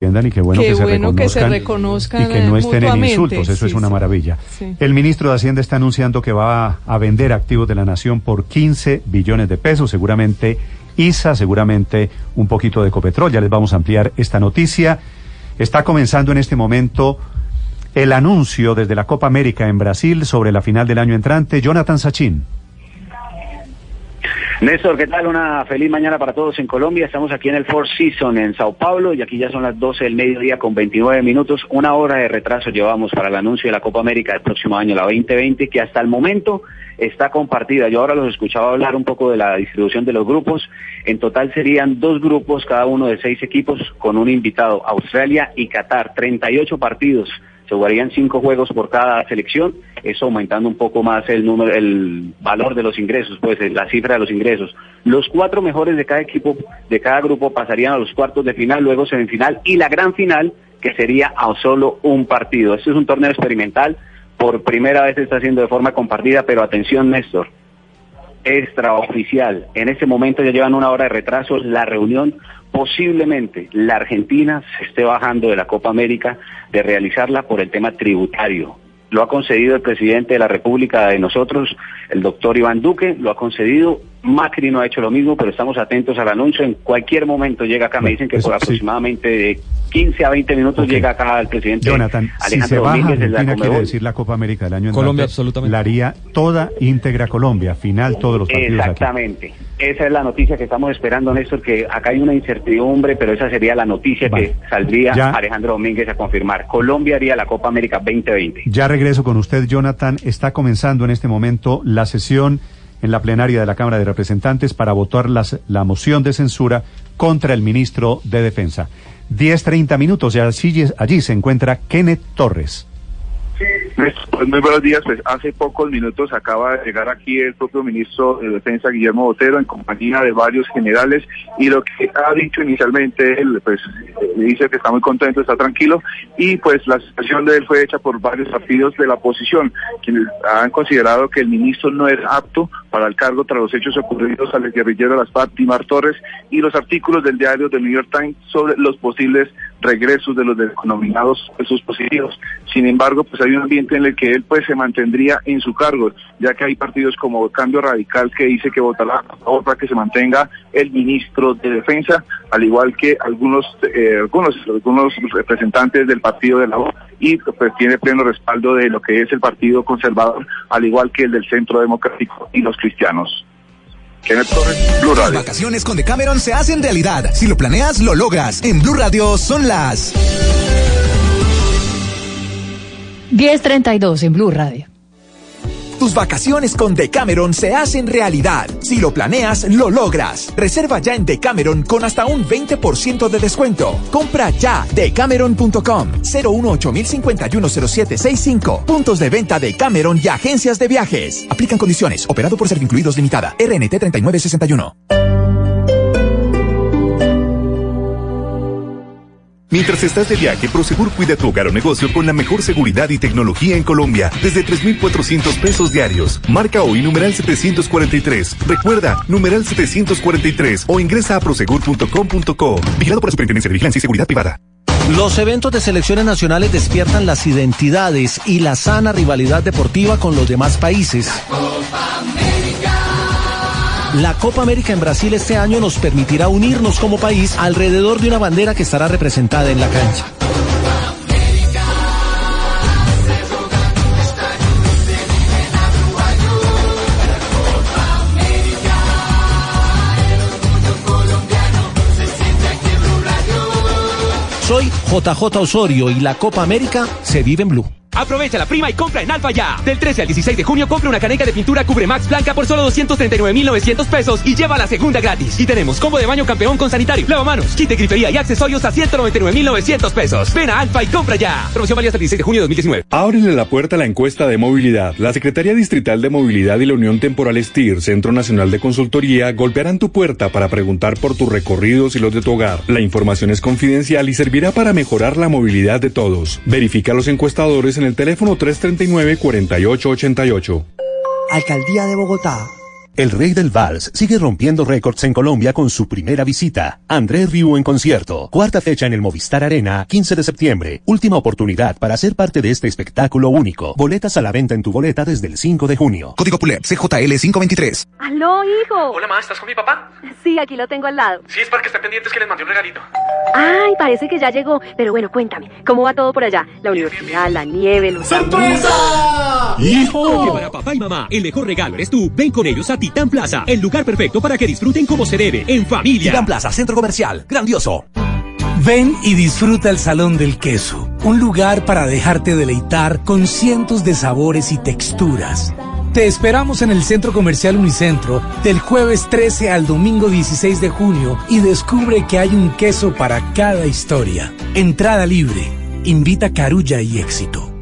y qué bueno, que, se reconozcan, y que no estén en insultos, eso es una maravilla. El ministro de Hacienda está anunciando que va a vender activos de la nación por 15 billones de pesos, seguramente ISA, seguramente un poquito de Copetrol, ya les vamos a ampliar esta noticia. Está comenzando en este momento el anuncio desde la Copa América en Brasil sobre la final del año entrante. Jonathan Sachin. Néstor, ¿qué tal? Una feliz mañana para todos en Colombia. Estamos aquí en el Four Seasons en Sao Paulo y aquí ya son las 12 del mediodía con 29 minutos. Una hora de retraso llevamos para el anuncio de la Copa América del próximo año, la 2020, que hasta el momento está compartida. Yo ahora los escuchaba hablar un poco de la distribución de los grupos. En total serían dos grupos, cada uno de seis equipos, con un invitado, Australia y Qatar. 38 partidos se jugarían cinco juegos por cada selección, eso aumentando un poco más el número, el valor de los ingresos, pues la cifra de los ingresos. Los cuatro mejores de cada equipo, de cada grupo pasarían a los cuartos de final, luego semifinal y la gran final, que sería a solo un partido. Este es un torneo experimental, por primera vez se está haciendo de forma compartida, pero atención Néstor, extraoficial. En este momento ya llevan una hora de retraso la reunión posiblemente la Argentina se esté bajando de la Copa América de realizarla por el tema tributario. Lo ha concedido el presidente de la República de nosotros, el doctor Iván Duque, lo ha concedido. Macri no ha hecho lo mismo, pero estamos atentos al anuncio. En cualquier momento llega acá, me dicen que por aproximadamente de 15 a 20 minutos llega acá el presidente Jonathan, Alejandro si se baja Argentina, quiere decir la Copa América del año Colombia, absolutamente. La haría toda íntegra Colombia, final todos los partidos Exactamente. Esa es la noticia que estamos esperando, Néstor, que acá hay una incertidumbre, pero esa sería la noticia que saldría Alejandro Domínguez a confirmar. Colombia haría la Copa América 2020. Ya regreso con usted, Jonathan. Está comenzando en este momento la sesión en la plenaria de la Cámara de Representantes para votar la moción de censura contra el ministro de Defensa. 10.30 minutos y allí, allí se encuentra Kenneth Torres. Pues, pues, muy buenos días. Pues hace pocos minutos acaba de llegar aquí el propio ministro de Defensa, Guillermo Botero, en compañía de varios generales, y lo que ha dicho inicialmente él, pues dice que está muy contento, está tranquilo, y pues la situación de él fue hecha por varios partidos de la oposición, quienes han considerado que el ministro no es apto para el cargo tras los hechos ocurridos al guerrillero de las FARC, Timar Torres, y los artículos del diario The New York Times sobre los posibles regresos de los denominados sus positivos. Sin embargo, pues hay un ambiente en el que él pues se mantendría en su cargo, ya que hay partidos como Cambio Radical que dice que votará a favor para que se mantenga el ministro de Defensa, al igual que algunos eh, algunos algunos representantes del partido de la O y pues tiene pleno respaldo de lo que es el Partido Conservador, al igual que el del Centro Democrático y los cristianos. Blue Radio. vacaciones con Decameron se hacen realidad. Si lo planeas, lo logras. En Blue Radio son las 10:32 en Blue Radio. Tus vacaciones con Decameron se hacen realidad. Si lo planeas, lo logras. Reserva ya en Decameron con hasta un 20% de descuento. Compra ya decameron.com 018 0765 Puntos de venta de Cameron y agencias de viajes. Aplican condiciones. Operado por Servincluidos Limitada. RNT 3961. Mientras estás de viaje, Prosegur cuida tu hogar o negocio con la mejor seguridad y tecnología en Colombia, desde 3,400 pesos diarios. Marca hoy numeral 743. Recuerda, numeral 743 o ingresa a prosegur.com.co. Vigilado por la Superintendencia de Vigilancia y Seguridad Privada. Los eventos de selecciones nacionales despiertan las identidades y la sana rivalidad deportiva con los demás países. La Copa América en Brasil este año nos permitirá unirnos como país alrededor de una bandera que estará representada en la cancha. Soy JJ Osorio y la Copa América se vive en Blue. Aprovecha la prima y compra en Alfa ya. Del 13 al 16 de junio compra una caneca de pintura Cubre Max blanca por solo 239.900 pesos y lleva la segunda gratis. Y tenemos combo de baño campeón con sanitario, lavamanos, kit de grifería y accesorios a 199.900 pesos. Ven a Alfa y compra ya. Promoción válida hasta el 16 de junio de 2019. Ábrele la puerta a la encuesta de movilidad. La Secretaría Distrital de Movilidad y la Unión Temporal STIR, Centro Nacional de Consultoría, golpearán tu puerta para preguntar por tus recorridos y los de tu hogar. La información es confidencial y servirá para mejorar la movilidad de todos. Verifica a los encuestadores en el teléfono 339-4888. Alcaldía de Bogotá El rey del vals sigue rompiendo récords en Colombia con su primera visita. André Riu en concierto. Cuarta fecha en el Movistar Arena, 15 de septiembre. Última oportunidad para ser parte de este espectáculo único. Boletas a la venta en tu boleta desde el 5 de junio. Código PULEP CJL 523. Aló, hijo. Hola, ma, ¿estás con mi papá? Sí, aquí lo tengo al lado. Sí, es para que estén pendientes que les mandé un regalito. Ay, parece que ya llegó. Pero bueno, cuéntame, ¿cómo va todo por allá? La universidad, la nieve, los ¡Sorpresa! ¡Hijo! Que para papá y mamá, el mejor regalo eres tú. Ven con ellos a Titán Plaza, el lugar perfecto para que disfruten como se debe, en familia. Titán Plaza, centro comercial, grandioso. Ven y disfruta el Salón del Queso, un lugar para dejarte deleitar con cientos de sabores y texturas. Te esperamos en el Centro Comercial Unicentro del jueves 13 al domingo 16 de junio y descubre que hay un queso para cada historia. Entrada libre. Invita Carulla y Éxito.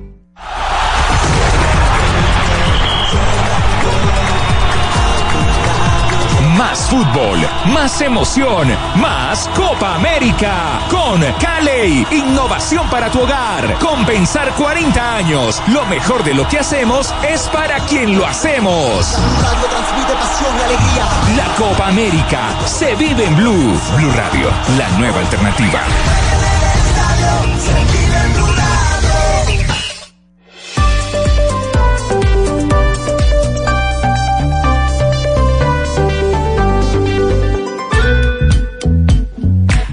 Más fútbol, más emoción, más Copa América. Con Caley, innovación para tu hogar. Compensar 40 años. Lo mejor de lo que hacemos es para quien lo hacemos. La Copa América se vive en Blue. Blue Radio, la nueva alternativa.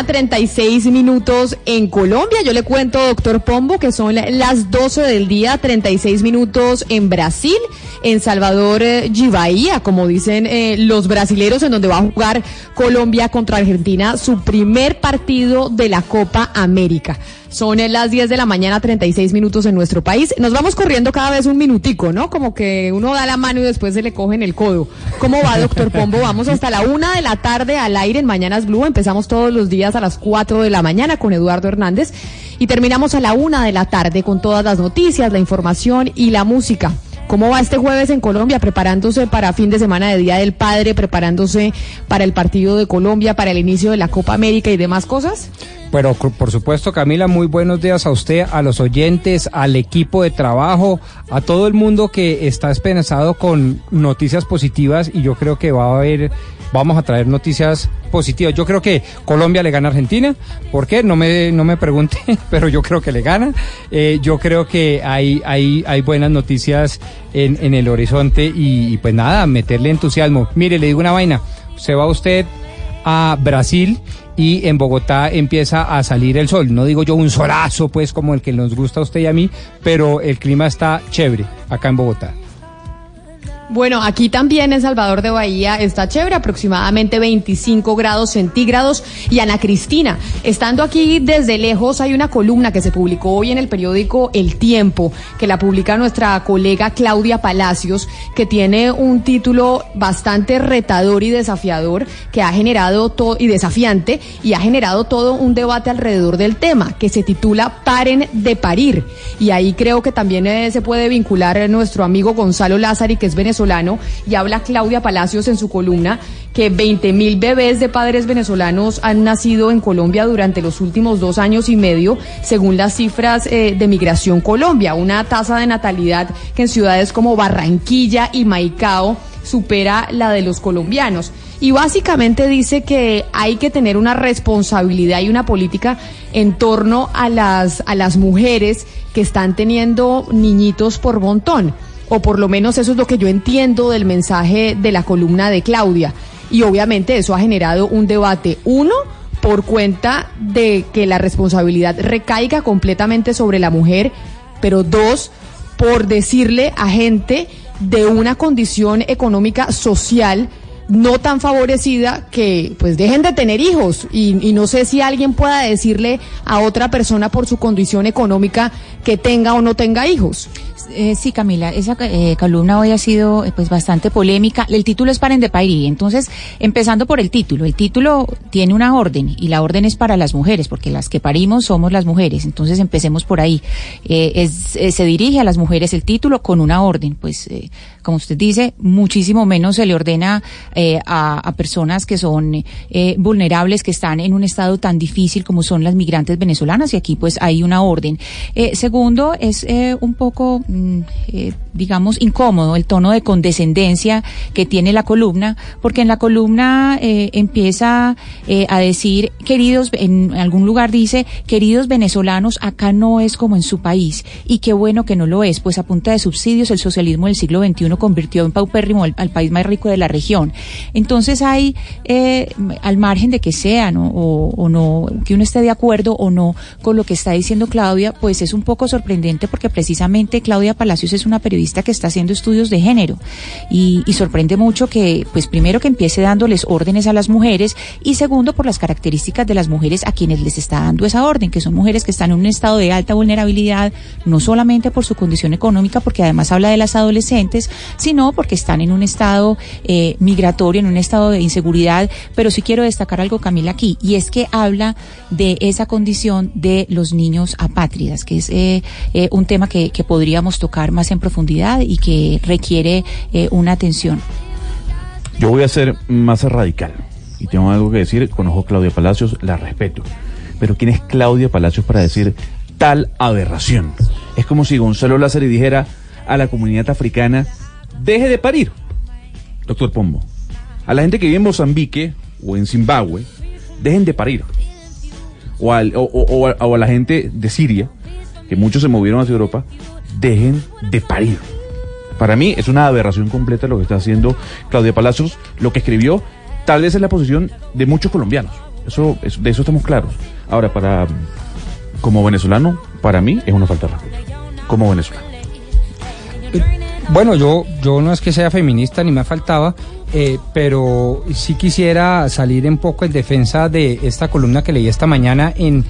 Mañana 36 minutos en Colombia. Yo le cuento, doctor Pombo, que son las 12 del día, 36 minutos en Brasil, en Salvador eh, Bahía, como dicen eh, los brasileros, en donde va a jugar Colombia contra Argentina, su primer partido de la Copa América. Son las 10 de la mañana, 36 minutos en nuestro país. Nos vamos corriendo cada vez un minutico, ¿no? Como que uno da la mano y después se le coge en el codo. ¿Cómo va, doctor Pombo? Vamos hasta la una de la tarde al aire en Mañanas Blue. Empezamos todos los días a las 4 de la mañana con Eduardo Hernández y terminamos a la una de la tarde con todas las noticias, la información y la música. ¿Cómo va este jueves en Colombia? Preparándose para fin de semana de Día del Padre, preparándose para el partido de Colombia, para el inicio de la Copa América y demás cosas. Bueno, por supuesto, Camila, muy buenos días a usted, a los oyentes, al equipo de trabajo, a todo el mundo que está esperanzado con noticias positivas y yo creo que va a haber vamos a traer noticias positivas. Yo creo que Colombia le gana a Argentina. ¿Por qué? No me, no me pregunte, pero yo creo que le gana. Eh, yo creo que hay, hay, hay buenas noticias en, en el horizonte y, y, pues nada, meterle entusiasmo. Mire, le digo una vaina. Se va usted a Brasil y en Bogotá empieza a salir el sol. No digo yo un solazo, pues como el que nos gusta a usted y a mí, pero el clima está chévere acá en Bogotá. Bueno, aquí también en Salvador de Bahía está chévere, aproximadamente 25 grados centígrados. Y Ana Cristina, estando aquí desde lejos, hay una columna que se publicó hoy en el periódico El Tiempo, que la publica nuestra colega Claudia Palacios, que tiene un título bastante retador y desafiador, que ha generado todo, y desafiante, y ha generado todo un debate alrededor del tema, que se titula Paren de parir. Y ahí creo que también eh, se puede vincular nuestro amigo Gonzalo Lázari, que es venezolano y habla Claudia Palacios en su columna que 20 mil bebés de padres venezolanos han nacido en Colombia durante los últimos dos años y medio, según las cifras eh, de Migración Colombia, una tasa de natalidad que en ciudades como Barranquilla y Maicao supera la de los colombianos. Y básicamente dice que hay que tener una responsabilidad y una política en torno a las, a las mujeres que están teniendo niñitos por montón o por lo menos eso es lo que yo entiendo del mensaje de la columna de Claudia. Y obviamente eso ha generado un debate, uno, por cuenta de que la responsabilidad recaiga completamente sobre la mujer, pero dos, por decirle a gente de una condición económica social no tan favorecida que pues dejen de tener hijos y, y, no sé si alguien pueda decirle a otra persona por su condición económica que tenga o no tenga hijos. Eh, sí, Camila, esa eh, columna hoy ha sido eh, pues bastante polémica. El título es Paren de parir. Entonces, empezando por el título. El título tiene una orden y la orden es para las mujeres, porque las que parimos somos las mujeres. Entonces, empecemos por ahí. Es, se dirige a las mujeres el título con una orden. Pues, como usted dice, muchísimo menos se le ordena a, a, personas que son vulnerables, que están en un estado tan difícil como son las migrantes venezolanas. Y aquí, pues, hay una orden. segundo, es un poco eh, digamos, incómodo el tono de condescendencia que tiene la columna, porque en la columna eh, empieza eh, a decir, queridos, en algún lugar dice, queridos venezolanos, acá no es como en su país, y qué bueno que no lo es, pues a punta de subsidios el socialismo del siglo XXI convirtió en paupérrimo al, país más rico de la región. Entonces hay, al margen de que sean o, o no, que uno esté de acuerdo o no con lo que está diciendo Claudia, pues es un poco sorprendente porque precisamente Claudia Palacios es una periodista que está haciendo estudios de género y, sorprende mucho que, pues primero que empiece dándoles órdenes a las mujeres y segundo por las características de las mujeres a quienes les está dando esa orden, que son mujeres que están en un estado de alta vulnerabilidad, no solamente por su condición económica, porque además habla de las adolescentes, sino porque están en un estado eh, migratorio, en un estado de inseguridad. Pero sí quiero destacar algo, Camila, aquí, y es que habla de esa condición de los niños apátridas, que es eh, eh, un tema que podríamos tocar más en profundidad y que requiere eh, una atención. Yo voy a ser más radical y tengo algo que decir. Conozco a Claudia Palacios, la respeto. Pero ¿quién es Claudia Palacios para decir tal aberración? Es como si Gonzalo Lázaro dijera a la comunidad africana, deje de parir, doctor Pombo. A la gente que vive en Mozambique o en Zimbabue, dejen de parir. O, o a la gente de Siria, que muchos se movieron hacia Europa, dejen de parir. Para mí es una aberración completa lo que está haciendo Claudia Palacios, lo que escribió, tal vez es la posición de muchos colombianos. Eso, de eso estamos claros. Ahora, para como venezolano, para mí es una falta de respeto. Como venezolano. Bueno, yo, yo no es que sea feminista ni me faltaba, eh, pero sí quisiera salir un poco en defensa de esta columna que leí esta mañana en,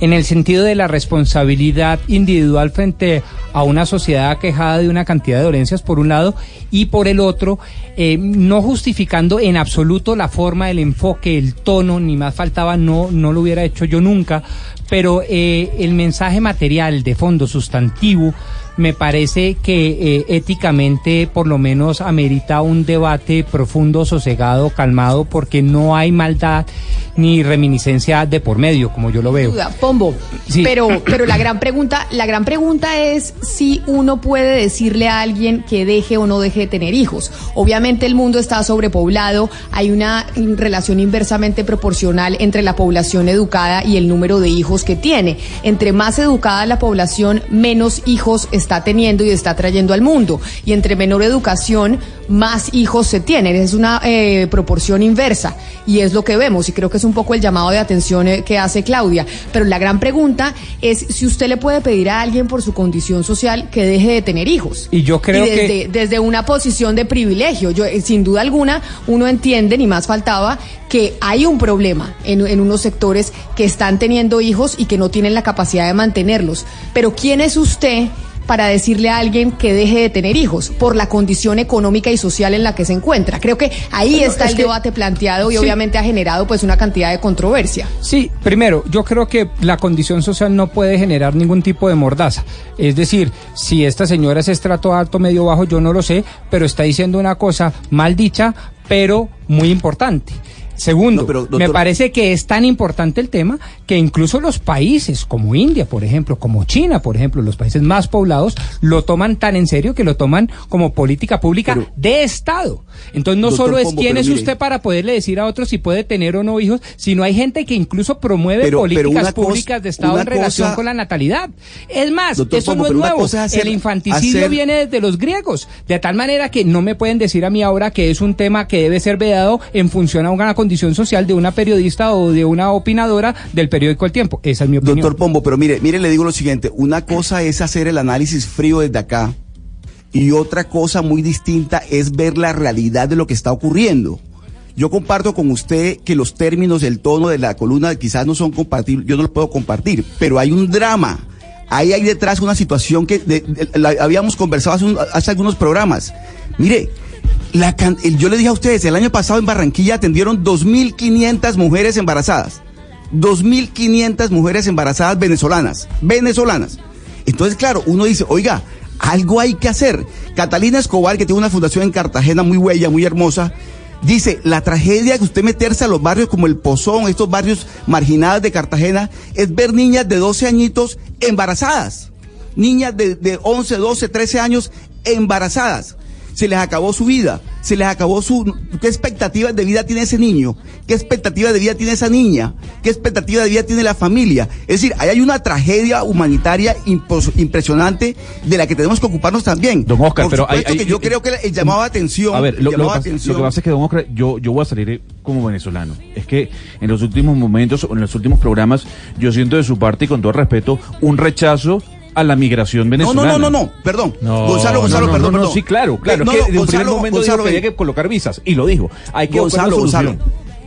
en el sentido de la responsabilidad individual frente a una sociedad quejada de una cantidad de dolencias por un lado y por el otro, eh, no justificando en absoluto la forma, el enfoque, el tono, ni más faltaba, no, no lo hubiera hecho yo nunca, pero eh, el mensaje material de fondo sustantivo me parece que eh, éticamente por lo menos amerita un debate profundo, sosegado, calmado, porque no hay maldad ni reminiscencia de por medio, como yo lo veo. Pombo, pero, pero la gran pregunta, la gran pregunta es si uno puede decirle a alguien que deje o no deje de tener hijos. Obviamente el mundo está sobrepoblado, hay una relación inversamente proporcional entre la población educada y el número de hijos que tiene. Entre más educada la población, menos hijos está teniendo y está trayendo al mundo. Y entre menor educación, más hijos se tienen. Es una eh, proporción inversa. Y es lo que vemos. Y creo que es un poco el llamado de atención eh, que hace Claudia. Pero la gran pregunta es si usted le puede pedir a alguien por su condición social que deje de tener hijos. Y yo creo desde, que... Desde una posición de privilegio. Yo, eh, sin duda alguna, uno entiende, ni más faltaba, que hay un problema en, en unos sectores que están teniendo hijos y que no tienen la capacidad de mantenerlos. Pero ¿quién es usted? Para decirle a alguien que deje de tener hijos por la condición económica y social en la que se encuentra. Creo que ahí está el debate planteado y obviamente ha generado pues una cantidad de controversia. Sí, primero, yo creo que la condición social no puede generar ningún tipo de mordaza. Es decir, si esta señora es estrato alto, medio bajo, yo no lo sé, pero está diciendo una cosa mal dicha, pero muy importante. Segundo, me parece que es tan importante el tema que incluso los países como India, por ejemplo, como China, por ejemplo, los países más poblados, lo toman tan en serio que lo toman como política pública de Estado. Entonces no solo es quién es usted para poderle decir a otros si puede tener o no hijos, sino hay gente que incluso promueve políticas públicas de Estado en relación con la natalidad. Es más, eso no es nuevo. el infanticidio viene desde los griegos, de tal manera que no me pueden decir a mí ahora que es un tema que debe ser vedado en función a una condición social de una periodista o de una opinadora del periódico El Tiempo. Esa es mi opinión. Doctor Pombo, pero mire, mire, le digo lo siguiente. Una cosa es hacer el análisis frío desde acá y otra cosa muy distinta es ver la realidad de lo que está ocurriendo. Yo comparto con usted que los términos, el tono de la columna quizás no son compatibles, yo no los puedo compartir, pero hay un drama. Ahí hay detrás una situación que habíamos conversado hace, hace, algunos programas. Mire, yo le dije a ustedes, el año pasado en Barranquilla atendieron 2.500 mujeres embarazadas. 2.500 mujeres embarazadas venezolanas. Venezolanas. Entonces, claro, uno dice, oiga, algo hay que hacer. Catalina Escobar, que tiene una fundación en Cartagena muy bella, muy hermosa, dice, la tragedia que usted meterse a los barrios como el Pozón, estos barrios marginados de Cartagena, es ver niñas de 12 añitos embarazadas. Niñas de, de 11, 12, 13 años embarazadas se les acabó su vida, se les acabó su... ¿Qué expectativas de vida tiene ese niño? ¿Qué expectativa de vida tiene esa niña? ¿Qué expectativa de vida tiene la familia? Es decir, ahí hay una tragedia humanitaria impresionante de la que tenemos que ocuparnos también. Don Oscar, pero hay, que yo creo que el llamado atención... A ver, lo, que pasa, es que, don Oscar, yo, yo voy a salir como venezolano. Es que en los últimos momentos, o en los últimos programas, yo siento de su parte y con todo respeto, un rechazo a la migración venezolana. No, no, no, no, perdón. Gonzalo, Gonzalo, perdón, perdón. Sí, claro, claro. que de un primer momento dijo que había que colocar visas y lo dijo. Hay que Gonzalo, Gonzalo.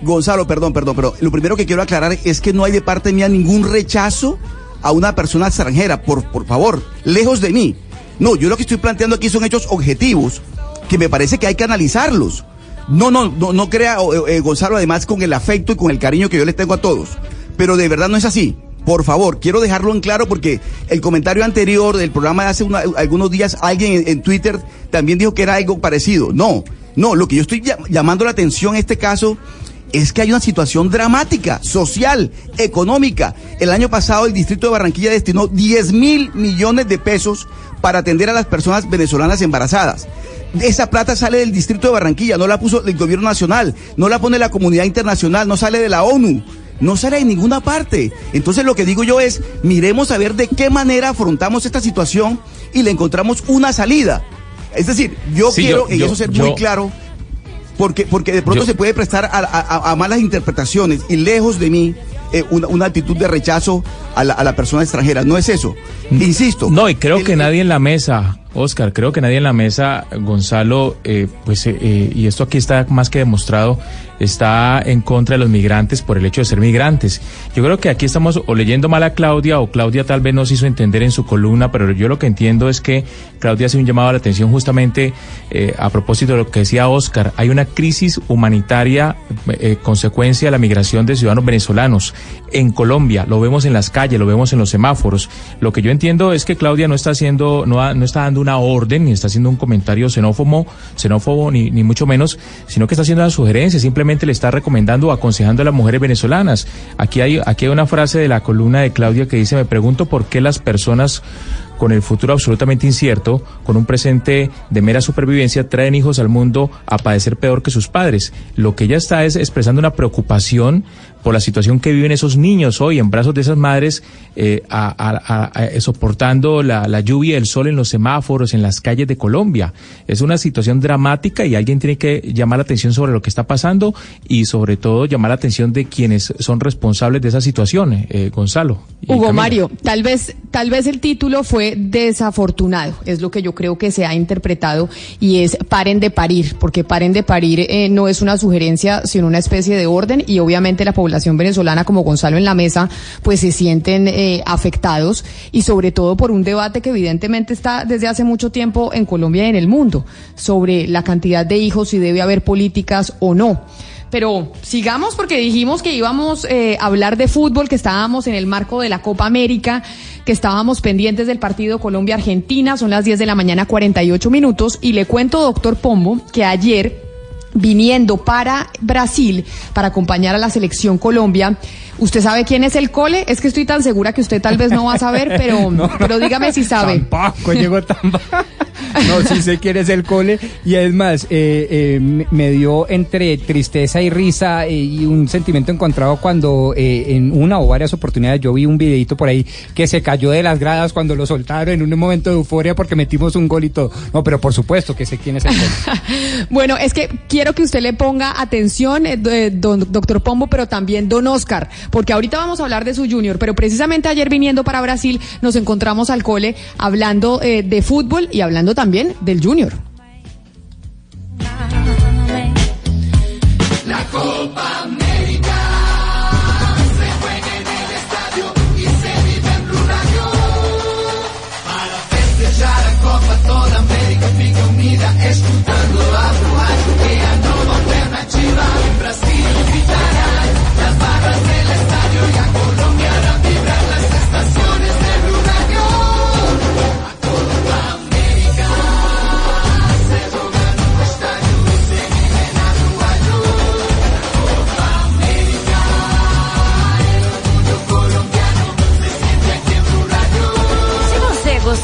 Gonzalo, perdón, perdón, pero lo primero que quiero aclarar es que no hay de parte mía ningún rechazo a una persona extranjera, por, por favor, lejos de mí. No, yo lo que estoy planteando aquí son hechos objetivos que me parece que hay que analizarlos. No, no, no, no crea eh, eh, Gonzalo, además con el afecto y con el cariño que yo les tengo a todos. Pero de verdad no es así. Por favor, quiero dejarlo en claro porque el comentario anterior del programa de hace algunos días, alguien en, Twitter también dijo que era algo parecido. No, no, lo que yo estoy llamando la atención en este caso es que hay una situación dramática, social, económica. El año pasado el distrito de Barranquilla destinó 10 mil millones de pesos para atender a las personas venezolanas embarazadas. Esa plata sale del distrito de Barranquilla, no la puso el gobierno nacional, no la pone la comunidad internacional, no sale de la ONU no sale en ninguna parte. Entonces lo que digo yo es, miremos a ver de qué manera afrontamos esta situación y le encontramos una salida. Es decir, yo quiero, y eso ser muy claro, porque, porque de pronto se puede prestar a, malas interpretaciones y lejos de mí eh, una, actitud de rechazo a la, a la, persona extranjera. No es eso. Insisto. No, y creo que nadie en la mesa, Oscar, creo que nadie en la mesa, Gonzalo, eh, pues, eh, y esto aquí está más que demostrado, está en contra de los migrantes por el hecho de ser migrantes. Yo creo que aquí estamos o leyendo mal a Claudia o Claudia tal vez nos hizo entender en su columna, pero yo lo que entiendo es que Claudia hace un llamado a la atención justamente eh, a propósito de lo que decía Oscar. Hay una crisis humanitaria eh, consecuencia de la migración de ciudadanos venezolanos en Colombia. Lo vemos en las calles, lo vemos en los semáforos. Lo que yo entiendo es que Claudia no está haciendo, no, no está dando una orden ni está haciendo un comentario xenófobo, xenófobo ni, ni mucho menos, sino que está haciendo una sugerencia. Simplemente le está recomendando o aconsejando a las mujeres venezolanas. Aquí hay, aquí hay una frase de la columna de Claudia que dice, me pregunto por qué las personas con el futuro absolutamente incierto, con un presente de mera supervivencia, traen hijos al mundo a padecer peor que sus padres. Lo que ella está es expresando una preocupación por la situación que viven esos niños hoy en brazos de esas madres, eh, soportando la, la, lluvia y el sol en los semáforos, en las calles de Colombia. Es una situación dramática y alguien tiene que llamar la atención sobre lo que está pasando y sobre todo llamar la atención de quienes son responsables de esa situación, eh, Gonzalo. Hugo Mario, tal vez, tal vez el título fue desafortunado, es lo que yo creo que se ha interpretado y es paren de parir, porque paren de parir eh, no es una sugerencia, sino una especie de orden y obviamente la población venezolana, como Gonzalo en la mesa, pues se sienten eh, afectados y sobre todo por un debate que evidentemente está desde hace mucho tiempo en Colombia y en el mundo sobre la cantidad de hijos, si debe haber políticas o no. Pero sigamos porque dijimos que íbamos eh, a hablar de fútbol, que estábamos en el marco de la Copa América, que estábamos pendientes del partido Colombia-Argentina. Son las 10 de la mañana, 48 minutos. Y le cuento, doctor Pombo, que ayer viniendo para Brasil para acompañar a la selección Colombia. ¿Usted sabe quién es el cole? Es que estoy tan segura que usted tal vez no va a saber, pero, pero dígame si sabe. Tampoco llegó tan No, sí sé quién es el cole. Y es más, eh, eh, me dio entre tristeza y risa eh, y un sentimiento encontrado cuando en una o varias oportunidades yo vi un videito por ahí que se cayó de las gradas cuando lo soltaron en un momento de euforia porque metimos un gol y todo. No, pero por supuesto que sé quién es el cole. bueno, es que quiero que usted le ponga atención, doctor Pombo, pero también don Oscar, porque ahorita vamos a hablar de su junior, pero precisamente ayer viniendo para Brasil nos encontramos al cole hablando de fútbol y hablando también del Junior. La Copa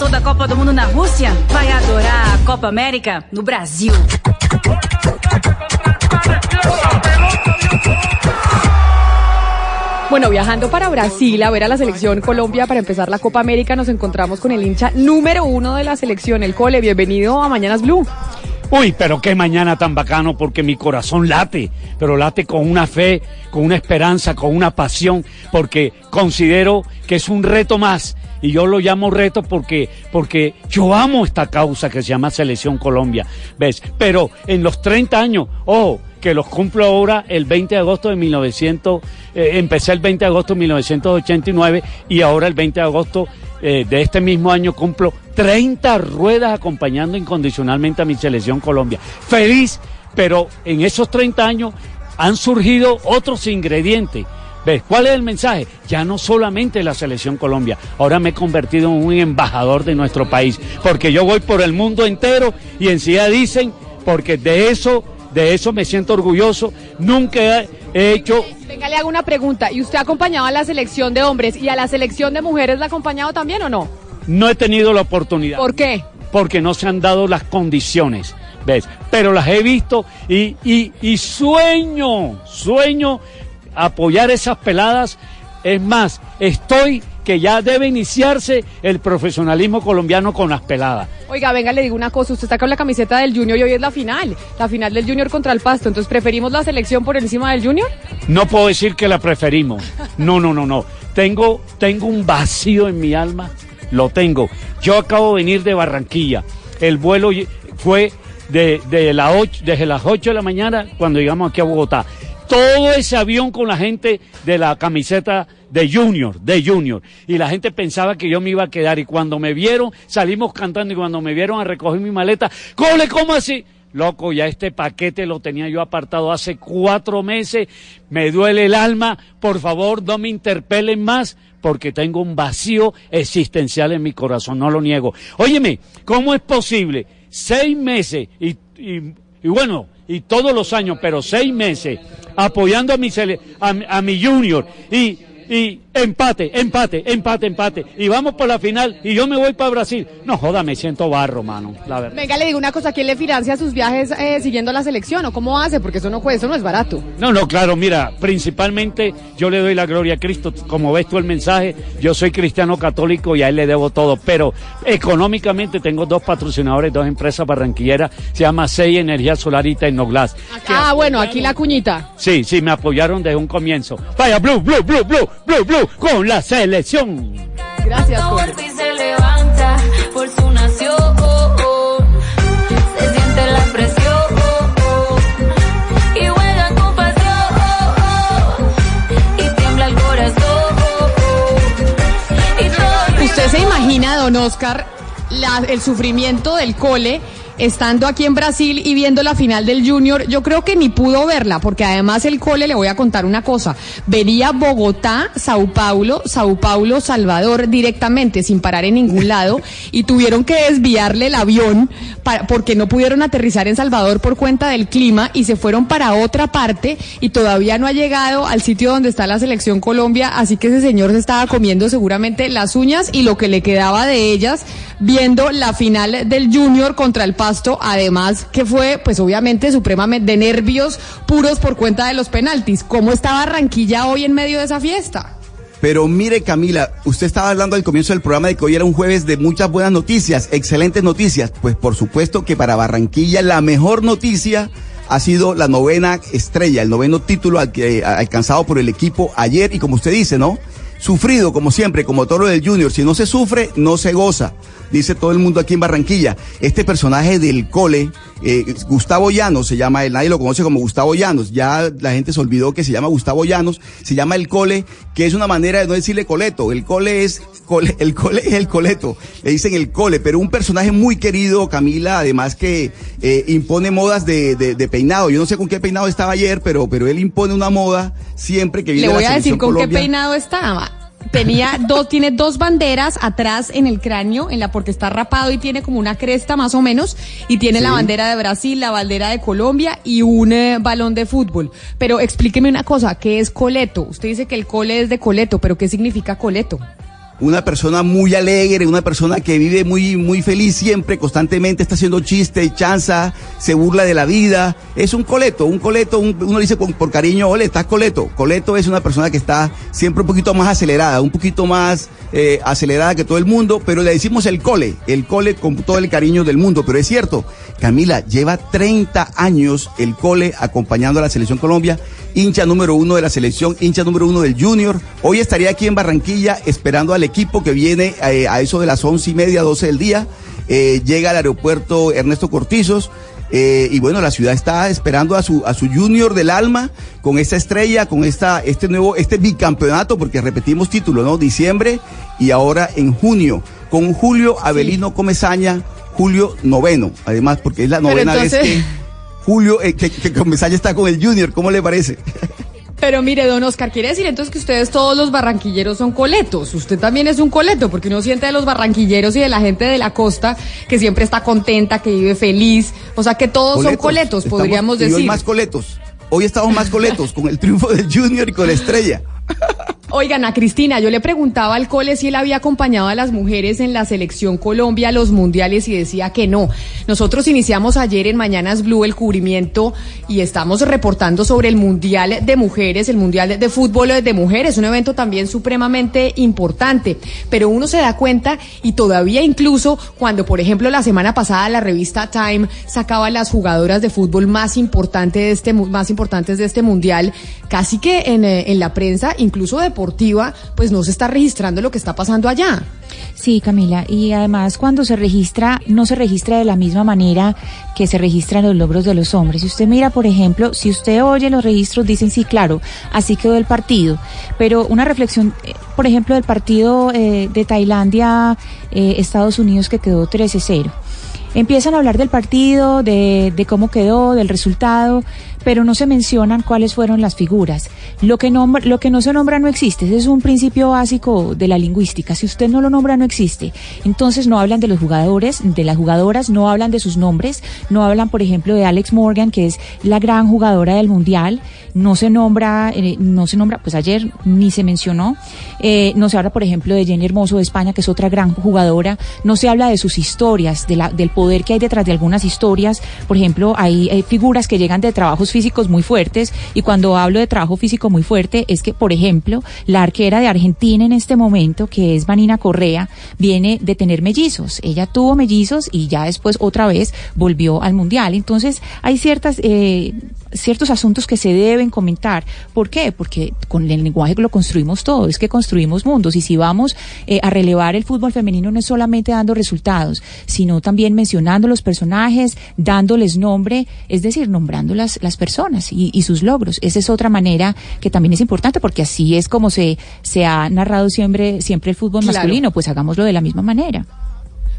você gostou da Copa do Mundo na Rússia, vai adorar a Copa América no Brasil. Bueno, viajando para Brasil a ver a la selección Colombia para empezar la Copa América, nos encontramos con el hincha número uno de la selección, el Cole. Bienvenido a Mañanas Blue. Uy, pero qué mañana tan bacano porque mi corazón late, pero late con una fe, con una esperanza, con una pasión, porque considero que es un reto más. Y yo lo llamo reto porque, porque yo amo esta causa que se llama Selección Colombia, ¿ves? Pero en los 30 años, ojo, que los cumplo ahora el 20 de agosto de 1900, eh, empecé el 20 de agosto de 1989 y ahora el 20 de agosto eh, de este mismo año cumplo 30 ruedas acompañando incondicionalmente a mi selección Colombia. Feliz, pero en esos 30 años han surgido otros ingredientes. ¿Ves? ¿Cuál es el mensaje? Ya no solamente la selección Colombia, ahora me he convertido en un embajador de nuestro país, porque yo voy por el mundo entero y enseguida dicen, porque de eso, de eso me siento orgulloso, nunca he he hecho Venga, le hago una pregunta. ¿Y usted ha acompañado a la selección de hombres y a la selección de mujeres la ha acompañado también o no? No he tenido la oportunidad. ¿Por qué? Porque no se han dado las condiciones, ¿ves? Pero las he visto y, y, y sueño, sueño apoyar esas peladas. Es más, estoy que ya debe iniciarse el profesionalismo colombiano con las peladas. Oiga, venga, le digo una cosa. Usted está con la camiseta del Junior y hoy es la final. La final del Junior contra el Pasto. Entonces, ¿preferimos la selección por encima del Junior? No puedo decir que la preferimos. No, no, no, no. Tengo, tengo un vacío en mi alma. Lo tengo. Yo acabo de venir de Barranquilla. El vuelo fue de, de la ocho- desde las 8 de la mañana cuando llegamos aquí a Bogotá. Todo ese avión con la gente de la camiseta de Junior, de Junior. Y la gente pensaba que yo me iba a quedar. Y cuando me vieron, salimos cantando. Y cuando me vieron a recoger mi maleta, ¡Cole, cómo así! Loco, ya este paquete lo tenía yo apartado hace cuatro meses. Me duele el alma. Por favor, no me interpelen más porque tengo un vacío existencial en mi corazón, no lo niego. Óyeme, ¿cómo es posible? Seis meses y, y- y bueno, y todos los años, pero seis meses apoyando a mi, a mi junior y, y empate, empate, empate, empate. Y vamos por la final y yo me voy para Brasil. No joda, me siento barro, mano, la verdad. Venga, le digo una cosa. ¿Quién le financia sus viajes eh, siguiendo la selección o cómo hace? Porque eso no cuesta, eso no es barato. No, no, claro, mira, principalmente yo le doy la gloria a Cristo. Como ves tú el mensaje, yo soy cristiano católico y a él le debo todo. Pero económicamente tengo dos patrocinadores, dos empresas barranquilleras. Se llama SEI Energía Solar y Tecnoglass. Ah, bueno, aquí la cuñita. Sí, sí, me apoyaron desde un comienzo. Vaya, Blue, Blue, Blue, Blue, Blue, Blue, con la selección. Gracias, Cole. y se levanta por su nación. Se siente la presión. Y juega con pasión. Y tiembla el corazón. Y todo ¿Usted se imagina, don Oscar, la- el sufrimiento del cole estando aquí en Brasil y viendo la final del Junior? Yo creo que ni pudo verla, porque además el cole, le voy a contar una cosa, venía Bogotá, Sao Paulo, Sao Paulo, Salvador directamente, sin parar en ningún lado, y tuvieron que desviarle el avión para- porque no pudieron aterrizar en Salvador por cuenta del clima y se fueron para otra parte y todavía no ha llegado al sitio donde está la selección Colombia, así que ese señor se estaba comiendo seguramente las uñas y lo que le quedaba de ellas viendo la final del Junior contra el Además que fue pues obviamente supremamente de nervios puros por cuenta de los penaltis. ¿Cómo está Barranquilla hoy en medio de esa fiesta? Pero mire, Camila, usted estaba hablando al comienzo del programa de que hoy era un jueves de muchas buenas noticias, excelentes noticias. Pues por supuesto que para Barranquilla la mejor noticia ha sido la novena estrella, el noveno título que- alcanzado por el equipo ayer y como usted dice, ¿no? sufrido como siempre, como todo lo del Junior. Si no se sufre, no se goza. Dice todo el mundo aquí en Barranquilla. Este personaje del cole, eh, Gustavo Llanos se llama él, nadie lo conoce como Gustavo Llanos. Ya la gente se olvidó que se llama Gustavo Llanos. Se llama el cole, que es una manera de no decirle coleto. El cole es cole- el cole es el coleto, le dicen el cole, pero un personaje muy querido, Camila, además que eh, impone modas de, de- de peinado. Yo no sé con qué peinado estaba ayer, pero, pero él impone una moda siempre que viene Le a la voy a decir selección con Colombia. qué peinado estaba. Tenía dos, tiene dos banderas atrás en el cráneo, en la porque está rapado y tiene como una cresta más o menos, y tiene la bandera de Brasil, la bandera de Colombia y un eh, balón de fútbol. Pero explíqueme una cosa, ¿qué es coleto? Usted dice que el cole es de coleto, pero ¿qué significa coleto? Una persona muy alegre, una persona que vive muy, muy feliz siempre, constantemente está haciendo chistes, chanza, se burla de la vida. Es un coleto, un coleto, un- uno dice por cariño, ole, estás coleto. Coleto es una persona que está siempre un poquito más acelerada, un poquito más eh, acelerada que todo el mundo, pero le decimos el cole, el cole con todo el cariño del mundo. Pero es cierto, Camila, lleva 30 años el cole acompañando a la selección Colombia, hincha número uno de la selección, hincha número uno del Junior. Hoy estaría aquí en Barranquilla esperando al equipo que viene eh, a eso de las once y media, 12 del día. Eh, llega al aeropuerto Ernesto Cortizos. eh, y bueno, la ciudad está esperando a su, a su junior del alma con esta estrella, con esta, este nuevo, este bicampeonato, porque repetimos título, ¿no? Diciembre y ahora en junio, con Julio Avelino Comezaña, Julio noveno, además, porque es la novena entonces- vez que Julio, eh, que, que Comesaña está con el Junior, ¿cómo le parece? Pero mire, don Oscar, quiere decir entonces que ustedes todos los barranquilleros son coletos. Usted también es un coleto, porque uno siente de los barranquilleros y de la gente de la costa que siempre está contenta, que vive feliz. O sea que todos son coletos, podríamos y hoy decir. más coletos. Hoy estamos más coletos con el triunfo del Junior y con la estrella. Oigan, a Cristina, yo le preguntaba al cole si él había acompañado a las mujeres en la selección Colombia los mundiales y decía que no. Nosotros iniciamos ayer en Mañanas Blue el cubrimiento y estamos reportando sobre el Mundial de Mujeres, el Mundial de Fútbol de Mujeres, un evento también supremamente importante. Pero uno se da cuenta y todavía incluso cuando, por ejemplo, la semana pasada la revista Time sacaba las jugadoras de fútbol más, importante de este, más importantes de este Mundial, casi que en, eh, en la prensa, incluso deportiva, pues no se está registrando lo que está pasando allá. Sí, Camila, y además cuando se registra, no se registra de la misma manera que se registran los logros de los hombres. Si usted mira, por ejemplo, si usted oye los registros, dicen sí, claro, así quedó el partido. Pero una reflexión, eh, por ejemplo, del partido eh, de Tailandia, eh, Estados Unidos, que quedó 13-0. Empiezan a hablar del partido, de, de cómo quedó, del resultado, pero no se mencionan cuáles fueron las figuras. Lo que, nombra- lo que no se nombra no existe. Ese es un principio básico de la lingüística. Si usted no lo nombra, no existe. Entonces no hablan de los jugadores, de las jugadoras, no hablan de sus nombres, no hablan, por ejemplo, de Alex Morgan, que es la gran jugadora del Mundial. No se nombra, eh, no se nombra, pues ayer ni se mencionó. Eh, no se habla, por ejemplo, de Jenny Hermoso de España, que es otra gran jugadora. No se habla de sus historias, del poder que hay detrás de algunas historias. Por ejemplo, hay, eh, figuras que llegan de trabajos físicos muy fuertes. Y cuando hablo de trabajo físico muy fuerte, es que, por ejemplo, la arquera de Argentina en este momento, que es Vanina Correa, viene de tener mellizos. Ella tuvo mellizos y ya después otra vez volvió al mundial. Entonces, hay ciertas, eh, ciertos asuntos que se deben comentar. ¿Por qué? Porque con el lenguaje lo construimos todo, es que construimos mundos. Y si vamos eh, a relevar el fútbol femenino, no es solamente dando resultados, sino también mencionando los personajes, dándoles nombre, es decir, nombrando las, las personas y, y sus logros. Esa es otra manera que también es importante, porque así es como se, se ha narrado siempre, siempre el fútbol Claro. masculino, pues hagámoslo de la misma manera.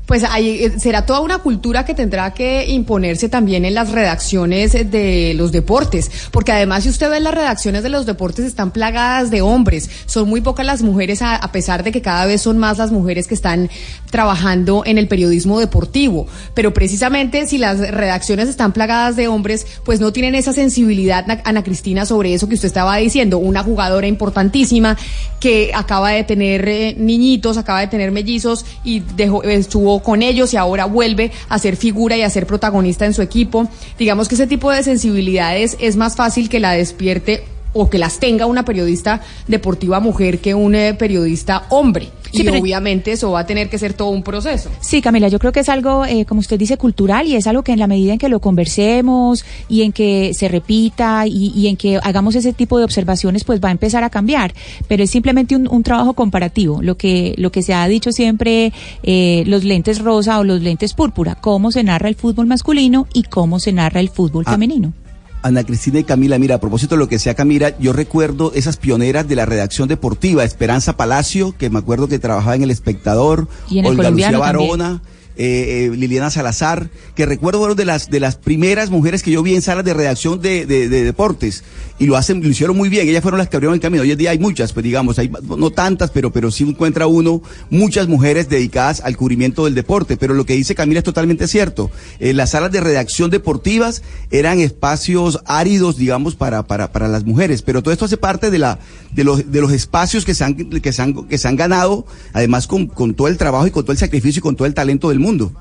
Pues ahí eh, será toda una cultura que tendrá que imponerse también en las redacciones de los deportes, porque además si usted ve las redacciones de los deportes están plagadas de hombres, son muy pocas las mujeres a, pesar de que cada vez son más las mujeres que están trabajando en el periodismo deportivo, pero precisamente si las redacciones están plagadas de hombres, pues no tienen esa sensibilidad Na- Ana Cristina sobre eso que usted estaba diciendo, una jugadora importantísima que acaba de tener eh, niñitos, acaba de tener mellizos y dejó, estuvo con ellos y ahora vuelve a ser figura y a ser protagonista en su equipo. Digamos que ese tipo de sensibilidades es más fácil que la despierte o que las tenga una periodista deportiva mujer que un eh, periodista hombre. Sí, y pero- obviamente eso va a tener que ser todo un proceso. Sí, Camila, yo creo que es algo, eh, como usted dice, cultural y es algo que en la medida en que lo conversemos y en que se repita y, y en que hagamos ese tipo de observaciones, pues va a empezar a cambiar. Pero es simplemente un, un trabajo comparativo. Lo que, lo que se ha dicho siempre, eh, los lentes rosa o los lentes púrpura, cómo se narra el fútbol masculino y cómo se narra el fútbol Ah, femenino. Ana Cristina y Camila, mira, a propósito de lo que decía Camila, yo recuerdo esas pioneras de la redacción deportiva, Esperanza Palacio, que me acuerdo que trabajaba en El Espectador, Y en El Olga Lucía Colombiano. Barona. Eh, Liliana Salazar, que recuerdo fueron de las de las primeras mujeres que yo vi en salas de redacción de, de- de deportes y lo hacen, lo hicieron muy bien. Ellas fueron las que abrieron el camino. Hoy en día hay muchas, pues digamos, hay no tantas, pero pero sí encuentra uno muchas mujeres dedicadas al cubrimiento del deporte. Pero lo que dice Camila es totalmente cierto. Eh, las salas de redacción deportivas eran espacios áridos, digamos, para para para las mujeres. Pero todo esto hace parte de la de los de los espacios que se han que se han que se han ganado, además con con todo el trabajo y con todo el sacrificio y con todo el talento del mundo mundo.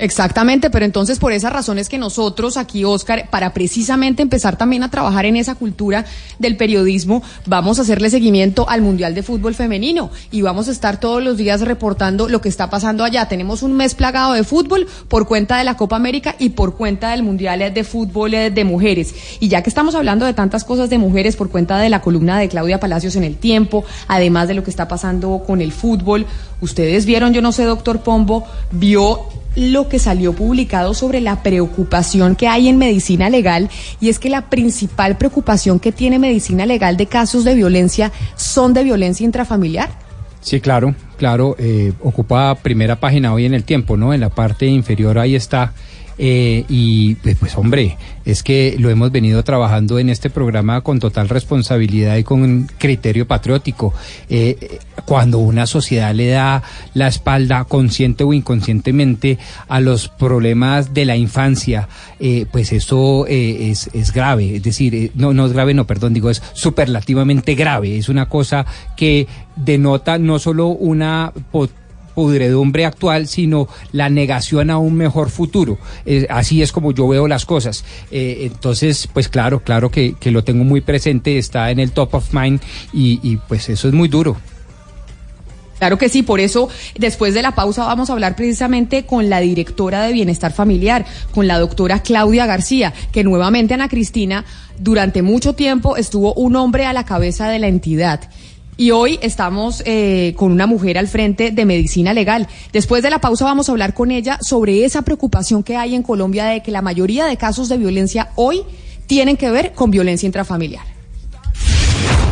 Exactamente, pero entonces por esas razones que nosotros aquí, Oscar, para precisamente empezar también a trabajar en esa cultura del periodismo, vamos a hacerle seguimiento al Mundial de Fútbol Femenino y vamos a estar todos los días reportando lo que está pasando allá. Tenemos un mes plagado de fútbol por cuenta de la Copa América y por cuenta del Mundial de Fútbol eh, de Mujeres. Y ya que estamos hablando de tantas cosas de mujeres por cuenta de la columna de Claudia Palacios en el tiempo, además de lo que está pasando con el fútbol, ustedes vieron, yo no sé, doctor Pombo, vio lo que salió publicado sobre la preocupación que hay en medicina legal y es que la principal preocupación que tiene medicina legal de casos de violencia son de violencia intrafamiliar. Sí, claro, claro. eh, ocupa primera página hoy en el tiempo, ¿no? En la parte inferior ahí está. Eh, y pues, pues, hombre, es que lo hemos venido trabajando en este programa con total responsabilidad y con criterio patriótico. Eh, cuando una sociedad le da la espalda consciente o inconscientemente a los problemas de la infancia, eh, pues eso es, es grave. Es decir, no, no es grave, no, perdón, digo, es superlativamente grave. Es una cosa que denota no solo una po- pudredumbre actual, sino la negación a un mejor futuro. Eh, así es como yo veo las cosas. Eh, entonces, pues claro, claro que, lo tengo muy presente, está en el top of mind y pues eso es muy duro. Claro que sí, por eso después de la pausa vamos a hablar precisamente con la directora de Bienestar Familiar, con la doctora Claudia García, que nuevamente Ana Cristina durante mucho tiempo estuvo un hombre a la cabeza de la entidad. Y hoy estamos eh, con una mujer al frente de medicina legal. Después de la pausa vamos a hablar con ella sobre esa preocupación que hay en Colombia de que la mayoría de casos de violencia hoy tienen que ver con violencia intrafamiliar.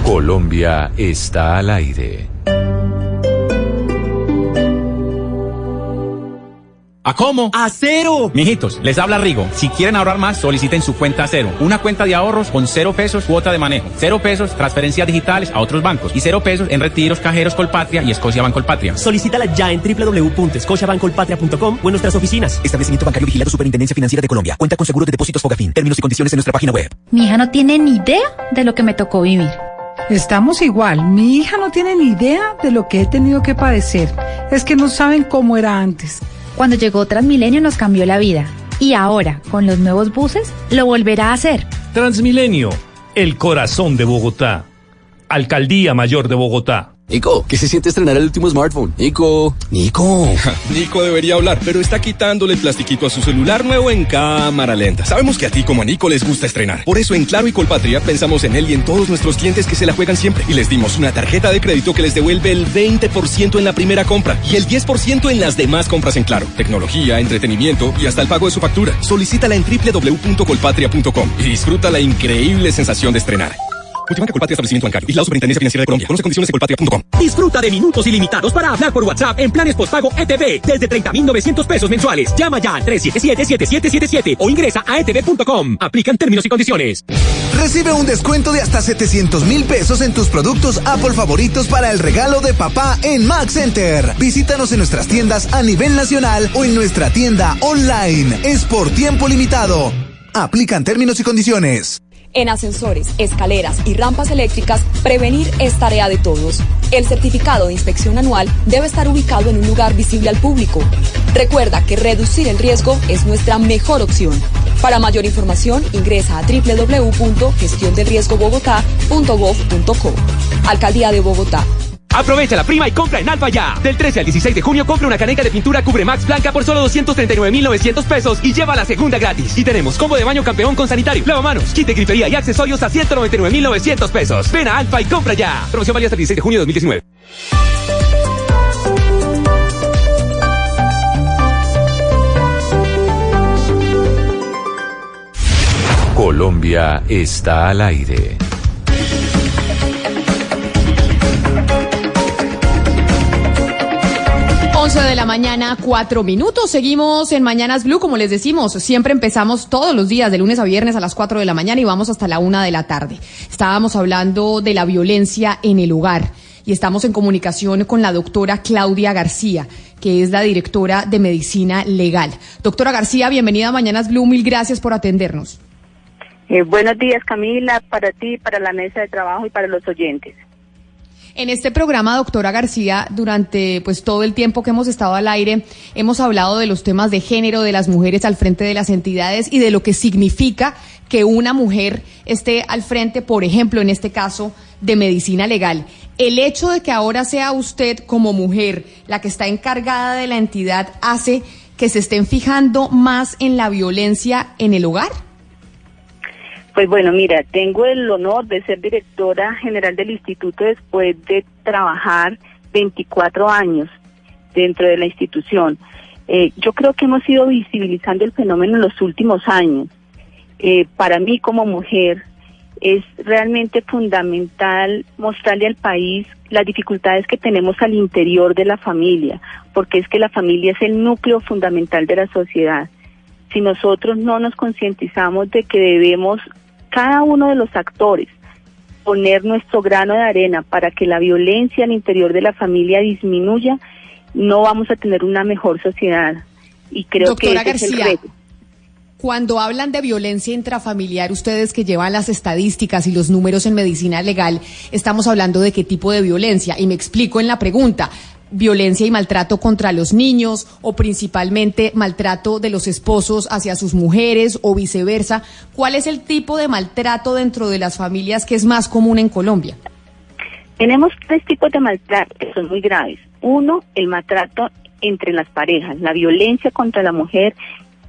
Colombia está al aire. ¿A cómo? ¡A cero! Mijitos, les habla Rigo. Si quieren ahorrar más, soliciten su cuenta a cero. Una cuenta de ahorros con cero pesos cuota de manejo. Cero pesos transferencias digitales a otros bancos. Y cero pesos en retiros cajeros Colpatria y Escocia Bancolpatria. Solicítala ya en www.scotiabancolpatria.com o en nuestras oficinas. Establecimiento bancario vigilado Superintendencia Financiera de Colombia. Cuenta con seguro de depósitos Fogafín. Términos y condiciones en nuestra página web. Mi hija no tiene ni idea de lo que me tocó vivir. Estamos igual. Mi hija no tiene ni idea de lo que he tenido que padecer. Es que no saben cómo era antes. Cuando llegó Transmilenio nos cambió la vida. Y ahora, con los nuevos buses, lo volverá a hacer. Transmilenio, el corazón de Bogotá. Alcaldía Mayor de Bogotá. Nico, ¿qué se siente estrenar el último smartphone? Nico. Nico. Nico debería hablar, pero está quitándole el plastiquito a su celular nuevo en cámara lenta. Sabemos que a ti como a Nico les gusta estrenar. Por eso en Claro y Colpatria pensamos en él y en todos nuestros clientes que se la juegan siempre. Y les dimos una tarjeta de crédito que les devuelve el 20% en la primera compra y el 10% en las demás compras en Claro. Tecnología, entretenimiento y hasta el pago de su factura. Solicítala en www.colpatria.com y disfruta la increíble sensación de estrenar. Multibanco Colpatria Establecimiento Bancario. Vigilado Superintendencia Financiera de Colombia. Conoce condiciones en colpatria.com. Disfruta de minutos ilimitados para hablar por WhatsApp en planes postpago ETV desde 30.900 pesos mensuales. Llama ya al 377-7777 o ingresa a etv.com. Aplican términos y condiciones. Recibe un descuento de hasta 700 mil pesos en tus productos Apple favoritos para el regalo de papá en Max Center. Visítanos en nuestras tiendas a nivel nacional o en nuestra tienda online. Es por tiempo limitado. Aplican términos y condiciones. En ascensores, escaleras y rampas eléctricas, prevenir es tarea de todos. El certificado de inspección anual debe estar ubicado en un lugar visible al público. Recuerda que reducir el riesgo es nuestra mejor opción. Para mayor información, ingresa a www.gestiondelriesgobogotá.gov.co. Alcaldía de Bogotá. Aprovecha la prima y compra en Alfa ya. Del 13 al 16 de junio compra una caneca de pintura Cubre Max blanca por solo 239.900 pesos y lleva la segunda gratis. Y tenemos combo de baño campeón con sanitario, lavamanos, kit de grifería y accesorios a 199.900 pesos. Ven a Alfa y compra ya. Promoción válida hasta el 16 de junio de 2019. Colombia está al aire. 11 de la mañana, cuatro minutos. Seguimos en Mañanas Blue, como les decimos. Siempre empezamos todos los días, de lunes a viernes a las 4 de la mañana y vamos hasta la una de la tarde. Estábamos hablando de la violencia en el hogar y estamos en comunicación con la doctora Claudia García, que es la directora de Medicina Legal. Doctora García, bienvenida a Mañanas Blue. Mil gracias por atendernos. Eh, buenos días, Camila, para ti, para la mesa de trabajo y para los oyentes. En este programa, doctora García, durante pues todo el tiempo que hemos estado al aire, hemos hablado de los temas de género, de las mujeres al frente de las entidades y de lo que significa que una mujer esté al frente, por ejemplo, en este caso, de medicina legal. El hecho de que ahora sea usted como mujer la que está encargada de la entidad hace que se estén fijando más en la violencia en el hogar. Pues bueno, mira, tengo el honor de ser directora general del instituto después de trabajar 24 años dentro de la institución. Eh, yo creo que hemos ido visibilizando el fenómeno en los últimos años. Eh, para mí como mujer es realmente fundamental mostrarle al país las dificultades que tenemos al interior de la familia, porque es que la familia es el núcleo fundamental de la sociedad. Si nosotros no nos concientizamos de que debemos cada uno de los actores poner nuestro grano de arena para que la violencia al interior de la familia disminuya, no vamos a tener una mejor sociedad. Y creo Doctora que ese es el García, reto. Cuando hablan de violencia intrafamiliar, ustedes que llevan las estadísticas y los números en medicina legal, estamos hablando de qué tipo de violencia. Y me explico en la pregunta. Violencia y maltrato contra los niños o principalmente maltrato de los esposos hacia sus mujeres o viceversa. ¿Cuál es el tipo de maltrato dentro de las familias que es más común en Colombia? Tenemos tres tipos de maltrato que son muy graves. Uno, el maltrato entre las parejas. La violencia contra la mujer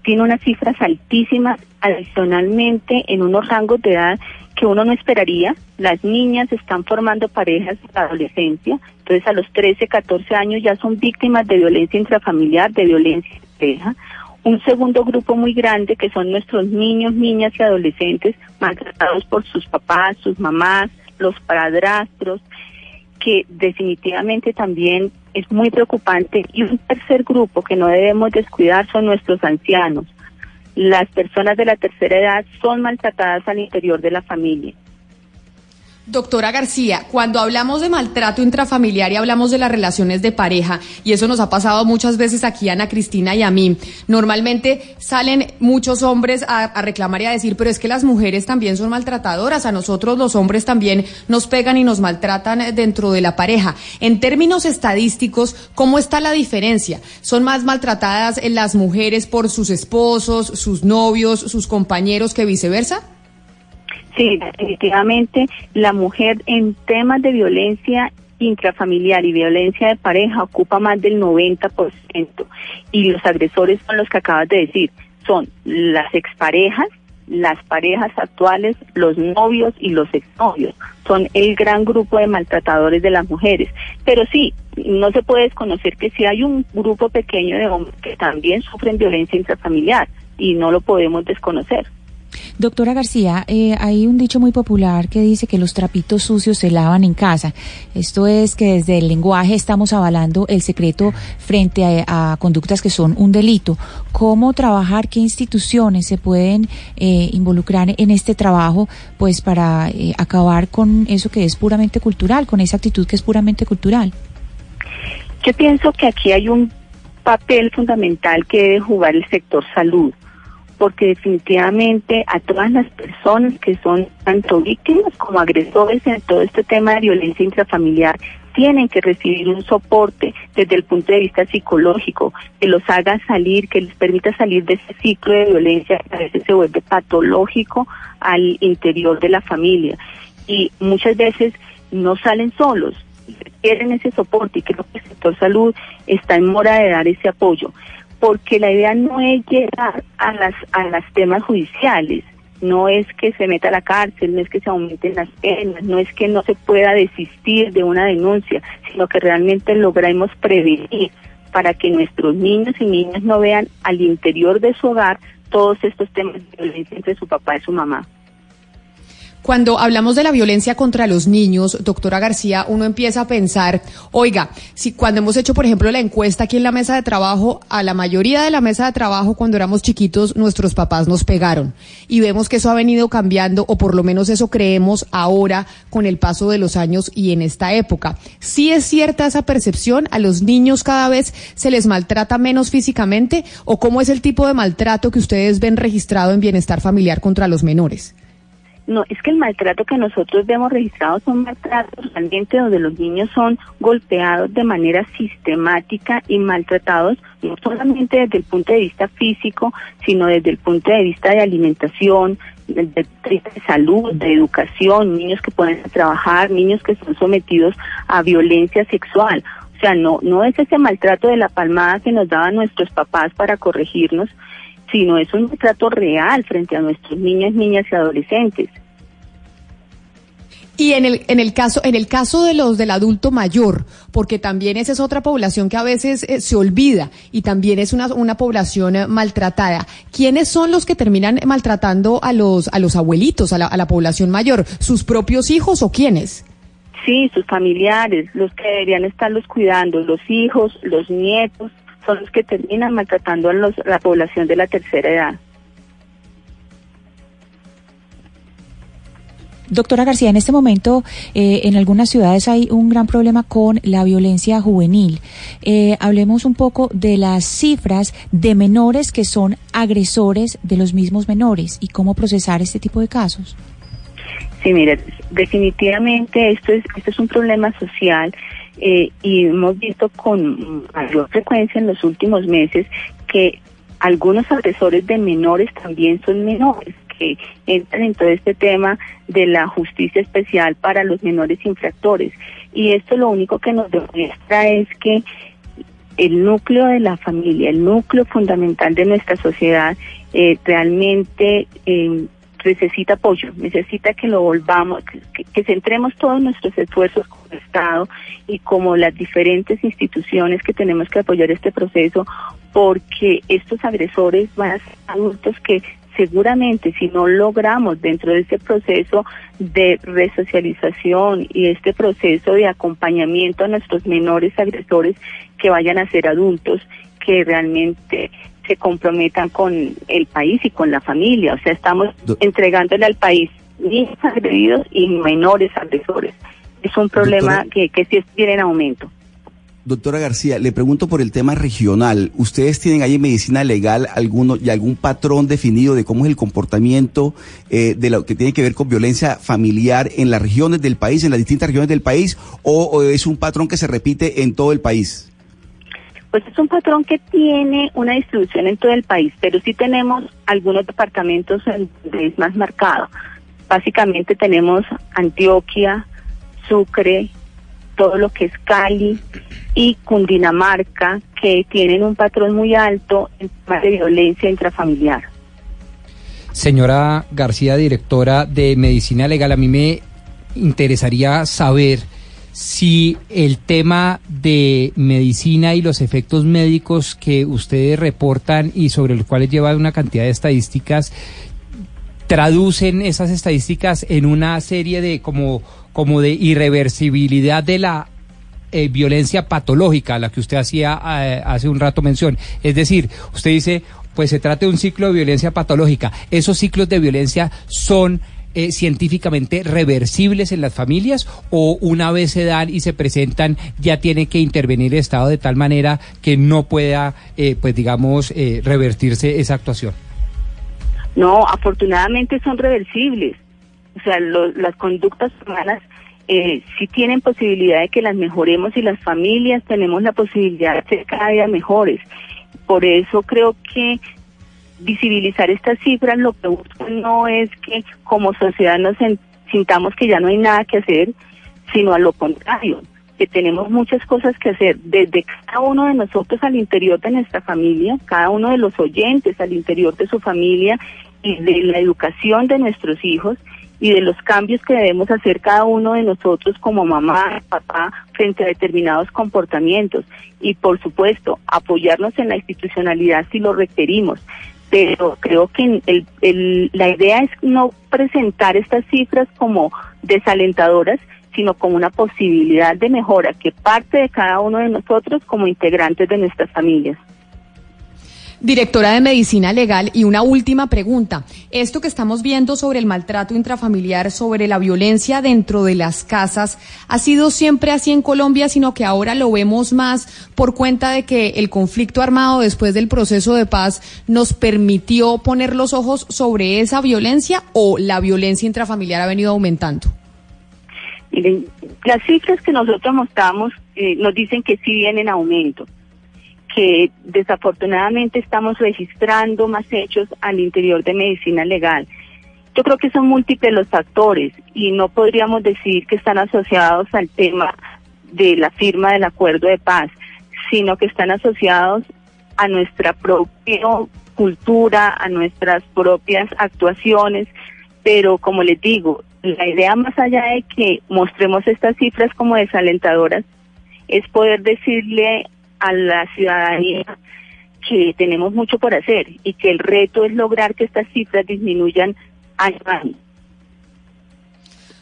tiene unas cifras altísimas, adicionalmente en unos rangos de edad que uno no esperaría. Las niñas están formando parejas en la adolescencia, entonces a los 13, 14 años ya son víctimas de violencia intrafamiliar, de violencia de pareja. Un segundo grupo muy grande que son nuestros niños, niñas y adolescentes maltratados por sus papás, sus mamás, los padrastros, que definitivamente también es muy preocupante. Y un tercer grupo que no debemos descuidar son nuestros ancianos. Las personas de la tercera edad son maltratadas al interior de la familia. Doctora García, cuando hablamos de maltrato intrafamiliar y hablamos de las relaciones de pareja, y eso nos ha pasado muchas veces aquí a Ana Cristina y a mí, normalmente salen muchos hombres a, a reclamar y a decir, pero es que las mujeres también son maltratadoras, a nosotros los hombres también nos pegan y nos maltratan eh, dentro de la pareja. En términos estadísticos, ¿cómo está la diferencia? ¿Son más maltratadas eh, las mujeres por sus esposos, sus novios, sus compañeros que viceversa? Sí, definitivamente la mujer en temas de violencia intrafamiliar y violencia de pareja ocupa más del 90% y los agresores son los que acabas de decir, son las exparejas, las parejas actuales, los novios y los exnovios. Son el gran grupo de maltratadores de las mujeres. Pero sí, no se puede desconocer que sí hay un grupo pequeño de hombres que también sufren violencia intrafamiliar y no lo podemos desconocer. Doctora García, eh, hay un dicho muy popular que dice que los trapitos sucios se lavan en casa. Esto es que desde el lenguaje estamos avalando el secreto frente a, conductas que son un delito. ¿Cómo trabajar? ¿Qué instituciones se pueden eh, involucrar en este trabajo pues para eh, acabar con eso que es puramente cultural, con esa actitud que es puramente cultural? Yo pienso que aquí hay un papel fundamental que debe jugar el sector salud, porque definitivamente a todas las personas que son tanto víctimas como agresores en todo este tema de violencia intrafamiliar tienen que recibir un soporte desde el punto de vista psicológico, que los haga salir, que les permita salir de ese ciclo de violencia que a veces se vuelve patológico al interior de la familia. Y muchas veces no salen solos, quieren ese soporte y creo que el sector salud está en mora de dar ese apoyo, porque la idea no es llegar a las a los temas judiciales, no es que se meta a la cárcel, no es que se aumenten las penas, no es que no se pueda desistir de una denuncia, sino que realmente logremos prevenir para que nuestros niños y niñas no vean al interior de su hogar todos estos temas de violencia entre su papá y su mamá. Cuando hablamos de la violencia contra los niños, doctora García, uno empieza a pensar, oiga, si cuando hemos hecho, por ejemplo, la encuesta aquí en la mesa de trabajo, a la mayoría de la mesa de trabajo, cuando éramos chiquitos, nuestros papás nos pegaron. Y vemos que eso ha venido cambiando, o por lo menos eso creemos ahora con el paso de los años y en esta época. ¿Sí es cierta esa percepción? ¿A los niños cada vez se les maltrata menos físicamente? ¿O cómo es el tipo de maltrato que ustedes ven registrado en bienestar familiar contra los menores? No, es que el maltrato que nosotros vemos registrado son maltratos realmente donde los niños son golpeados de manera sistemática y maltratados, no solamente desde el punto de vista físico, sino desde el punto de vista de alimentación, de de salud, de educación, niños que pueden trabajar, niños que son sometidos a violencia sexual. O sea, no, no es ese maltrato de la palmada que nos daban nuestros papás para corregirnos, sino es un maltrato real frente a nuestros niños, niñas y adolescentes. Y en el, en el caso, en el caso de los del adulto mayor, porque también esa es otra población que a veces eh, se olvida y también es una, una población eh, maltratada. ¿Quiénes son los que terminan maltratando a los, a los abuelitos, a la, a la población mayor? ¿Sus propios hijos o quiénes? Sí, sus familiares, los que deberían estarlos cuidando, los hijos, los nietos, son los que terminan maltratando a los- la población de la tercera edad. Doctora García, en este momento eh, en algunas ciudades hay un gran problema con la violencia juvenil. Eh, hablemos un poco de las cifras de menores que son agresores de los mismos menores y cómo procesar este tipo de casos. Sí, mire, definitivamente esto es, esto es un problema social eh, y hemos visto con mayor frecuencia en los últimos meses que algunos agresores de menores también son menores que entran en todo este tema de la justicia especial para los menores infractores. Y esto lo único que nos demuestra es que el núcleo de la familia, el núcleo fundamental de nuestra sociedad, eh, realmente eh, necesita apoyo, necesita que lo volvamos, que, centremos todos nuestros esfuerzos como Estado y como las diferentes instituciones que tenemos que apoyar este proceso, porque estos agresores van a ser adultos que seguramente si no logramos dentro de este proceso de resocialización y este proceso de acompañamiento a nuestros menores agresores que vayan a ser adultos que realmente se comprometan con el país y con la familia. O sea, estamos entregándole al país niños agredidos y menores agresores. Es un problema que, que sí viene en aumento. Doctora García, le pregunto por el tema regional. ¿Ustedes tienen ahí en medicina legal alguno y algún patrón definido de cómo es el comportamiento eh, de lo que tiene que ver con violencia familiar en las regiones del país, en las distintas regiones del país, o, o es un patrón que se repite en todo el país? Pues es un patrón que tiene una distribución en todo el país, pero sí tenemos algunos departamentos en donde es más marcado. Básicamente tenemos Antioquia, Sucre, todo lo que es Cali y Cundinamarca, que tienen un patrón muy alto en temas de violencia intrafamiliar. Señora García, directora de Medicina Legal, a mí me interesaría saber si el tema de medicina y los efectos médicos que ustedes reportan y sobre los cuales llevan una cantidad de estadísticas traducen esas estadísticas en una serie de como como de irreversibilidad de la eh, violencia patológica a la que usted hacía eh, hace un rato mención. Es decir, usted dice, pues se trata de un ciclo de violencia patológica. ¿Esos ciclos de violencia son eh, científicamente reversibles en las familias o una vez se dan y se presentan ya tiene que intervenir el Estado de tal manera que no pueda, eh, pues digamos, eh, revertirse esa actuación? No, afortunadamente son reversibles. O sea, lo- las conductas humanas eh, sí tienen posibilidad de que las mejoremos y las familias tenemos la posibilidad de ser cada día mejores. Por eso creo que visibilizar estas cifras lo que busca no es que como sociedad nos sintamos que ya no hay nada que hacer, sino a lo contrario, que tenemos muchas cosas que hacer desde cada uno de nosotros al interior de nuestra familia, cada uno de los oyentes al interior de su familia y de la educación de nuestros hijos y de los cambios que debemos hacer cada uno de nosotros como mamá, papá, frente a determinados comportamientos. Y por supuesto, apoyarnos en la institucionalidad si lo requerimos. Pero creo que el- el- la idea es no presentar estas cifras como desalentadoras, sino como una posibilidad de mejora que parte de cada uno de nosotros como integrantes de nuestras familias. Directora de Medicina Legal, y una última pregunta. Esto que estamos viendo sobre el maltrato intrafamiliar, sobre la violencia dentro de las casas, ¿ha sido siempre así en Colombia, sino que ahora lo vemos más por cuenta de que el conflicto armado después del proceso de paz nos permitió poner los ojos sobre esa violencia o la violencia intrafamiliar ha venido aumentando? Miren, las cifras que nosotros mostramos eh, nos dicen que sí vienen en aumento, que desafortunadamente estamos registrando más hechos al interior de medicina legal. Yo creo que son múltiples los factores y no podríamos decir que están asociados al tema de la firma del acuerdo de paz, sino que están asociados a nuestra propia cultura, a nuestras propias actuaciones, pero como les digo, la idea más allá de que mostremos estas cifras como desalentadoras es poder decirle a la ciudadanía que tenemos mucho por hacer y que el reto es lograr que estas cifras disminuyan año a año.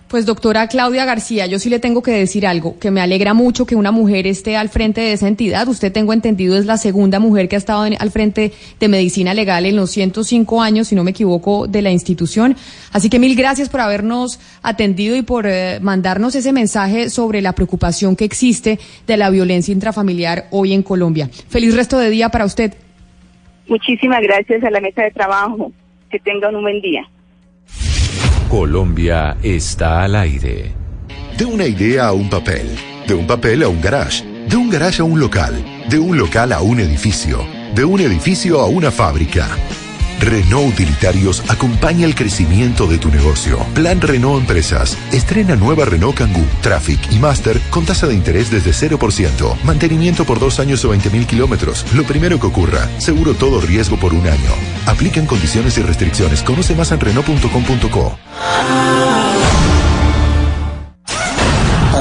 Pues doctora Claudia García, yo sí le tengo que decir algo, que me alegra mucho que una mujer esté al frente de esa entidad. Usted tengo entendido es la segunda mujer que ha estado al frente de medicina legal en los 105 años, si no me equivoco, de la institución. Así que mil gracias por habernos atendido y por eh, mandarnos ese mensaje sobre la preocupación que existe de la violencia intrafamiliar hoy en Colombia. Feliz resto de día para usted. Muchísimas gracias a la mesa de trabajo. Que tengan un buen día. Colombia está al aire. De una idea a un papel, de un papel a un garage, de un garage a un local, de un local a un edificio, de un edificio a una fábrica. Renault Utilitarios acompaña el crecimiento de tu negocio. Plan Renault Empresas. Estrena nueva Renault Kangoo, Traffic y Master con tasa de interés desde 0%. Mantenimiento por dos años o 20 mil kilómetros. Lo primero que ocurra. Seguro todo riesgo por un año. Aplican condiciones y restricciones. Conoce más en Renault.com.co.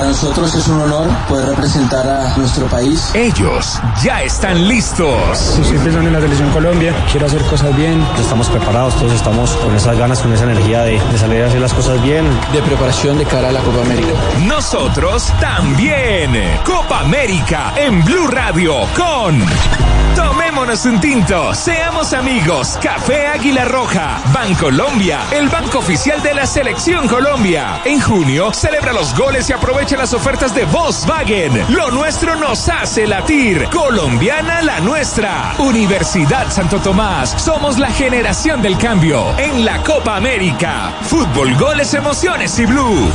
Para nosotros es un honor poder representar a nuestro país. Ellos ya están listos. Estoy pensando en la selección Colombia, quiero hacer cosas bien. Estamos preparados, todos estamos con esas ganas, con esa energía de, de salir a hacer las cosas bien. De preparación de cara a la Copa América. Nosotros también. Copa América en Blue Radio con Tomémonos un tinto, seamos amigos. Café Águila Roja, Bancolombia, el banco oficial de la Selección Colombia. En junio, celebra los goles y aprovecha las ofertas de Volkswagen. Lo nuestro nos hace latir. Colombiana la nuestra. Universidad Santo Tomás, somos la generación del cambio. En la Copa América. Fútbol, goles, emociones y Blue.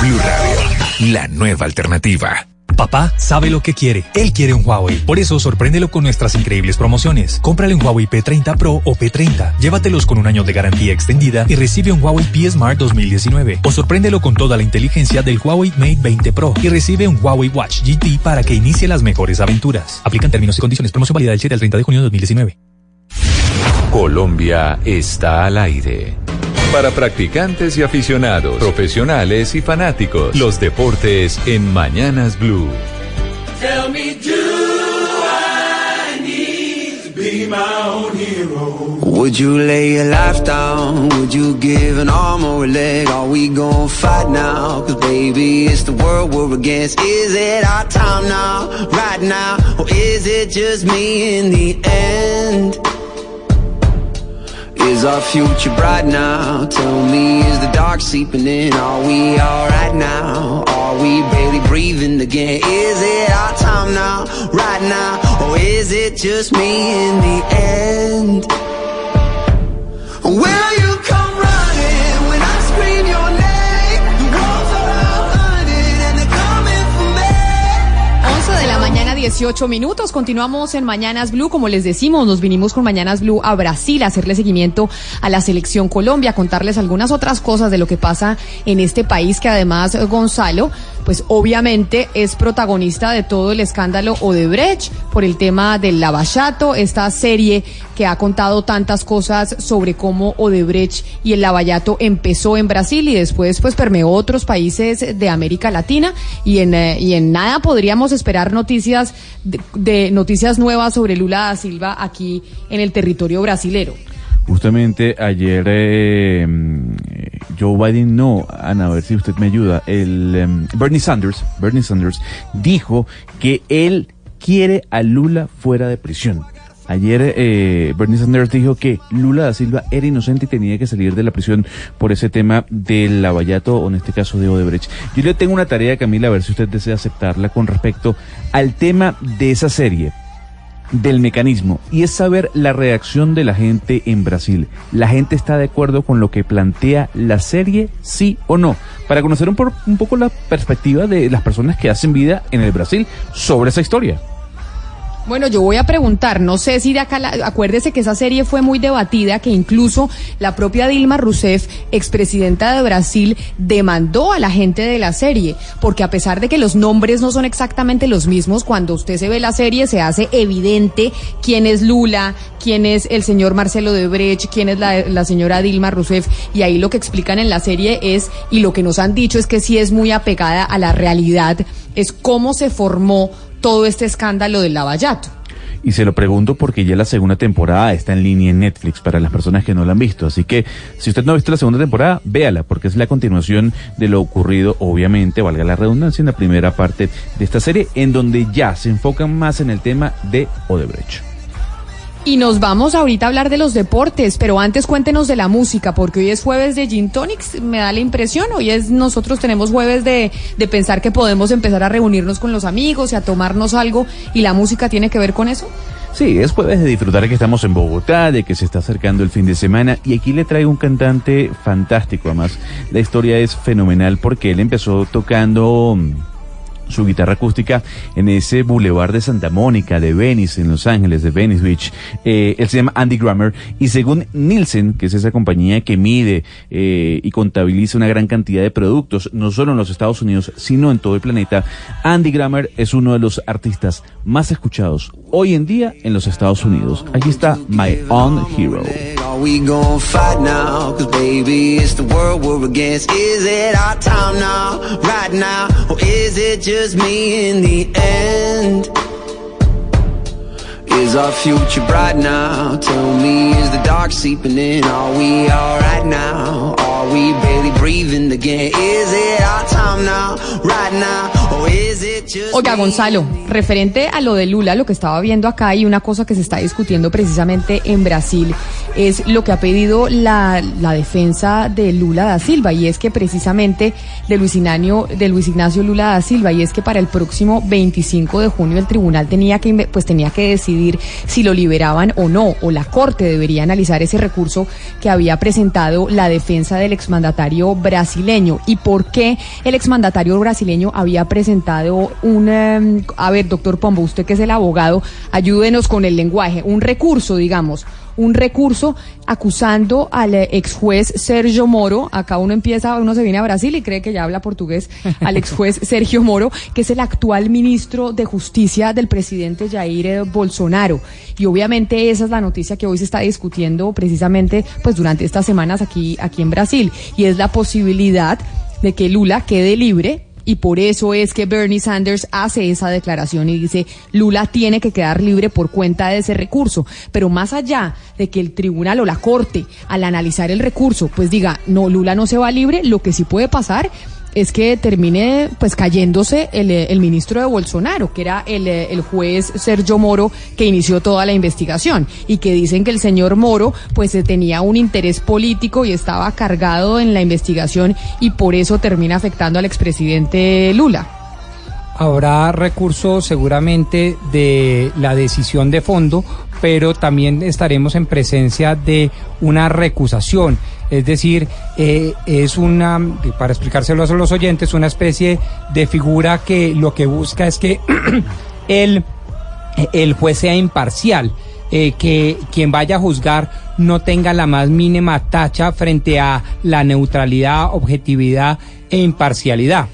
Blue Radio, la nueva alternativa. Papá sabe lo que quiere. Él quiere un Huawei. Por eso sorpréndelo con nuestras increíbles promociones. Cómprale un Huawei P30 Pro o P30. Llévatelos con un año de garantía extendida y recibe un Huawei P Smart 2019. O sorpréndelo con toda la inteligencia del Huawei Mate 20 Pro y recibe un Huawei Watch GT para que inicie las mejores aventuras. Aplican términos y condiciones. Promoción válida del 7 al 30 de junio de 2019. Colombia está al aire. Para practicantes y aficionados, profesionales y fanáticos, los deportes en Mañanas Blue. Tell me, do I need to be my own hero? Would you lay your life down? Would you give an arm or a leg? Are we gonna fight now? Cause baby, it's the world we're against. Is it our time now? Right now? Or is it just me in the end? Is our future bright now? Tell me, is the dark seeping in? Are we alright now? Are we barely breathing again? Is it our time now? Right now? Or is it just me in the end? Will you come 18 18 minutos. Continuamos en Mañanas Blue. Como les decimos, nos vinimos con Mañanas Blue a Brasil a hacerle seguimiento a la selección Colombia, contarles algunas otras cosas de lo que pasa en este país, que además Gonzalo, pues obviamente es protagonista de todo el escándalo Odebrecht por el tema del lavallato, esta serie que ha contado tantas cosas sobre cómo Odebrecht y el lavallato empezó en Brasil y después pues permeó otros países de América Latina y en, eh, y en nada podríamos esperar noticias de, noticias nuevas sobre Lula da Silva aquí en el territorio brasilero. Justamente ayer eh, Joe Biden no, Ana, a ver si usted me ayuda, el em, Bernie Sanders, Bernie Sanders dijo que él quiere a Lula fuera de prisión. Ayer eh, Bernie Sanders dijo que Lula da Silva era inocente y tenía que salir de la prisión por ese tema del lavallato o en este caso de Odebrecht. Yo le tengo una tarea, Camila, a ver si usted desea aceptarla con respecto al tema de esa serie del mecanismo y es saber la reacción de la gente en Brasil. ¿La gente está de acuerdo con lo que plantea la serie, sí o no? Para conocer un, por- un poco la perspectiva de las personas que hacen vida en el Brasil sobre esa historia. Bueno, yo voy a preguntar, no sé si de acá, la- acuérdese que esa serie fue muy debatida, que incluso la propia Dilma Rousseff, expresidenta de Brasil, demandó a la gente de la serie, porque a pesar de que los nombres no son exactamente los mismos, cuando usted se ve la serie se hace evidente quién es Lula, quién es el señor Marcelo de Brecht, quién es la, la señora Dilma Rousseff, y ahí lo que explican en la serie es, y lo que nos han dicho es que sí es muy apegada a la realidad, es cómo se formó todo este escándalo del lavallato. Y se lo pregunto porque ya la segunda temporada está en línea en Netflix para las personas que no la han visto. Así que si usted no ha visto la segunda temporada, véala porque es la continuación de lo ocurrido, obviamente, valga la redundancia, en la primera parte de esta serie, en donde ya se enfocan más en el tema de Odebrecht. Y nos vamos ahorita a hablar de los deportes, pero antes cuéntenos de la música, porque hoy es jueves de Gin Tonics, me da la impresión, hoy es nosotros tenemos jueves de, de pensar que podemos empezar a reunirnos con los amigos y a tomarnos algo, y la música tiene que ver con eso. Sí, es jueves de disfrutar que estamos en Bogotá, de que se está acercando el fin de semana y aquí le traigo un cantante fantástico. Además, la historia es fenomenal porque él empezó tocando mm, su guitarra acústica en ese boulevard de Santa Mónica, de Venice, en Los Ángeles, de Venice Beach. Eh, él se llama Andy Grammer y según Nielsen, que es esa compañía que mide eh, y contabiliza una gran cantidad de productos, no solo en los Estados Unidos, sino en todo el planeta, Andy Grammer es uno de los artistas más escuchados hoy en día en los Estados Unidos. Aquí está My Own Hero. Are we gonna fight now? Cause baby, it's the world we're against. Is it our time now? Right now? Or is it just me in the end? Is our future bright now? Tell me, is the dark seeping in? Are we alright now? Are we barely breathing again? Is it our time now? Right now? Oiga, Gonzalo, referente a lo de Lula, lo que estaba viendo acá y una cosa que se está discutiendo precisamente en Brasil es lo que ha pedido la, la defensa de Lula da Silva y es que precisamente de Luis, Ignacio, de Luis Ignacio Lula da Silva y es que para el próximo 25 de junio el tribunal tenía que pues tenía que decidir si lo liberaban o no o la corte debería analizar ese recurso que había presentado la defensa del exmandatario brasileño. Y por qué el exmandatario brasileño había presentado un em, a ver doctor Pombo usted que es el abogado ayúdenos con el lenguaje un recurso digamos un recurso acusando al eh, ex juez Sergio Moro, acá uno empieza, uno se viene a Brasil y cree que ya habla portugués, al ex juez Sergio Moro, que es el actual ministro de Justicia del presidente Jair eh, Bolsonaro. Y obviamente esa es la noticia que hoy se está discutiendo precisamente pues durante estas semanas aquí, aquí en Brasil. Y es la posibilidad de que Lula quede libre y por eso es que Bernie Sanders hace esa declaración y dice, Lula tiene que quedar libre por cuenta de ese recurso. Pero más allá de que el tribunal o la corte, al analizar el recurso, pues diga, no, Lula no se va libre, lo que sí puede pasar es que termine pues cayéndose el, eh, el ministro de Bolsonaro, que era el, eh, el juez Sergio Moro que inició toda la investigación y que dicen que el señor Moro pues eh, tenía un interés político y estaba cargado en la investigación y por eso termina afectando al expresidente Lula. Habrá recurso seguramente de la decisión de fondo, pero también estaremos en presencia de una recusación. Es decir, eh, es una, para explicárselo a los oyentes, una especie de figura que lo que busca es que el el juez sea imparcial, eh, que quien vaya a juzgar no tenga la más mínima tacha frente a la neutralidad, objetividad e imparcialidad.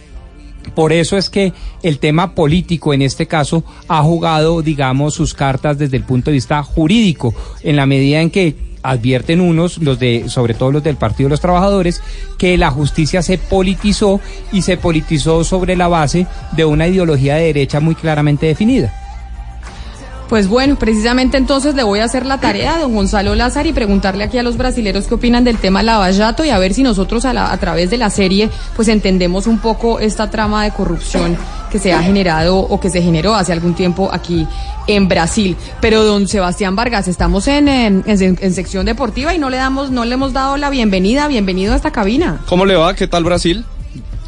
Por eso es que el tema político en este caso ha jugado, digamos, sus cartas desde el punto de vista jurídico, en la medida en que advierten unos, los de, sobre todo los del Partido de los Trabajadores, que la justicia se politizó y se politizó sobre la base de una ideología de derecha muy claramente definida. Pues bueno, precisamente entonces le voy a hacer la tarea a don Gonzalo Lázaro y preguntarle aquí a los brasileros qué opinan del tema lavallato y a ver si nosotros a, la- a través de la serie pues entendemos un poco esta trama de corrupción que se ha generado o que se generó hace algún tiempo aquí en Brasil. Pero don Sebastián Vargas, estamos en, en- en- en sección deportiva y no le damos, no le hemos dado la bienvenida, bienvenido a esta cabina. ¿Cómo le va? ¿Qué tal Brasil?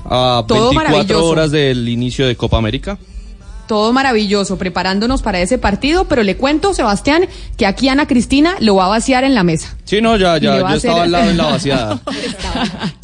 A Todo 24 maravilloso. horas del inicio de Copa América. Todo maravilloso, preparándonos para ese partido, pero le cuento, Sebastián, que aquí Ana Cristina lo va a vaciar en la mesa. Sí, no, ya, ya, yo estaba al lado en la vaciada.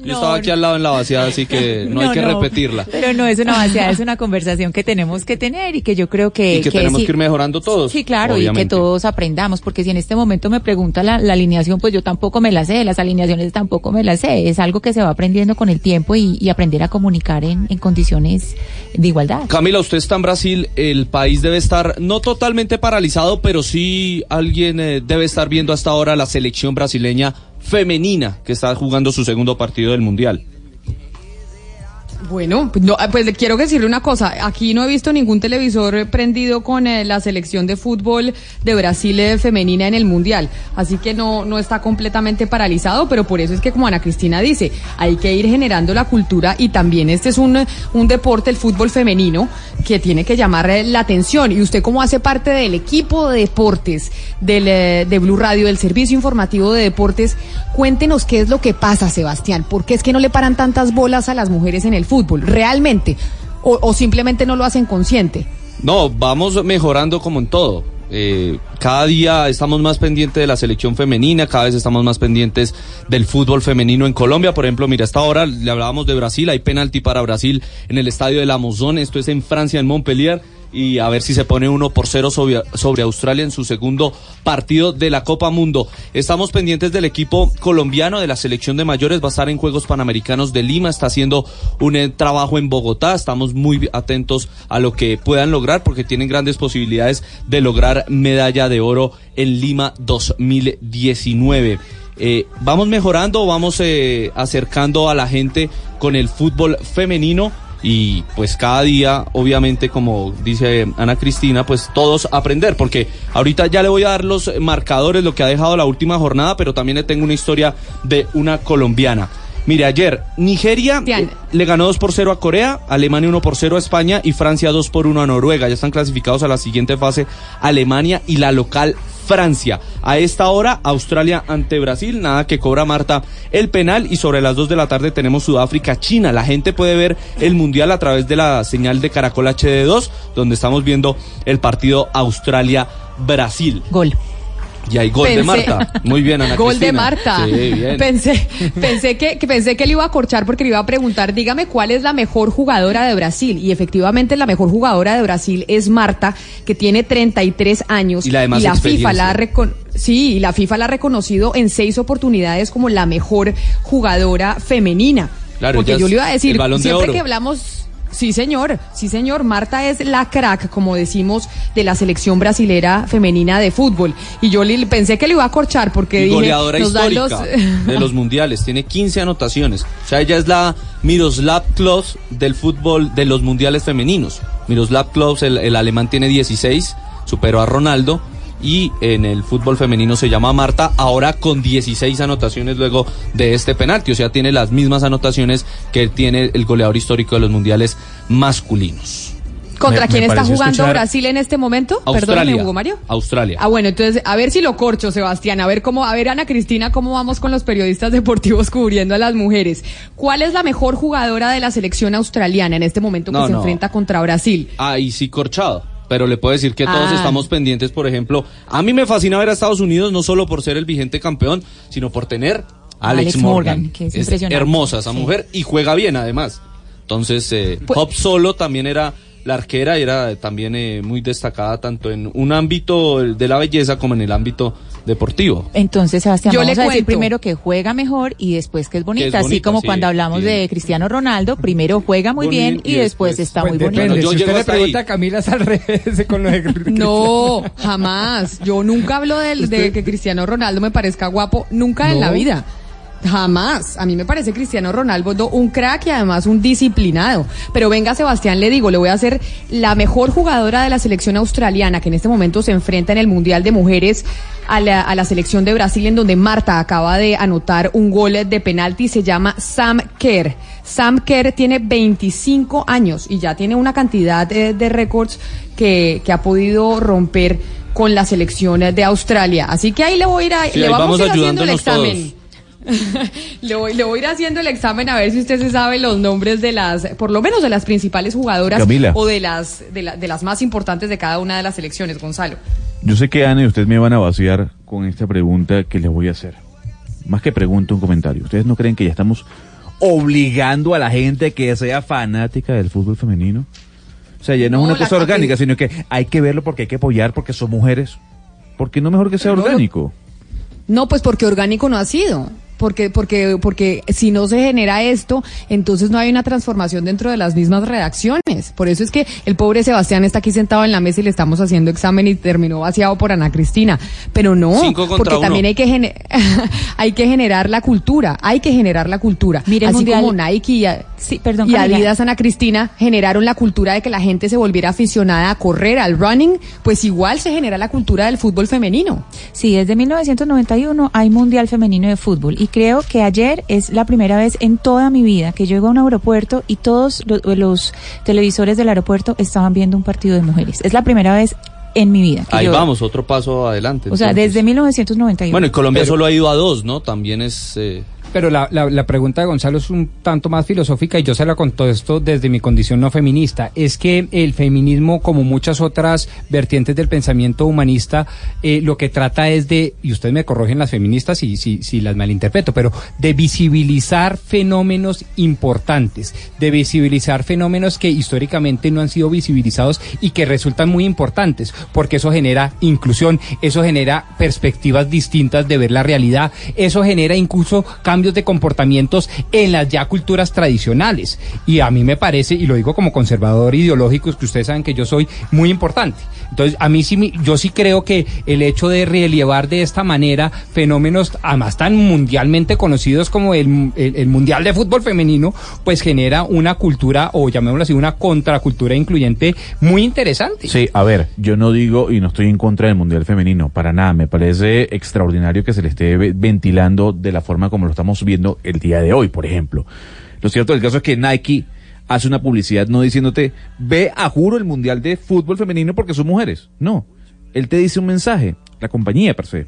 Yo estaba aquí al lado en la vaciada, así que no, hay No, que no. repetirla. Pero no es una vaciada, es una conversación que tenemos que tener y que yo creo que... Y que tenemos sí- que ir mejorando todos. Sí, claro, y que todos aprendamos, porque si en este momento me pregunta la, la alineación, pues yo tampoco me la sé, las alineaciones tampoco me las sé, es algo que se va aprendiendo con el tiempo y, y aprender a comunicar en, en condiciones de igualdad. Camila, usted está en Brasil, el país debe estar no totalmente paralizado, pero sí alguien eh, debe estar viendo hasta ahora la selección brasileña femenina que está jugando su segundo partido del Mundial. Bueno, pues, no, pues le quiero decirle una cosa. Aquí no he visto ningún televisor prendido con eh, la selección de fútbol de Brasil eh, femenina en el Mundial. Así que no, no está completamente paralizado, pero por eso es que, como Ana Cristina dice, hay que ir generando la cultura y también este es un, un deporte, el fútbol femenino, que tiene que llamar eh, la atención. Y usted, como hace parte del equipo de deportes del, de Blue Radio, del servicio informativo de deportes, cuéntenos qué es lo que pasa, Sebastián. ¿Por qué es que no le paran tantas bolas a las mujeres en el fútbol? ¿Realmente? ¿O, simplemente no lo hacen consciente? No, vamos mejorando como en todo. Eh, cada día estamos más pendientes de la selección femenina, cada vez estamos más pendientes del fútbol femenino en Colombia. Por ejemplo, mira, hasta ahora le hablábamos de Brasil, hay penalti para Brasil en el estadio de la Mozón, esto es en Francia, en Montpellier. Y a ver si se pone uno por cero sobre, sobre Australia en su segundo partido de la Copa Mundo. Estamos pendientes del equipo colombiano de la selección de mayores. Va a estar en Juegos Panamericanos de Lima. Está haciendo un eh, trabajo en Bogotá. Estamos muy atentos a lo que puedan lograr porque tienen grandes posibilidades de lograr medalla de oro en Lima 2019. Eh, vamos mejorando, vamos eh, acercando a la gente con el fútbol femenino y pues cada día, obviamente, como dice Ana Cristina, pues todos aprender, porque ahorita ya le voy a dar los marcadores, lo que ha dejado la última jornada, pero también le tengo una historia de una colombiana. Mire, ayer Nigeria eh, le ganó 2 por 0 a Corea, Alemania 1 por 0 a España y Francia 2 por 1 a Noruega. Ya están clasificados a la siguiente fase Alemania y la local Francia. A esta hora, Australia ante Brasil, nada que cobra Marta el penal y sobre las 2 de la tarde tenemos Sudáfrica, China. La gente puede ver el Mundial a través de la señal de Caracol HD2, donde estamos viendo el partido Australia-Brasil. Gol. Y hay gol de Marta. Muy bien, Ana Gol de. Marta. Sí, bien. Pensé, pensé que, que pensé que le iba a corchar porque le iba a preguntar, dígame cuál es la mejor jugadora de Brasil. Y efectivamente la mejor jugadora de Brasil es Marta, que tiene 33 años. Y la de más FIFA la ha Sí, y la FIFA la ha reconocido en seis oportunidades como la mejor jugadora femenina. Claro, porque yo le iba a decir, siempre que hablamos Sí, señor, sí, señor. Marta es la crack, como decimos, de la selección brasilera femenina de fútbol. Y yo le- pensé que le iba a corchar porque Y dije, goleadora nos histórica los- de los mundiales, tiene 15 anotaciones. O sea, ella es la Miroslav Klose del fútbol de los mundiales femeninos. Miroslav Klose, el, el alemán, tiene 16, superó a Ronaldo. Y en el fútbol femenino se llama Marta, ahora con 16 anotaciones luego de este penalti. O sea, tiene las mismas anotaciones que tiene el goleador histórico de los mundiales masculinos. ¿Contra Me- quién me está jugando escuchar- Brasil en este momento? Perdóname, Australia. Hugo Mario. Australia. Ah, bueno, entonces, a ver si lo corcho, Sebastián. A ver cómo, a ver, Ana Cristina, cómo vamos con los periodistas deportivos cubriendo a las mujeres. ¿Cuál es la mejor jugadora de la selección australiana en este momento que No, se enfrenta contra Brasil? Ahí sí corchado. Pero le puedo decir que todos Ah. estamos pendientes, por ejemplo, a mí me fascina ver a Estados Unidos no solo por ser el vigente campeón, sino por tener a Alex, Alex Morgan. Morgan, que es impresionante. hermosa esa Sí. mujer y juega bien además. Entonces, eh, Pues- Hop Solo también era la arquera era también eh, muy destacada tanto en un ámbito de la belleza como en el ámbito deportivo. Entonces, Sebastián, Yo vamos le a decir primero que juega mejor y después que es bonita. Que es Así bonita, como sí, cuando hablamos sí. de Cristiano Ronaldo, primero juega muy bien y, y después, después- está Pues muy depende, bonito. yo si usted le pregunta ahí. a Camila es al revés con lo de No, jamás. Yo nunca hablo del- de que Cristiano Ronaldo me parezca guapo, nunca en la vida. Jamás. A mí me parece Cristiano Ronaldo un crack y además un disciplinado. Pero venga, Sebastián, le digo, le voy a hacer la mejor jugadora de la selección australiana que en este momento se enfrenta en el Mundial de Mujeres a la, a la selección de Brasil, en donde Marta acaba de anotar un gol de penalti. Se llama Sam Kerr. Sam Kerr tiene 25 años y ya tiene una cantidad eh, de récords que, que ha podido romper con la selección de Australia. Así que ahí le voy a ir, a- Sí, le vamos, vamos a ir haciendo el examen. le, voy, le voy a ir haciendo el examen a ver si usted se sabe los nombres de las, por lo menos de las principales jugadoras Camila. o de las, de, la- de las más importantes de cada una de las selecciones, Gonzalo. Yo sé que Ana y ustedes me van a vaciar con esta pregunta que les voy a hacer. Más que pregunta, un comentario. ¿Ustedes no creen que ya estamos obligando a la gente que sea fanática del fútbol femenino? O sea, ya no, No, es una cosa orgánica, sino que hay que verlo porque hay que apoyar porque son mujeres. ¿Por qué no mejor que sea orgánico? No, pues porque orgánico no ha sido. Porque, porque, porque si no se genera esto, entonces no hay una transformación dentro de las mismas redacciones. Por eso es que el pobre Sebastián está aquí sentado en la mesa y le estamos haciendo examen y terminó vaciado por Ana Cristina. Pero no, porque uno. también hay que, hay que generar la cultura, hay que generar la cultura. Mire, Así mundial- como Nike y, Sí, perdón, y Camila. Adidas Ana Cristina generaron la cultura de que la gente se volviera aficionada a correr, al running, pues igual se genera la cultura del fútbol femenino. Sí, desde 1991 hay Mundial Femenino de Fútbol y creo que ayer es la primera vez en toda mi vida que llego a un aeropuerto y todos lo- los, televisores del aeropuerto estaban viendo un partido de mujeres. Es la primera vez en mi vida. Ahí yo- vamos, otro paso adelante. O sea, desde 1991. Bueno, y Colombia Pero- solo ha ido a dos, ¿no? También es... eh, Pero la, la, pregunta de Gonzalo es un tanto más filosófica y yo se la contesto desde mi condición no feminista. Es que el feminismo, como muchas otras vertientes del pensamiento humanista, eh, lo que trata es de, y ustedes me corrigen las feministas si, si, si las malinterpreto, pero de visibilizar fenómenos importantes, de visibilizar fenómenos que históricamente no han sido visibilizados y que resultan muy importantes, porque eso genera inclusión, eso genera perspectivas distintas de ver la realidad, eso genera incluso cambios de comportamientos en las ya culturas tradicionales. Y a mí me parece, y lo digo como conservador ideológico, es que ustedes saben que yo soy muy importante. Entonces, a mí sí, yo sí creo que el hecho de relevar de esta manera fenómenos además tan mundialmente conocidos como el, el- el Mundial de Fútbol Femenino, pues genera una cultura, o llamémoslo así, una contracultura incluyente muy interesante. Sí, a ver, yo no digo y no estoy en contra del Mundial Femenino, para nada. Me parece extraordinario que se le esté ve- ventilando de la forma como lo estamos viendo el día de hoy, por ejemplo. Lo cierto del caso es que Nike hace una publicidad no diciéndote, ve a juro el Mundial de Fútbol Femenino porque son mujeres. No, él te dice un mensaje, la compañía per se.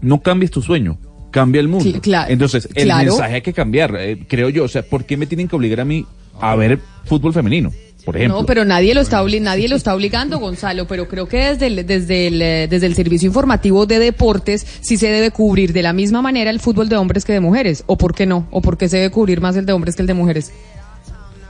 No cambies tu sueño, cambia el mundo. Claro, Entonces, el claro. mensaje hay que cambiar, eh, creo yo. O sea, ¿por qué me tienen que obligar a mí a ver fútbol femenino? Por ejemplo. No, pero nadie lo está obli- nadie lo está obligando, Gonzalo, pero creo que desde el, desde el eh, desde el servicio informativo de deportes sí se debe cubrir de la misma manera el fútbol de hombres que de mujeres, o por qué no, o por qué se debe cubrir más el de hombres que el de mujeres.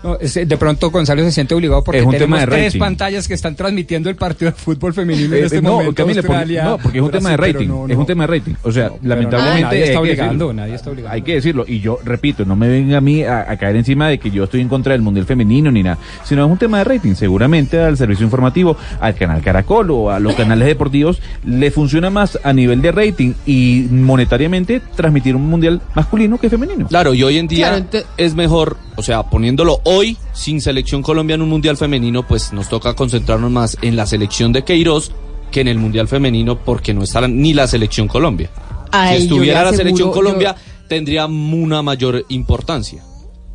No, es- de pronto Gonzalo se siente obligado porque Es un tenemos tema de tres rating. pantallas que están transmitiendo el partido de fútbol femenino en Eh, este no, momento. Camila, porque- Australia, no, porque es un tema de rating. no, Es un tema de rating. O sea, lamentablemente. nadie está hay que obligando, decirlo. nadie está obligando. Hay que decirlo. Y yo, repito, no me venga a mí a, a caer encima de que yo estoy en contra del mundial femenino ni nada. Sino es un tema de rating. Seguramente al servicio informativo, al canal Caracol o a los canales deportivos, le funciona más a nivel de rating y monetariamente transmitir un mundial masculino que femenino. Claro, y hoy en día Claro, es mejor, o sea, poniéndolo hoy sin selección Colombia en un mundial femenino, pues nos toca concentrarnos más en la selección de Queiroz que en el mundial femenino porque no está ni la selección Colombia. Ay, si estuviera la selección Colombia, yo- tendría una mayor importancia.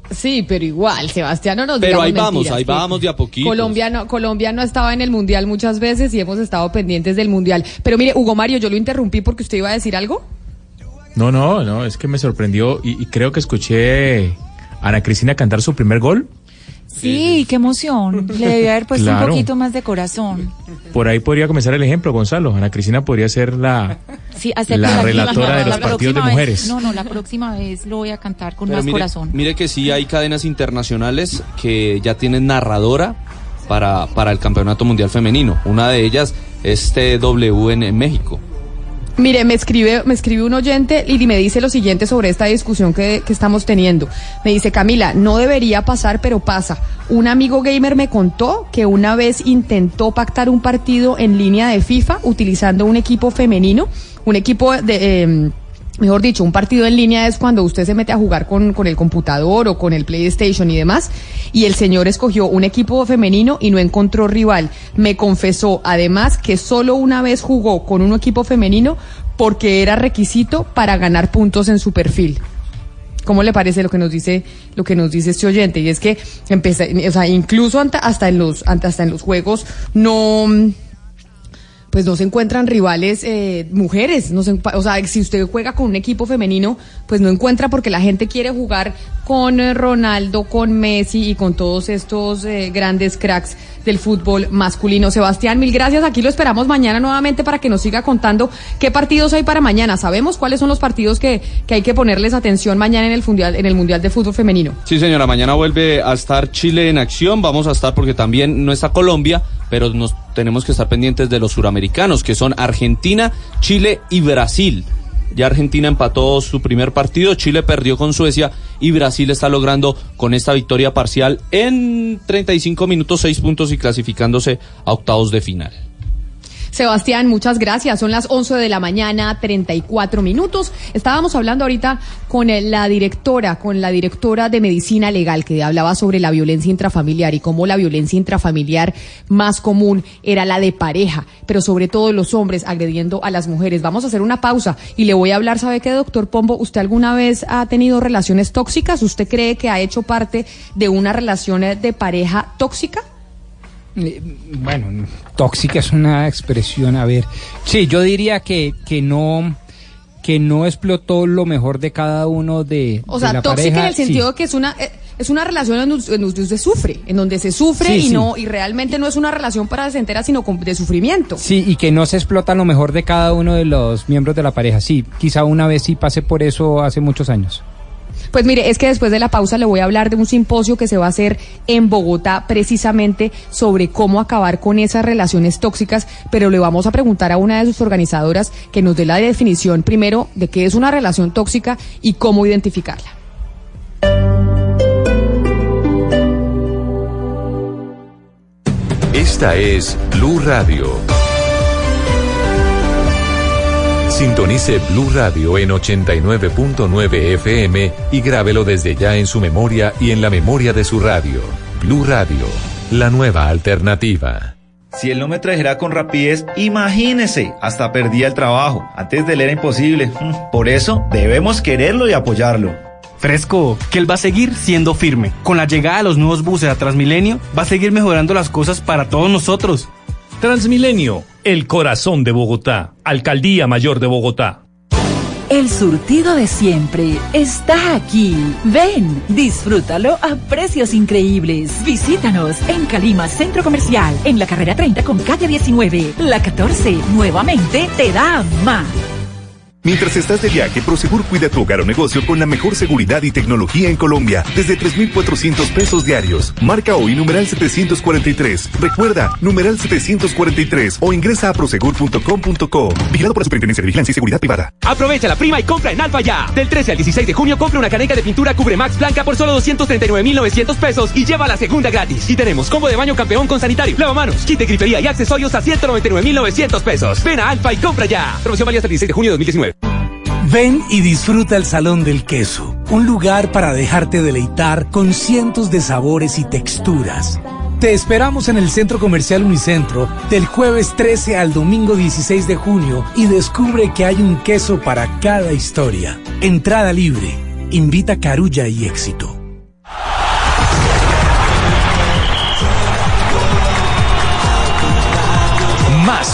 Sí, pero igual, Sebastián, no nos Pero ahí vamos, mentiras, ahí vamos de a poquitos. Colombia no, Colombia no estaba en el mundial muchas veces y hemos estado pendientes del mundial. Pero mire, Hugo Mario, yo lo interrumpí porque usted iba a decir algo. No, no, no, es que me sorprendió y, y creo que escuché Ana Cristina cantar su primer gol. Sí, qué emoción. Le debía haber puesto un poquito más de corazón. Por ahí podría comenzar el ejemplo, Gonzalo. Ana Cristina podría ser la... Sí, La la relatora de los la partidos de vez- mujeres. no, no, la próxima vez lo voy a cantar con Pero más mire, corazón. mire que sí hay cadenas internacionales que ya tienen narradora para, para el Campeonato Mundial Femenino. Una de ellas es TW en México. Mire, me escribe, me escribe un oyente y me dice lo siguiente sobre esta discusión que, que estamos teniendo. Me dice, Camila, no debería pasar, pero pasa. Un amigo gamer me contó que una vez intentó pactar un partido en línea de FIFA utilizando un equipo femenino, un equipo de... em, Mejor dicho, un partido en línea es cuando usted se mete a jugar con, con el computador o con el PlayStation y demás, y el señor escogió un equipo femenino y no encontró rival. Me confesó además que solo una vez jugó con un equipo femenino porque era requisito para ganar puntos en su perfil. ¿Cómo le parece lo que nos dice lo que nos dice este oyente? Y es que empecé, o sea, incluso hasta en los hasta en los juegos no pues no se encuentran rivales eh, mujeres, no se o sea, si usted juega con un equipo femenino, pues no encuentra porque la gente quiere jugar con eh, Ronaldo, con Messi y con todos estos eh, grandes cracks del fútbol masculino. Sebastián, mil gracias. Aquí lo esperamos mañana nuevamente para que nos siga contando qué partidos hay para mañana. Sabemos cuáles son los partidos que, que hay que ponerles atención mañana en el mundial, en el mundial de fútbol femenino. Sí, señora, mañana vuelve a estar Chile en acción. Vamos a estar porque también no está Colombia, pero nos tenemos que estar pendientes de los suramericanos, que son Argentina, Chile y Brasil. Ya Argentina empató su primer partido, Chile perdió con Suecia y Brasil está logrando con esta victoria parcial en 35 minutos 6 puntos y clasificándose a octavos de final. Sebastián, muchas gracias. Son las 11 de la mañana, 34 minutos. Estábamos hablando ahorita con la directora, con la directora de medicina legal que hablaba sobre la violencia intrafamiliar y cómo la violencia intrafamiliar más común era la de pareja, pero sobre todo los hombres agrediendo a las mujeres. Vamos a hacer una pausa y le voy a hablar, ¿sabe qué, doctor Pombo? ¿Usted alguna vez ha tenido relaciones tóxicas? ¿Usted cree que ha hecho parte de una relación de pareja tóxica? Eh, Bueno, tóxica es una expresión, a ver. Sí, yo diría que, que no que no explotó lo mejor de cada uno de, O de sea, la tóxica pareja, en el sentido sí. de que es una eh, es una relación en donde usted sufre, en donde se sufre Sí, y sí. no y realmente no es una relación para entera sino de sufrimiento. Sí, y que no se explota lo mejor de cada uno de los miembros de la pareja. Sí, quizá una vez sí pasé por eso hace muchos años. Pues mire, es que después de la pausa le voy a hablar de un simposio que se va a hacer en Bogotá precisamente sobre cómo acabar con esas relaciones tóxicas, pero le vamos a preguntar a una de sus organizadoras que nos dé la definición primero de qué es una relación tóxica y cómo identificarla. Esta es Blue Radio. Sintonice Blue Radio en 89.9 FM y grábelo desde ya en su memoria y en la memoria de su radio. Blue Radio, la nueva alternativa. Si él no me trajera con rapidez, imagínese, hasta perdía el trabajo. Antes de él era imposible. Mm, Por eso debemos quererlo y apoyarlo. Fresco, que él va a seguir siendo firme. Con la llegada de los nuevos buses a Transmilenio, va a seguir mejorando las cosas para todos nosotros. Transmilenio, el corazón de Bogotá, Alcaldía Mayor de Bogotá. El surtido de siempre está aquí. Ven, disfrútalo a precios increíbles. Visítanos en Calima Centro Comercial, en la carrera 30 con calle 19. La 14 nuevamente te da más. Mientras estás de viaje, Prosegur cuida tu hogar o negocio con la mejor seguridad y tecnología en Colombia, desde 3,400 pesos diarios. Marca hoy numeral 743. Recuerda, numeral 743 o ingresa a prosegur.com.co. Vigilado por la Superintendencia de Vigilancia y Seguridad Privada. Aprovecha la prima y compra en Alfa ya. Del 13 al 16 de junio compra una caneca de pintura Cubre Max blanca por solo 239.900 pesos y lleva la segunda gratis. Y tenemos combo de baño campeón con sanitario, lavamanos, kit de grifería y accesorios a 199.900 pesos. Ven a Alfa y compra ya. Promoción válida hasta el 16 de junio de 2019. Ven y disfruta el Salón del Queso, un lugar para dejarte deleitar con cientos de sabores y texturas. Te esperamos en el Centro Comercial Unicentro del jueves 13 al domingo 16 de junio y descubre que hay un queso para cada historia. Entrada libre. Invita Carulla y Éxito.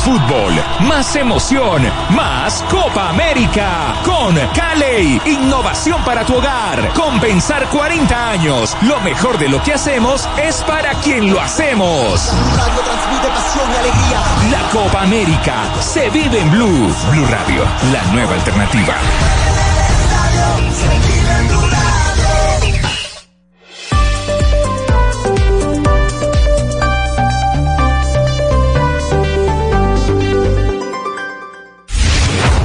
Fútbol, más emoción, más Copa América. Con Caley, innovación para tu hogar. Compensar 40 años. Lo mejor de lo que hacemos es para quien lo hacemos. Radio transmite pasión y alegría. La Copa América se vive en Blue. Blue Radio, la nueva alternativa.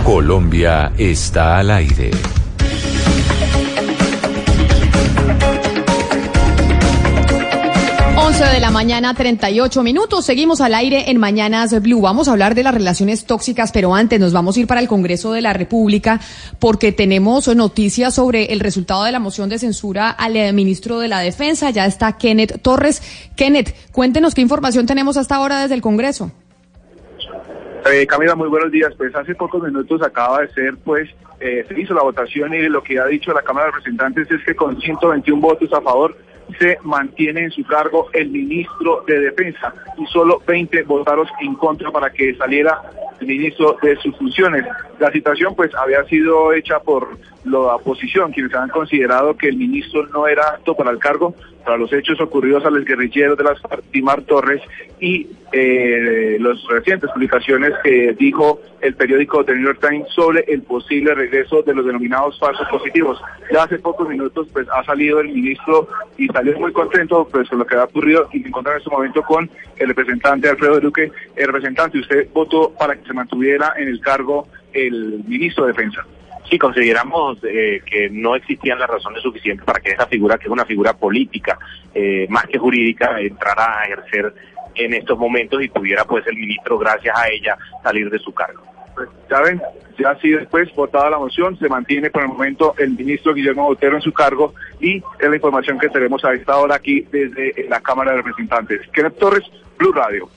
Colombia está al aire. 11 de la mañana, 38 minutos. Seguimos al aire en Mañanas Blue. Vamos a hablar de las relaciones tóxicas, pero antes nos vamos a ir para el Congreso de la República porque tenemos noticias sobre el resultado de la moción de censura al ministro de la Defensa. Ya está Kenneth Torres. Kenneth, cuéntenos qué información tenemos hasta ahora desde el Congreso. Eh, Camila, muy buenos días. Pues hace pocos minutos acaba de ser, pues, eh, se hizo la votación y lo que ha dicho la Cámara de Representantes es que con 121 votos a favor se mantiene en su cargo el ministro de Defensa y solo 20 votaron en contra para que saliera el ministro de sus funciones. La situación pues había sido hecha por la oposición, quienes han considerado que el ministro no era apto para el cargo para los hechos ocurridos a los guerrilleros de las Timar Torres y eh, las recientes publicaciones que dijo el periódico The New York Times sobre el posible regreso de los denominados falsos positivos. Ya hace pocos minutos pues ha salido el ministro y salió muy contento pues con lo que ha ocurrido y se encuentra en este momento con el representante Alfredo Duque. El representante, usted votó para que se mantuviera en el cargo el ministro de Defensa. Sí, consideramos eh, que no existían las razones suficientes para que esa figura, que es una figura política eh, más que jurídica, entrara a ejercer en estos momentos y pudiera pues el ministro, gracias a ella, salir de su cargo. Pues, ya ven, ya así después votada la moción, se mantiene por el momento el ministro Guillermo Botero en su cargo y es la información que tenemos a esta hora aquí desde la Cámara de Representantes. Kenneth Torres, Blue Radio.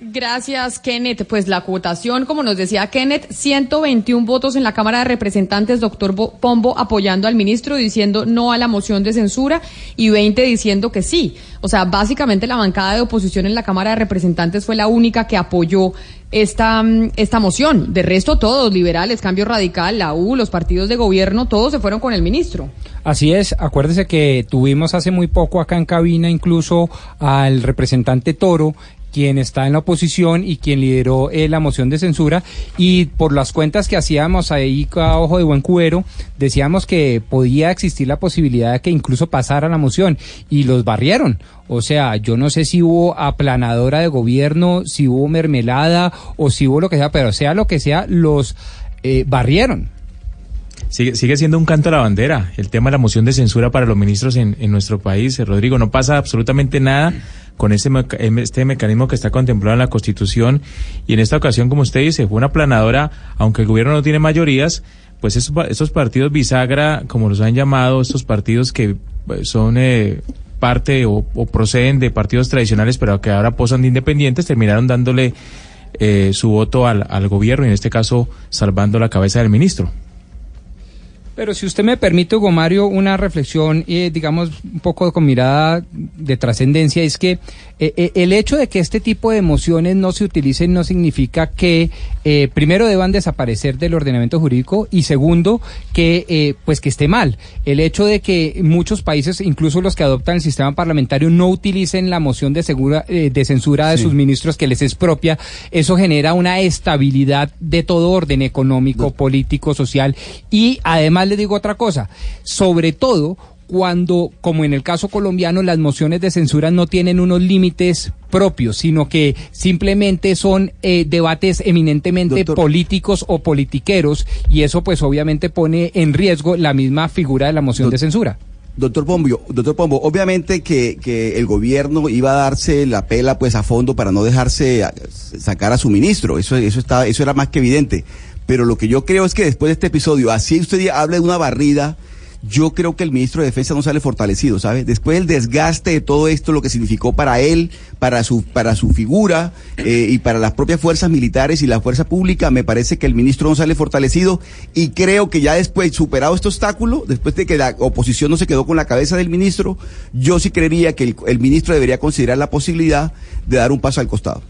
Gracias, Kenneth. Pues la votación, como nos decía Kenneth, 121 votos en la Cámara de Representantes, doctor Bo- Pombo apoyando al ministro diciendo no a la moción de censura y 20 diciendo que sí. O sea, básicamente la bancada de oposición en la Cámara de Representantes fue la única que apoyó esta, mm, esta moción. De resto, todos, liberales, Cambio Radical, la U, los partidos de gobierno, todos se fueron con el ministro. Así es, acuérdese que tuvimos hace muy poco acá en cabina incluso al representante Toro, quien está en la oposición y quien lideró eh, la moción de censura y por las cuentas que hacíamos ahí a ojo de buen cubero, decíamos que podía existir la posibilidad de que incluso pasara la moción y los barrieron. O sea, yo no sé si hubo aplanadora de gobierno, si hubo mermelada o si hubo lo que sea, pero sea lo que sea, los eh, barrieron. Sigue, sigue siendo un canto a la bandera el tema de la moción de censura para los ministros en, nuestro país. Eh, Rodrigo, no pasa absolutamente nada con este, meca- em, este mecanismo que está contemplado en la Constitución. Y en esta ocasión, como usted dice, fue una planadora, aunque el gobierno no tiene mayorías, pues esos, pa- esos partidos bisagra, como los han llamado, estos partidos que eh, son eh, parte o, o proceden de partidos tradicionales, pero que ahora posan de independientes, terminaron dándole eh, su voto al, al gobierno y en este caso salvando la cabeza del ministro. Pero si usted me permite, Hugo Mario, una reflexión, eh, digamos, un poco con mirada de trascendencia, es que eh, eh, el hecho de que este tipo de emociones no se utilicen no significa que, eh, primero, deban desaparecer del ordenamiento jurídico y, segundo, que, pues, que esté mal. El hecho de que muchos países, incluso los que adoptan el sistema parlamentario, no utilicen la moción de, segura, eh, de censura de sus ministros que les es propia, eso genera una estabilidad de todo orden económico, político, social y además le digo otra cosa, sobre todo cuando, como en el caso colombiano, las mociones de censura no tienen unos límites propios, sino que simplemente son eh, debates eminentemente políticos o politiqueros, y eso pues obviamente pone en riesgo la misma figura de la moción de censura. Doctor Pombo, doctor Pombo, obviamente que, que el gobierno iba a darse la pela pues a fondo para no dejarse sacar a su ministro, eso, eso, estaba, eso era más que evidente. Pero lo que yo creo es que después de este episodio, así usted habla de una barrida, yo creo que el ministro de Defensa no sale fortalecido, ¿sabe? Después del desgaste de todo esto, lo que significó para él, para su, para su figura eh, y para las propias fuerzas militares y la fuerza pública, me parece que el ministro no sale fortalecido y creo que ya después, superado este obstáculo, después de que la oposición no se quedó con la cabeza del ministro, yo sí creería que el ministro debería considerar la posibilidad de dar un paso al costado.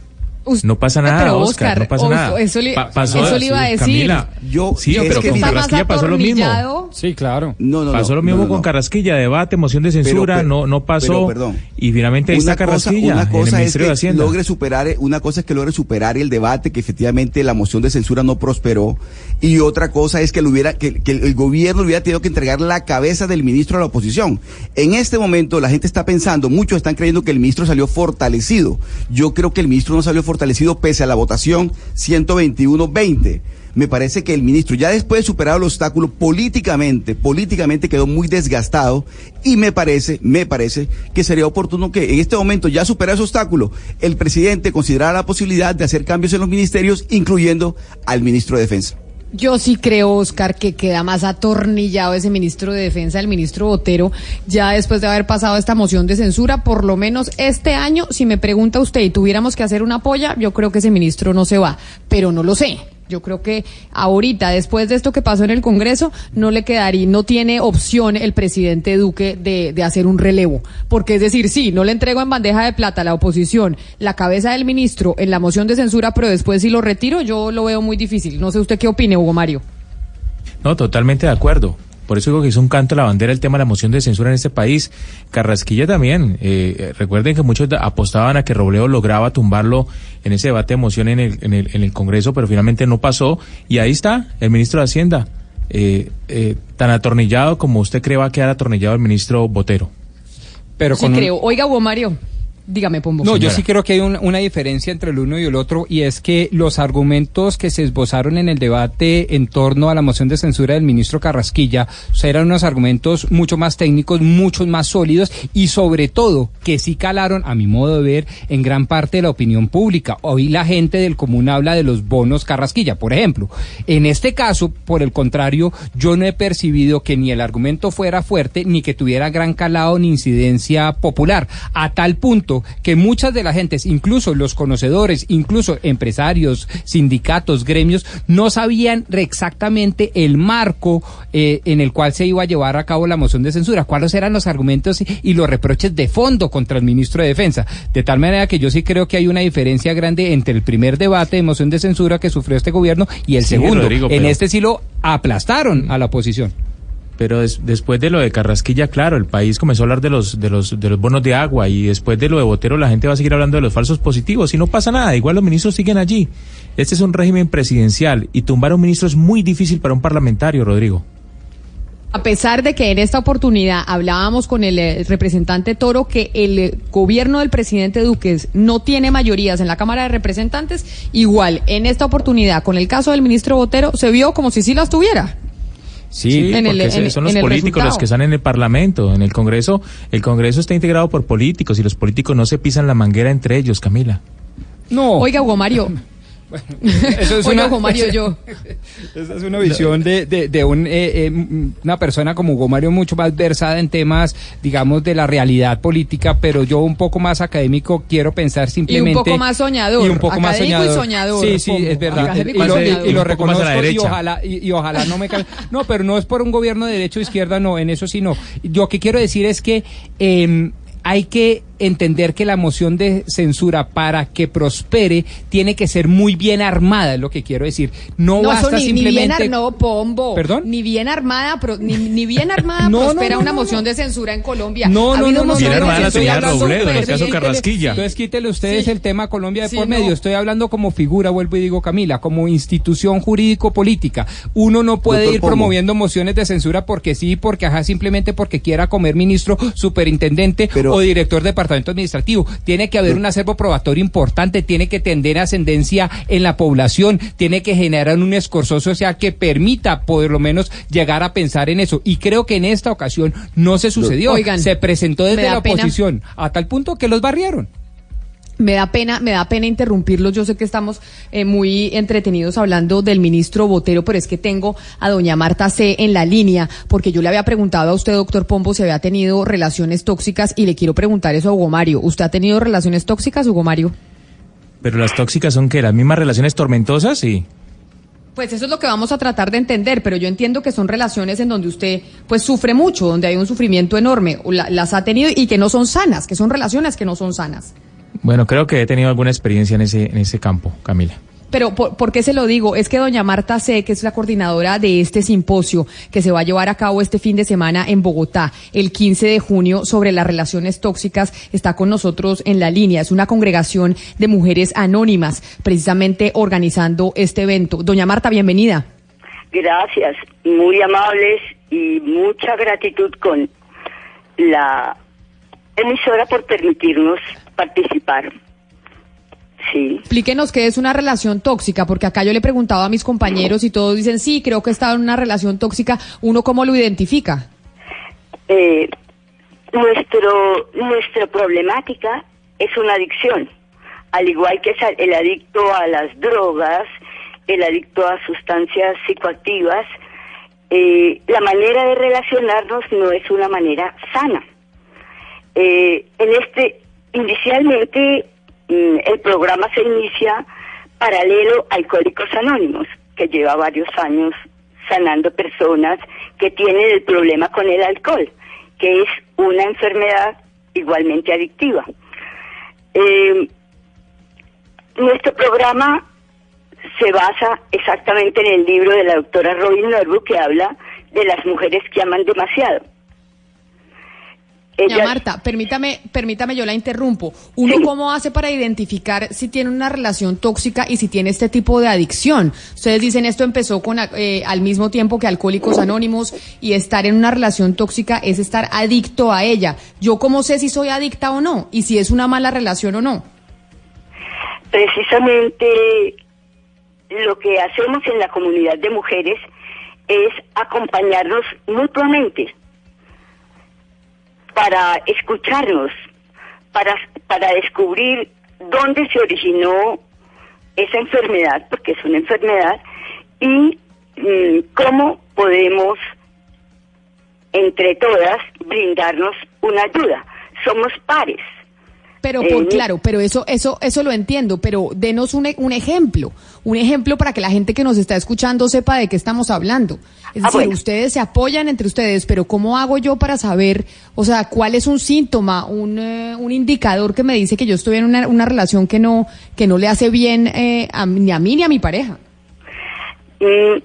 No pasa nada, Pero, Oscar, Oscar, no pasa o- nada. eso le- Pa- pasó- eso le iba a decir. Camila, Yo, sí, es pero que con Carrasquilla pasó lo mismo. Sí, claro. No, no, pasó no, lo mismo no, no, con no. Carrasquilla, debate, moción de censura, Pero, no, no pasó. pero, perdón. Y finalmente ahí está cosa, Carrasquilla una en el cosa es de que Hacienda. logre superar, una cosa es que logre superar el debate, que efectivamente la moción de censura no prosperó, y otra cosa es que, lo hubiera, que, que el gobierno hubiera tenido que entregar la cabeza del ministro a la oposición. En este momento la gente está pensando, muchos están creyendo que el ministro salió fortalecido. Yo creo que el ministro no salió fortalecido pese a la votación 121-20. me parece que el ministro, ya después de superar el obstáculo políticamente, políticamente quedó muy desgastado y me parece, me parece que sería oportuno que en este momento ya supera ese obstáculo, el presidente considerara la posibilidad de hacer cambios en los ministerios, incluyendo al ministro de Defensa. Yo sí creo, Oscar, que queda más atornillado ese ministro de Defensa, el ministro Botero, ya después de haber pasado esta moción de censura, por lo menos este año, si me pregunta usted y tuviéramos que hacer una polla, yo creo que ese ministro no se va, pero no lo sé. Yo creo que ahorita, después de esto que pasó en el Congreso, no le quedaría, no tiene opción el presidente Duque de, hacer un relevo. Porque es decir, sí, no le entrego en bandeja de plata a la oposición la cabeza del ministro en la moción de censura, pero después si lo retiro, yo lo veo muy difícil. No sé usted qué opine, Hugo Mario. No, totalmente de acuerdo. Por eso digo que es un canto a la bandera el tema de la moción de censura en este país. Carrasquilla también. Eh, recuerden que muchos apostaban a que Robledo lograba tumbarlo en ese debate de moción en el, en el, en el Congreso, pero finalmente no pasó. Y ahí está el ministro de Hacienda, eh, eh, tan atornillado como usted cree va a quedar atornillado el ministro Botero. Pero Sí creo. Oiga, Hugo Mario, dígame, Pombo. No, yo sí creo que hay un- una diferencia entre el uno y el otro y es que los argumentos que se esbozaron en el debate en torno a la moción de censura del ministro Carrasquilla o sea, eran unos argumentos mucho más técnicos, mucho más sólidos y sobre todo que sí calaron, a mi modo de ver, en gran parte de la opinión pública. Hoy la gente del común habla de los bonos Carrasquilla, por ejemplo. En este caso, por el contrario, yo no he percibido que ni el argumento fuera fuerte ni que tuviera gran calado ni incidencia popular, a tal punto que muchas de las gentes, incluso los conocedores, incluso empresarios, sindicatos, gremios, no sabían exactamente el marco eh, en el cual se iba a llevar a cabo la moción de censura, cuáles eran los argumentos y, y los reproches de fondo contra el ministro de Defensa. De tal manera que yo sí creo que hay una diferencia grande entre el primer debate de moción de censura que sufrió este gobierno y el Sí, segundo. Rodrigo, en pero- este sí lo aplastaron a la oposición. Pero des- después de lo de Carrasquilla, claro, el país comenzó a hablar de los, de los, de los bonos de agua y después de lo de Botero la gente va a seguir hablando de los falsos positivos y no pasa nada, igual los ministros siguen allí. Este es un régimen presidencial y tumbar a un ministro es muy difícil para un parlamentario, Rodrigo. A pesar de que en esta oportunidad hablábamos con el eh, representante Toro que el eh, gobierno del presidente Duque no tiene mayorías en la Cámara de Representantes, igual en esta oportunidad con el caso del ministro Botero se vio como si sí las tuviera. Sí, En el- porque en- son los políticos los que están en el Parlamento, en el Congreso. El Congreso está integrado por políticos y los políticos no se pisan la manguera entre ellos, Camila. No. Oiga, Hugo Mario. Eso es una- Hugo Mario, yo. Esa es una visión de, de, de un, eh, eh, una persona como Hugo Mario mucho más versada en temas, digamos, de la realidad política, pero yo un poco más académico quiero pensar simplemente... poco más soñador, Y un poco más académico y soñador. soñador, Sí, sí, es verdad. académico Y y lo, soñador. y lo Un reconozco y ojalá, y, y ojalá no me... cal- No, pero no es por un gobierno de derecha o izquierda, no, en eso sí no. Yo que quiero decir es que... em, hay que entender que la moción de censura para que prospere tiene que ser muy bien armada, es lo que quiero decir. No, No, basta ni, ni bien simplemente no, Pombo. ¿Perdón? Ni bien armada, pro- ni, ni bien armada No, no, prospera no, una no, moción no. de censura en Colombia. No, Ha no, no, no. Bien armada la señora Robledo, en el caso. Carrasquilla. Entonces quítele ustedes Sí. el tema Colombia de Sí, por no. medio. Estoy hablando como figura, vuelvo y digo Camila, como institución jurídico-política. Uno no puede Doctor ir Pombo. promoviendo mociones de censura porque sí, porque ajá, simplemente porque quiera comer ministro, superintendente Pero- o director de departamento administrativo. Tiene que haber un acervo probatorio importante, tiene que tener ascendencia en la población, tiene que generar un escorzor social que permita por lo menos llegar a pensar en eso. Y creo que en esta ocasión no se sucedió. Oigan, se presentó desde la pena. oposición a tal punto que los barrieron. Me da pena, me da pena interrumpirlos. Yo sé que estamos eh, muy entretenidos hablando del ministro Botero, pero es que tengo a doña Marta C en la línea, porque yo le había preguntado a usted, doctor Pombo, si había tenido relaciones tóxicas y le quiero preguntar eso a Hugo Mario. ¿Usted ha tenido relaciones tóxicas, Hugo Mario? Pero las tóxicas son que las mismas relaciones tormentosas y Pues eso es lo que vamos a tratar de entender, pero yo entiendo que son relaciones en donde usted pues sufre mucho, donde hay un sufrimiento enorme, o la- las ha tenido y que no son sanas, que son relaciones que no son sanas. Bueno, creo que he tenido alguna experiencia en ese, en ese campo, Camila. Pero ¿por, por qué se lo digo? Es que doña Marta C., que es la coordinadora de este simposio que se va a llevar a cabo este fin de semana en Bogotá, el 15 de junio, sobre las relaciones tóxicas, está con nosotros en la línea. Es una congregación de mujeres anónimas, precisamente organizando este evento. Doña Marta, bienvenida. Gracias, muy amables y mucha gratitud con la emisora por permitirnos participar. Sí. Explíquenos qué es una relación tóxica, porque acá yo le he preguntado a mis compañeros y todos dicen, sí, creo que he estado en una relación tóxica. ¿Uno cómo lo identifica? Eh, nuestro, nuestra problemática es una adicción, al igual que el adicto a las drogas, el adicto a sustancias psicoactivas. eh, la manera de relacionarnos no es una manera sana. Eh, en este, inicialmente, mm, el programa se inicia paralelo a Alcohólicos Anónimos, que lleva varios años sanando personas que tienen el problema con el alcohol, que es una enfermedad igualmente adictiva. Eh, nuestro programa se basa exactamente en el libro de la doctora Robin Norwood que habla de las mujeres que aman demasiado. Doña Marta, permítame, permítame, yo la interrumpo. ¿Uno cómo hace para identificar si tiene una relación tóxica y si tiene este tipo de adicción? Ustedes dicen esto empezó con eh, al mismo tiempo que Alcohólicos Anónimos y estar en una relación tóxica es estar adicto a ella. ¿Yo cómo sé si soy adicta o no? Y si es una mala relación o no. Precisamente lo que hacemos en la comunidad de mujeres es acompañarnos mutuamente para escucharnos, para, para descubrir dónde se originó esa enfermedad, porque es una enfermedad, y mm, cómo podemos entre todas brindarnos una ayuda. Somos pares. Pero Eh, por mi- claro, pero eso eso eso lo entiendo, pero denos un, un ejemplo, un ejemplo para que la gente que nos está escuchando sepa de qué estamos hablando. Es Ah, decir, bueno. ustedes se apoyan entre ustedes, pero ¿cómo hago yo para saber, o sea, cuál es un síntoma, un, eh, un indicador que me dice que yo estoy en una, una relación que no que no le hace bien eh, a, ni a mí ni a mi pareja? Mm,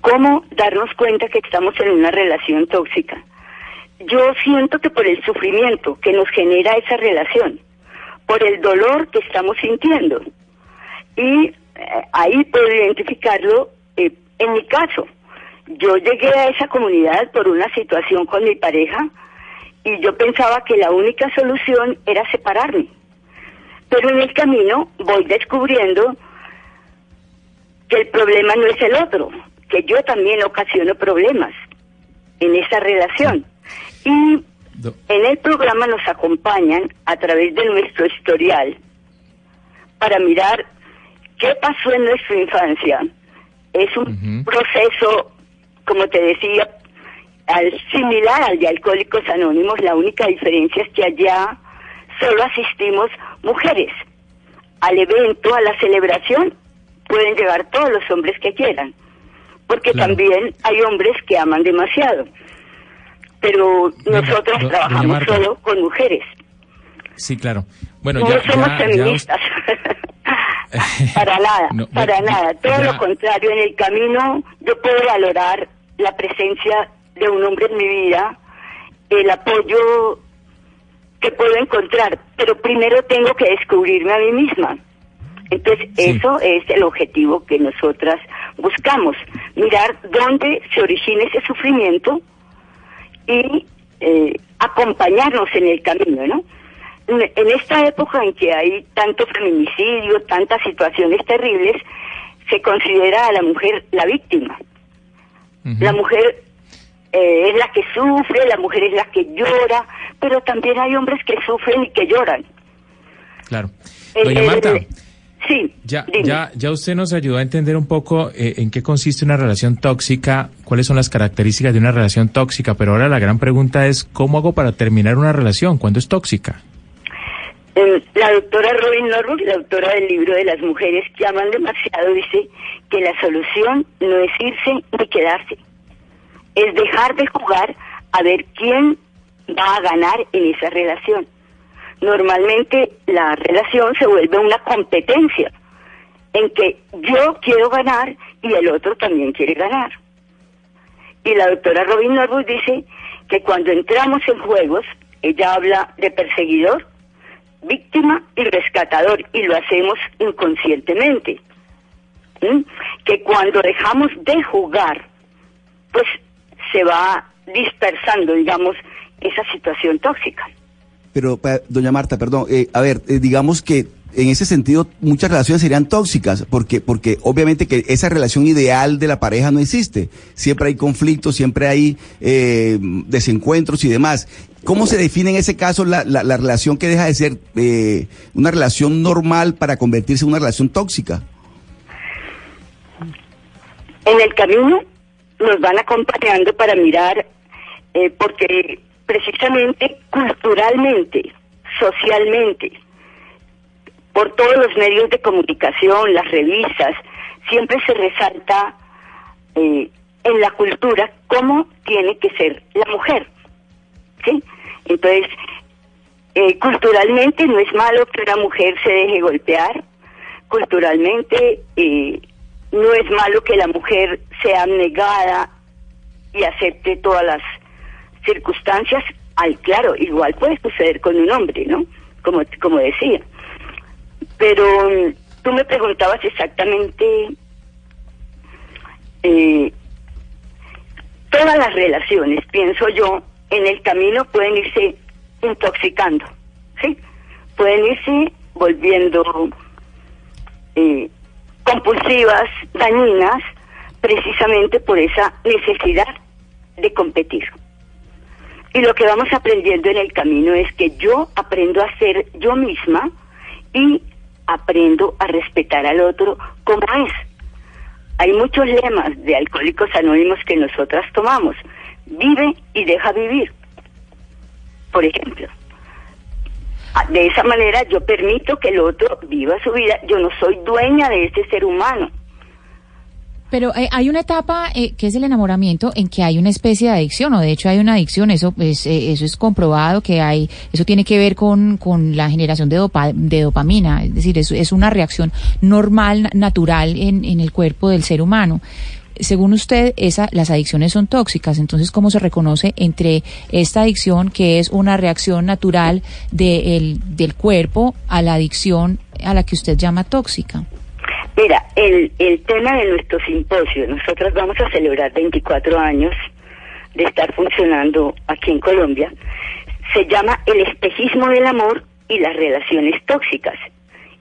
¿Cómo darnos cuenta que estamos en una relación tóxica? Yo siento que por el sufrimiento que nos genera esa relación, por el dolor que estamos sintiendo. Y eh, ahí puedo identificarlo eh, en mi caso. Yo llegué a esa comunidad por una situación con mi pareja y yo pensaba que la única solución era separarme. Pero en el camino voy descubriendo que el problema no es el otro, que yo también ocasiono problemas en esa relación. Y en el programa nos acompañan a través de nuestro historial para mirar qué pasó en nuestra infancia. Es un proceso, como te decía, al, similar al de Alcohólicos Anónimos, la única diferencia es que allá solo asistimos mujeres. Al evento, a la celebración, pueden llegar todos los hombres que quieran, porque Claro. también hay hombres que aman demasiado. Pero nosotros do- trabajamos solo con mujeres. Sí, claro. Bueno, no ya, somos ya, ya feministas. para nada, No, para nada. Todo ya- lo contrario, en el camino yo puedo valorar la presencia de un hombre en mi vida, el apoyo que puedo encontrar, pero primero tengo que descubrirme a mí misma. Entonces, eso es el objetivo que nosotras buscamos, mirar dónde se origina ese sufrimiento y eh, acompañarnos en el camino, ¿no? En esta época en que hay tanto feminicidio, tantas situaciones terribles, se considera a la mujer la víctima. La mujer eh, es la que sufre, la mujer es la que llora, pero también hay hombres que sufren y que lloran. Claro. Doña Marta, sí, ya, dime. ya, ya usted nos ayudó a entender un poco eh, en qué consiste una relación tóxica, cuáles son las características de una relación tóxica, pero ahora la gran pregunta es, ¿cómo hago para terminar una relación cuando es tóxica? Eh, La doctora Robin Norwood, la autora del libro de las mujeres que aman demasiado, dice que la solución no es irse ni quedarse, es dejar de jugar a ver quién va a ganar en esa relación. Normalmente la relación se vuelve una competencia en que yo quiero ganar y el otro también quiere ganar. Y la doctora Robin Norwood dice que cuando entramos en juegos, ella habla de perseguidor, víctima y rescatador, y lo hacemos inconscientemente. Que cuando dejamos de jugar, pues se va dispersando, digamos, esa situación tóxica. Pero, doña Marta, perdón, eh, a ver, eh, digamos que en ese sentido muchas relaciones serían tóxicas, porque, porque obviamente que esa relación ideal de la pareja no existe. Siempre hay conflictos, siempre hay eh, desencuentros y demás. ¿Cómo se define en ese caso la, la, la relación que deja de ser eh, una relación normal para convertirse en una relación tóxica? En el camino nos van acompañando para mirar, eh, porque precisamente culturalmente, socialmente, por todos los medios de comunicación, las revistas, siempre se resalta eh, en la cultura cómo tiene que ser la mujer. ¿Sí? Entonces, eh, culturalmente no es malo que una mujer se deje golpear, culturalmente eh, no es malo que la mujer sea negada y acepte todas las circunstancias. Al claro, igual puede suceder con un hombre, ¿no? Como, como decía. Pero mm, tú me preguntabas exactamente eh, todas las relaciones, pienso yo, en el camino pueden irse intoxicando, ¿sí? Pueden irse volviendo eh, compulsivas, dañinas, precisamente por esa necesidad de competir. Y lo que vamos aprendiendo en el camino es que yo aprendo a ser yo misma y aprendo a respetar al otro como es. Hay muchos lemas de alcohólicos anónimos que nosotras tomamos. Vive y deja vivir. Por ejemplo. Ah, De esa manera yo permito que el otro viva su vida. Yo no soy dueña de este ser humano. Pero eh, hay una etapa eh, que es el enamoramiento en que hay una especie de adicción, o de hecho hay una adicción, eso es, eh, eso es comprobado que hay, eso tiene que ver con, con la generación de, dopa, de dopamina, es decir, es, es una reacción normal, na- natural en, en el cuerpo del ser humano. Según usted, esa, las adicciones son tóxicas, entonces, ¿cómo se reconoce entre esta adicción, que es una reacción natural de el- del cuerpo, a la adicción a la que usted llama tóxica? Mira, el, el tema de nuestro simposio, nosotros vamos a celebrar 24 años de estar funcionando aquí en Colombia, se llama El espejismo del amor y las relaciones tóxicas.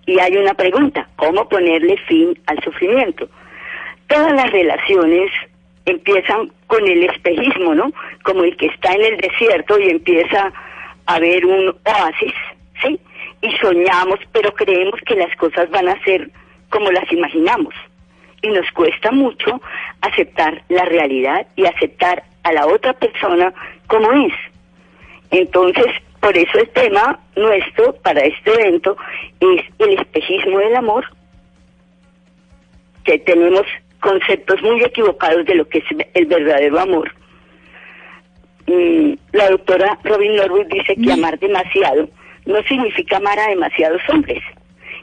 Y hay una pregunta, ¿cómo ponerle fin al sufrimiento? Todas las relaciones empiezan con el espejismo, ¿no? Como el que está en el desierto y empieza a ver un oasis, ¿sí? Y soñamos, pero creemos que las cosas van a ser como las imaginamos. Y nos cuesta mucho aceptar la realidad y aceptar a la otra persona como es. Entonces, por eso el tema nuestro para este evento es el espejismo del amor, que tenemos conceptos muy equivocados de lo que es el verdadero amor. Mm, la doctora Robin Norwood dice que amar demasiado no significa amar a demasiados hombres,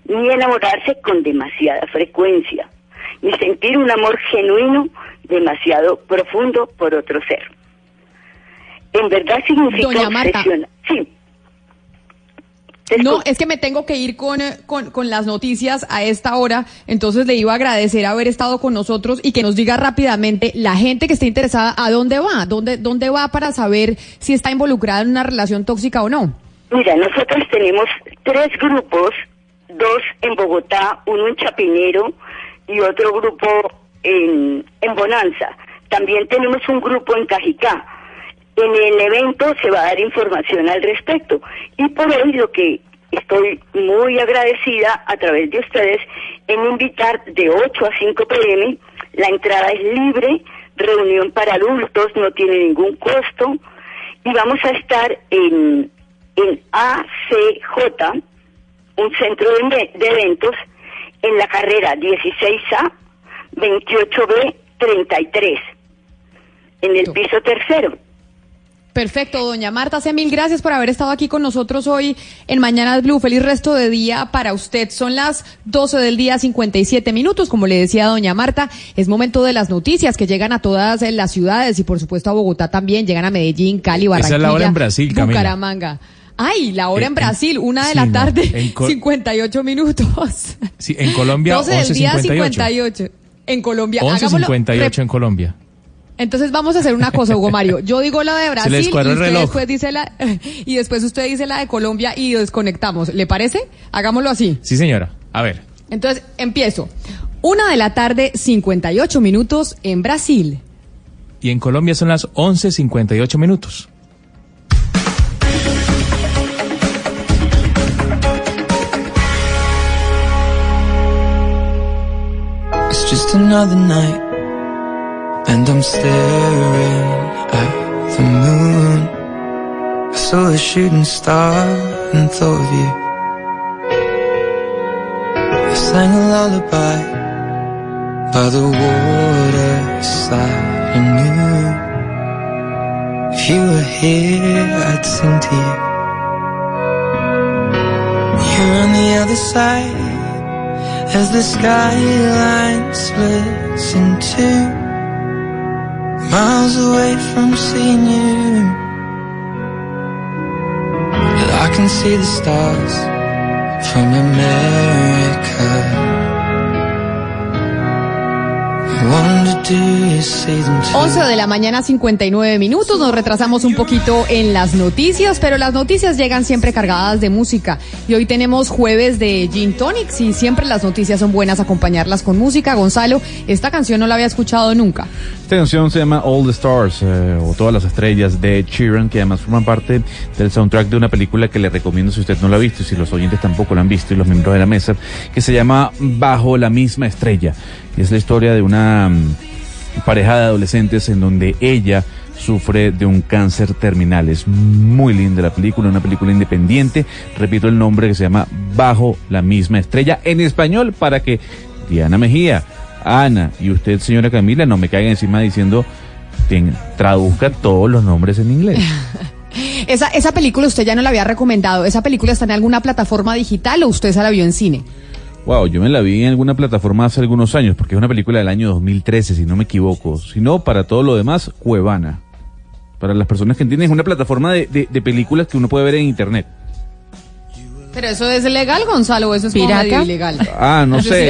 ni enamorarse con demasiada frecuencia, ni sentir un amor genuino demasiado profundo por otro ser. En verdad significa Doña Marta. obsesión- Sí. No, es que me tengo que ir con, eh, con, con las noticias a esta hora, entonces le iba a agradecer haber estado con nosotros y que nos diga rápidamente la gente que esté interesada a dónde va, dónde, dónde va para saber si está involucrada en una relación tóxica o no. Mira, nosotros tenemos tres grupos, dos en Bogotá, uno en Chapinero y otro grupo en, en Bonanza. También tenemos un grupo en Cajicá. En el evento se va a dar información al respecto. Y por hoy lo que estoy muy agradecida a través de ustedes en invitar de 8 a 5 pm. La entrada es libre, reunión para adultos, no tiene ningún costo. Y vamos a estar en, en ACJ, un centro de, de eventos, en la carrera 16A, 28B, 33, en el piso tercero. Perfecto, doña Marta, hace mil gracias por haber estado aquí con nosotros hoy en Mañanas Blue. Feliz resto de día para usted. Son las 12 del día, 57 minutos. Como le decía doña Marta, es momento de las noticias que llegan a todas eh, las ciudades y por supuesto a Bogotá también. Llegan a Medellín, Cali, Esa Barranquilla, es la hora en Brasil. Bucaramanga. Ay, la hora En- en Brasil, una de sí, la no, tarde, en Co- 58 minutos. Sí, en Colombia 12 del día, 11.58. 58. En Colombia, hagámoslo 11.58 en Colombia. Entonces vamos a hacer una cosa, Hugo Mario. Yo digo la de Brasil y usted después dice la y después usted dice la de Colombia y desconectamos. ¿Le parece? Hagámoslo así. Sí, señora. A ver. Entonces, empiezo. Una de la tarde, 58 minutos en Brasil. Y en Colombia son las 11.58 minutos. It's just another night, and I'm staring at the moon. I saw a shooting star and thought of you. I sang a lullaby by the waterside and knew if you were here, I'd sing to you. You're on the other side as the skyline splits in two. Miles away from seeing you, but I can see the stars from America. 11 de la mañana, 59 minutos. Nos retrasamos un poquito en las noticias, pero las noticias llegan siempre cargadas de música. Y hoy tenemos jueves de Gin Tonics y siempre las noticias son buenas acompañarlas con música. Gonzalo, esta canción no la había escuchado nunca. Esta canción se llama All the Stars eh, o Todas las Estrellas de Sheeran, que además forman parte del soundtrack de una película que le recomiendo si usted no la ha visto y si los oyentes tampoco la han visto y los miembros de la mesa, que se llama Bajo la misma estrella. Y es la historia de una pareja de adolescentes en donde ella sufre de un cáncer terminal. Es muy linda la película, una película independiente. Repito el nombre que se llama Bajo la misma estrella en español para que Diana Mejía, Ana y usted, señora Camila, no me caigan encima diciendo que traduzca todos los nombres en inglés. Esa, esa película usted ya no la había recomendado. ¿Esa película está en alguna plataforma digital o usted se la vio en cine? Wow, yo me la vi en alguna plataforma hace algunos años, porque es una película del año 2013, si no me equivoco. Si no, para todo lo demás, Cuevana. Para las personas que entienden, es una plataforma de, de- de películas que uno puede ver en internet. Pero eso es legal, Gonzalo, o eso es como ¿Pirata? medio ilegal. Ah, no Eso sé.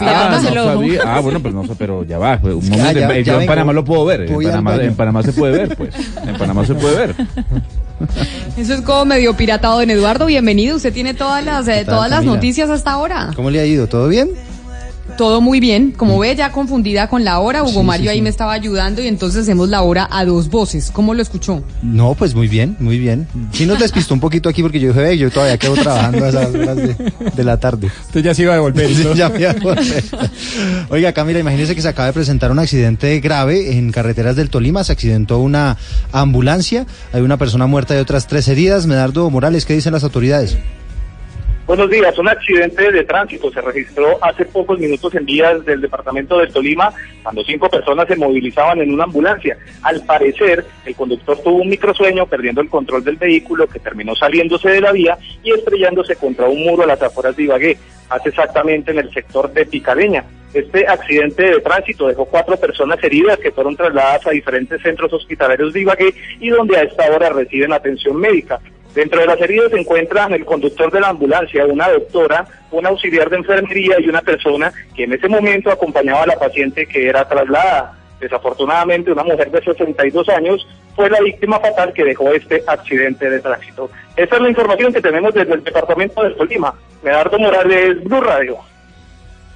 ah, no sabía. Ah, bueno, pero no sé, pero ya va. pues, Un Ya, momento, ya, en- ya yo en vengo. Panamá lo puedo ver. En Panamá, en Panamá se puede ver, pues. En Panamá se puede ver. Eso es como medio piratado. Don Eduardo, bienvenido. Usted tiene todas las, eh, ¿Qué tal, todas las noticias hasta ahora. ¿Cómo le ha ido? ¿Todo bien? Todo muy bien. Como ve, ya confundida con la hora. Hugo Sí, Mario sí, ahí sí. me estaba ayudando y entonces hacemos la hora a dos voces. ¿Cómo lo escuchó? No, pues muy bien, muy bien. Sí nos despistó un poquito aquí porque yo dije, "Ve, yo todavía quedo trabajando a esas horas de, de la tarde. Usted ya se iba a devolver. Sí, ¿no? ya me iba a volver. Oiga, Camila, imagínese que se acaba de presentar un accidente grave en carreteras del Tolima. Se accidentó una ambulancia. Hay una persona muerta y otras tres heridas. Medardo Morales, ¿qué dicen las autoridades? Buenos días. Un accidente de tránsito se registró hace pocos minutos en vías del departamento del Tolima cuando cinco personas se movilizaban en una ambulancia. Al parecer, el conductor tuvo un microsueño perdiendo el control del vehículo que terminó saliéndose de la vía y estrellándose contra un muro a las afueras de Ibagué, más exactamente en el sector de Picareña. Este accidente de tránsito dejó cuatro personas heridas que fueron trasladadas a diferentes centros hospitalarios de Ibagué y donde a esta hora reciben atención médica. Dentro de las heridas se encuentran el conductor de la ambulancia, una doctora, un auxiliar de enfermería y una persona que en ese momento acompañaba a la paciente que era trasladada. Desafortunadamente, una mujer de 62 años fue la víctima fatal que dejó este accidente de tránsito. Esa es la información que tenemos desde el departamento del Tolima. Medardo Morales, Blue Radio.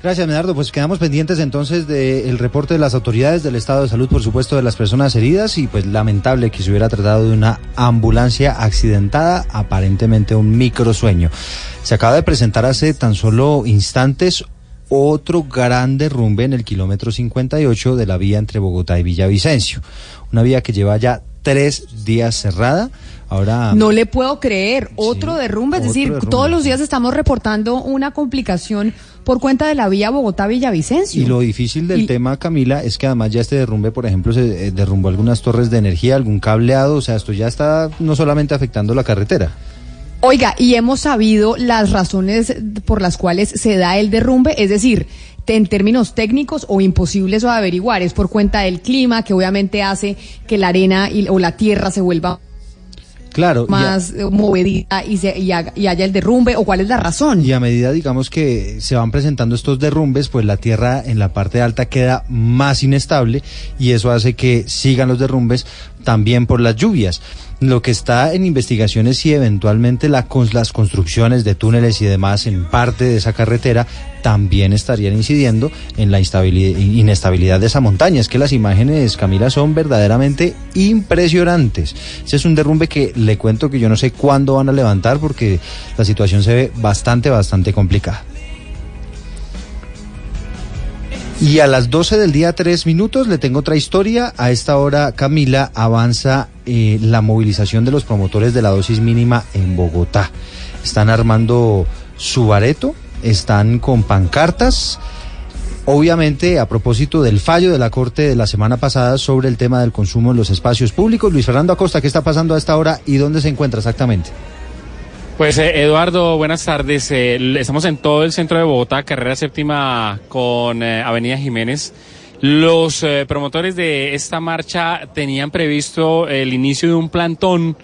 Gracias, Medardo. Pues quedamos pendientes entonces del reporte de las autoridades del estado de salud, por supuesto, de las personas heridas y pues lamentable que se hubiera tratado de una ambulancia accidentada, aparentemente un microsueño. Se acaba de presentar hace tan solo instantes otro gran derrumbe en el kilómetro 58 de la vía entre Bogotá y Villavicencio. Una vía que lleva ya tres días cerrada. Ahora No le puedo creer. Otro derrumbe. Es otro decir, derrumbe, todos los días estamos reportando una complicación por cuenta de la vía Bogotá-Villavicencio. Y lo difícil del Y- tema, Camila, es que además ya este derrumbe, por ejemplo, se eh, derrumbó algunas torres de energía, algún cableado, o sea, esto ya está no solamente afectando la carretera. Oiga, y hemos sabido las razones por las cuales se da el derrumbe, es decir, en términos técnicos o imposibles o de averiguar, es por cuenta del clima que obviamente hace que la arena y- o la tierra se vuelva Claro, y a- más y, se, y, haga- y haya el derrumbe? ¿O cuál es la razón? Y a medida, digamos, que se van presentando estos derrumbes, pues la tierra en la parte alta queda más inestable y eso hace que sigan los derrumbes también por las lluvias. Lo que está en investigación es si eventualmente las construcciones de túneles y demás en parte de esa carretera también estarían incidiendo en la inestabilidad de esa montaña. Es que las imágenes, Camila, son verdaderamente impresionantes. Ese es un derrumbe que le cuento que yo no sé cuándo van a levantar porque la situación se ve bastante, bastante complicada. Y a las 12 del día, tres minutos, le tengo otra historia. A esta hora, Camila, avanza eh, la movilización de los promotores de la dosis mínima en Bogotá. Están armando su bareto, están con pancartas. Obviamente, a propósito del fallo de la Corte de la semana pasada sobre el tema del consumo en los espacios públicos. Luis Fernando Acosta, ¿qué está pasando a esta hora y dónde se encuentra exactamente? Pues eh, Eduardo, buenas tardes. Eh, estamos en todo el centro de Bogotá, carrera séptima con Avenida Jiménez. Los eh, promotores de esta marcha tenían previsto el inicio de un plantón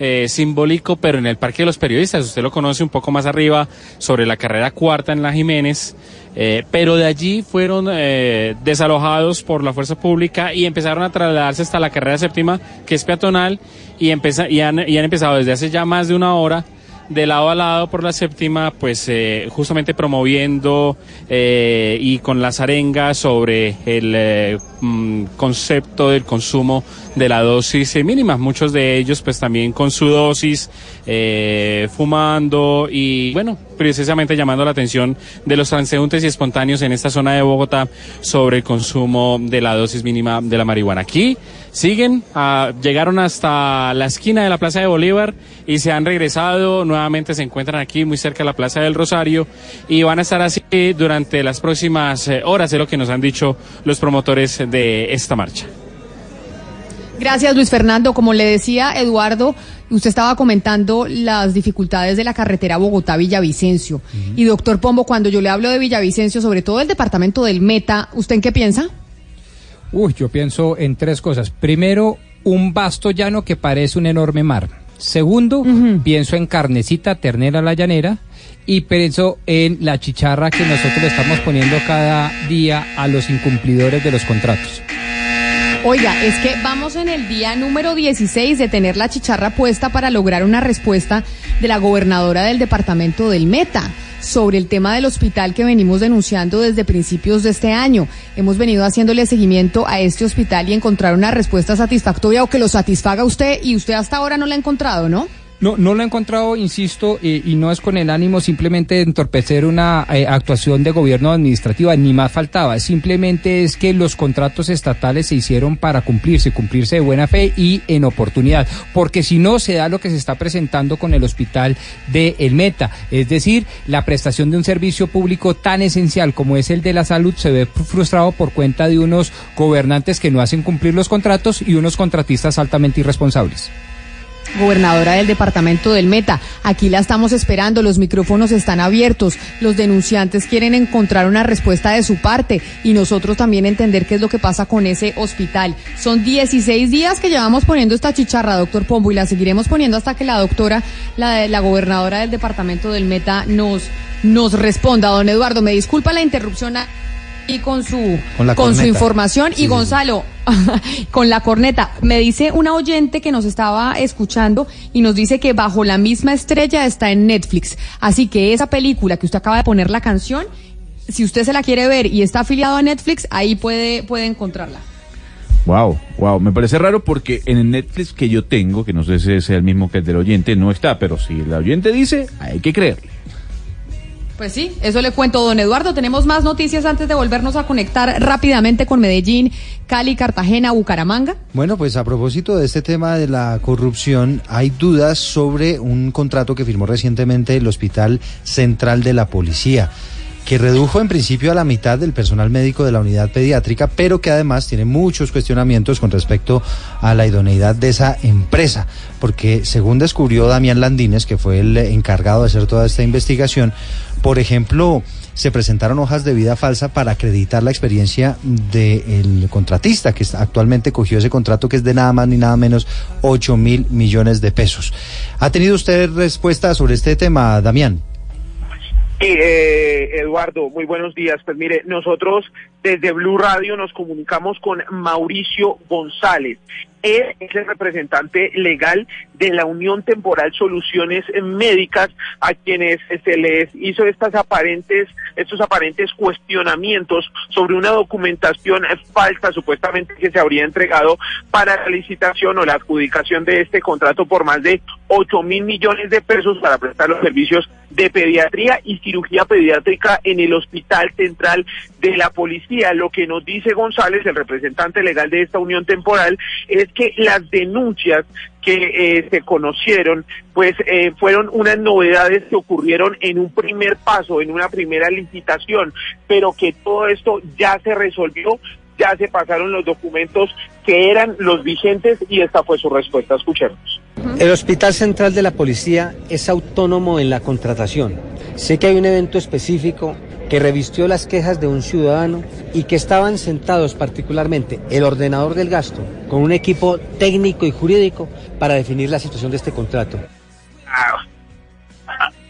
eh, simbólico, pero en el Parque de los Periodistas. Usted lo conoce un poco más arriba, sobre la carrera cuarta en la Jiménez. Eh, pero de allí fueron eh, desalojados por la fuerza pública y empezaron a trasladarse hasta la carrera séptima, que es peatonal, y, empeza- y, han, y han empezado desde hace ya más de una hora de lado a lado por la séptima, pues eh, justamente promoviendo eh, y con las arengas sobre el eh, mm, concepto del consumo de la dosis eh, mínima. Muchos de ellos pues también con su dosis, eh, fumando y bueno, precisamente llamando la atención de los transeúntes y espontáneos en esta zona de Bogotá sobre el consumo de la dosis mínima de la marihuana. Aquí siguen, ah, llegaron hasta la esquina de la Plaza de Bolívar y se han regresado, nuevamente se encuentran aquí muy cerca de la Plaza del Rosario y van a estar así durante las próximas eh, horas, es lo que nos han dicho los promotores de esta marcha. Gracias, Luis Fernando. Como le decía Eduardo, usted estaba comentando las dificultades de la carretera Bogotá-Villavicencio. Y doctor Pombo, cuando yo le hablo de Villavicencio, sobre todo el departamento del Meta, ¿usted en qué piensa? Uy, yo pienso en tres cosas. Primero, un vasto llano que parece un enorme mar. Segundo, pienso en carnecita ternera la llanera. Y pienso en la chicharra que nosotros le estamos poniendo cada día a los incumplidores de los contratos. Oiga, es que vamos en el día número 16 de tener la chicharra puesta para lograr una respuesta de la gobernadora del departamento del Meta sobre el tema del hospital que venimos denunciando desde principios de este año. Hemos venido haciéndole seguimiento a este hospital y encontrar una respuesta satisfactoria o que lo satisfaga a usted y usted hasta ahora no la ha encontrado, ¿no? No, no lo he encontrado, insisto, eh, y no es con el ánimo simplemente de entorpecer una eh, actuación de gobierno administrativa, ni más faltaba. Simplemente es que los contratos estatales se hicieron para cumplirse, cumplirse de buena fe y en oportunidad. Porque si no, se da lo que se está presentando con el hospital de El Meta. Es decir, la prestación de un servicio público tan esencial como es el de la salud se ve frustrado por cuenta de unos gobernantes que no hacen cumplir los contratos y unos contratistas altamente irresponsables. Gobernadora del departamento del Meta, aquí la estamos esperando, los micrófonos están abiertos, los denunciantes quieren encontrar una respuesta de su parte y nosotros también entender qué es lo que pasa con ese hospital. Son 16 días que llevamos poniendo esta chicharra, doctor Pombo, y la seguiremos poniendo hasta que la doctora, la, gobernadora del departamento del Meta, nos, nos responda. Don Eduardo, me disculpa la interrupción y con su Con su información. Sí, y sí, Gonzalo con la corneta me dice una oyente que nos estaba escuchando y nos dice que bajo la misma estrella está en Netflix. Así que esa película que usted acaba de poner la canción si usted se la quiere ver y está afiliado a Netflix ahí puede puede encontrarla. Wow, wow, me parece raro porque en el Netflix que yo tengo, que no sé si sea el mismo que el del oyente, no está, pero si el oyente dice, hay que creerle. Pues sí, eso le cuento, don Eduardo. Tenemos más noticias antes de volvernos a conectar rápidamente con Medellín, Cali, Cartagena, Bucaramanga. Bueno, pues a propósito de este tema de la corrupción, hay dudas sobre un contrato que firmó recientemente el Hospital Central de la Policía, que redujo en principio a la mitad del personal médico de la unidad pediátrica, pero que además tiene muchos cuestionamientos con respecto a la idoneidad de esa empresa, porque según descubrió Damián Landines, que fue el encargado de hacer toda esta investigación, Por ejemplo, se presentaron hojas de vida falsa para acreditar la experiencia del contratista que actualmente cogió ese contrato que es de nada más ni nada menos 8 mil millones de pesos. ¿Ha tenido usted respuesta sobre este tema, Damián? Sí, eh, Eduardo, muy buenos días. Pues mire, nosotros desde Blue Radio nos comunicamos con Mauricio González. Él es el representante legal de la Unión Temporal Soluciones Médicas, a quienes se les hizo estas aparentes, estos aparentes cuestionamientos sobre una documentación falsa supuestamente que se habría entregado para la licitación o la adjudicación de este contrato por más de 8 mil millones de pesos para prestar los servicios de pediatría y cirugía pediátrica en el Hospital Central de la Policía. Lo que nos dice González, el representante legal de esta unión temporal, es que las denuncias que eh, se conocieron, pues eh, fueron unas novedades que ocurrieron en un primer paso, en una primera licitación, pero que todo esto ya se resolvió, ya se pasaron los documentos que eran los vigentes y esta fue su respuesta. Escuchemos. El Hospital Central de la Policía es autónomo en la contratación. Sé que hay un evento específico que revistió las quejas de un ciudadano y que estaban sentados particularmente el ordenador del gasto con un equipo técnico y jurídico para definir la situación de este contrato.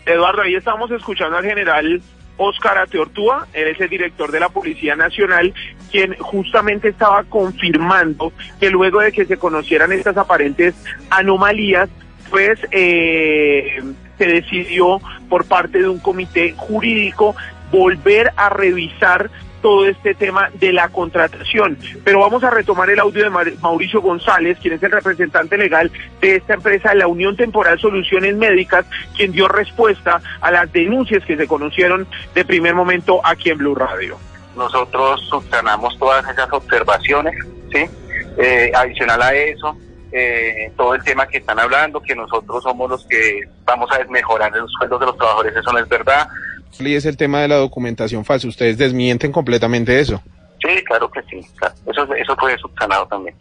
Eduardo, ahí estamos escuchando al general Óscar Ateortúa, él es el director de la Policía Nacional, quien justamente estaba confirmando que luego de que se conocieran estas aparentes anomalías, pues eh, se decidió por parte de un comité jurídico volver a revisar todo este tema de la contratación. Pero vamos a retomar el audio de Mauricio González, quien es el representante legal de esta empresa, la Unión Temporal Soluciones Médicas, quien dio respuesta a las denuncias que se conocieron de primer momento aquí en Blue Radio. nosotros subsanamos todas esas observaciones, ¿sí? Eh, adicional a eso, eh, todo el tema que están hablando, que nosotros somos los que vamos a mejorar los sueldos de los trabajadores, eso no es verdad. Y es el tema de la documentación falsa. Ustedes desmienten completamente eso. Sí, claro que sí, claro. Eso, eso fue subsanado también.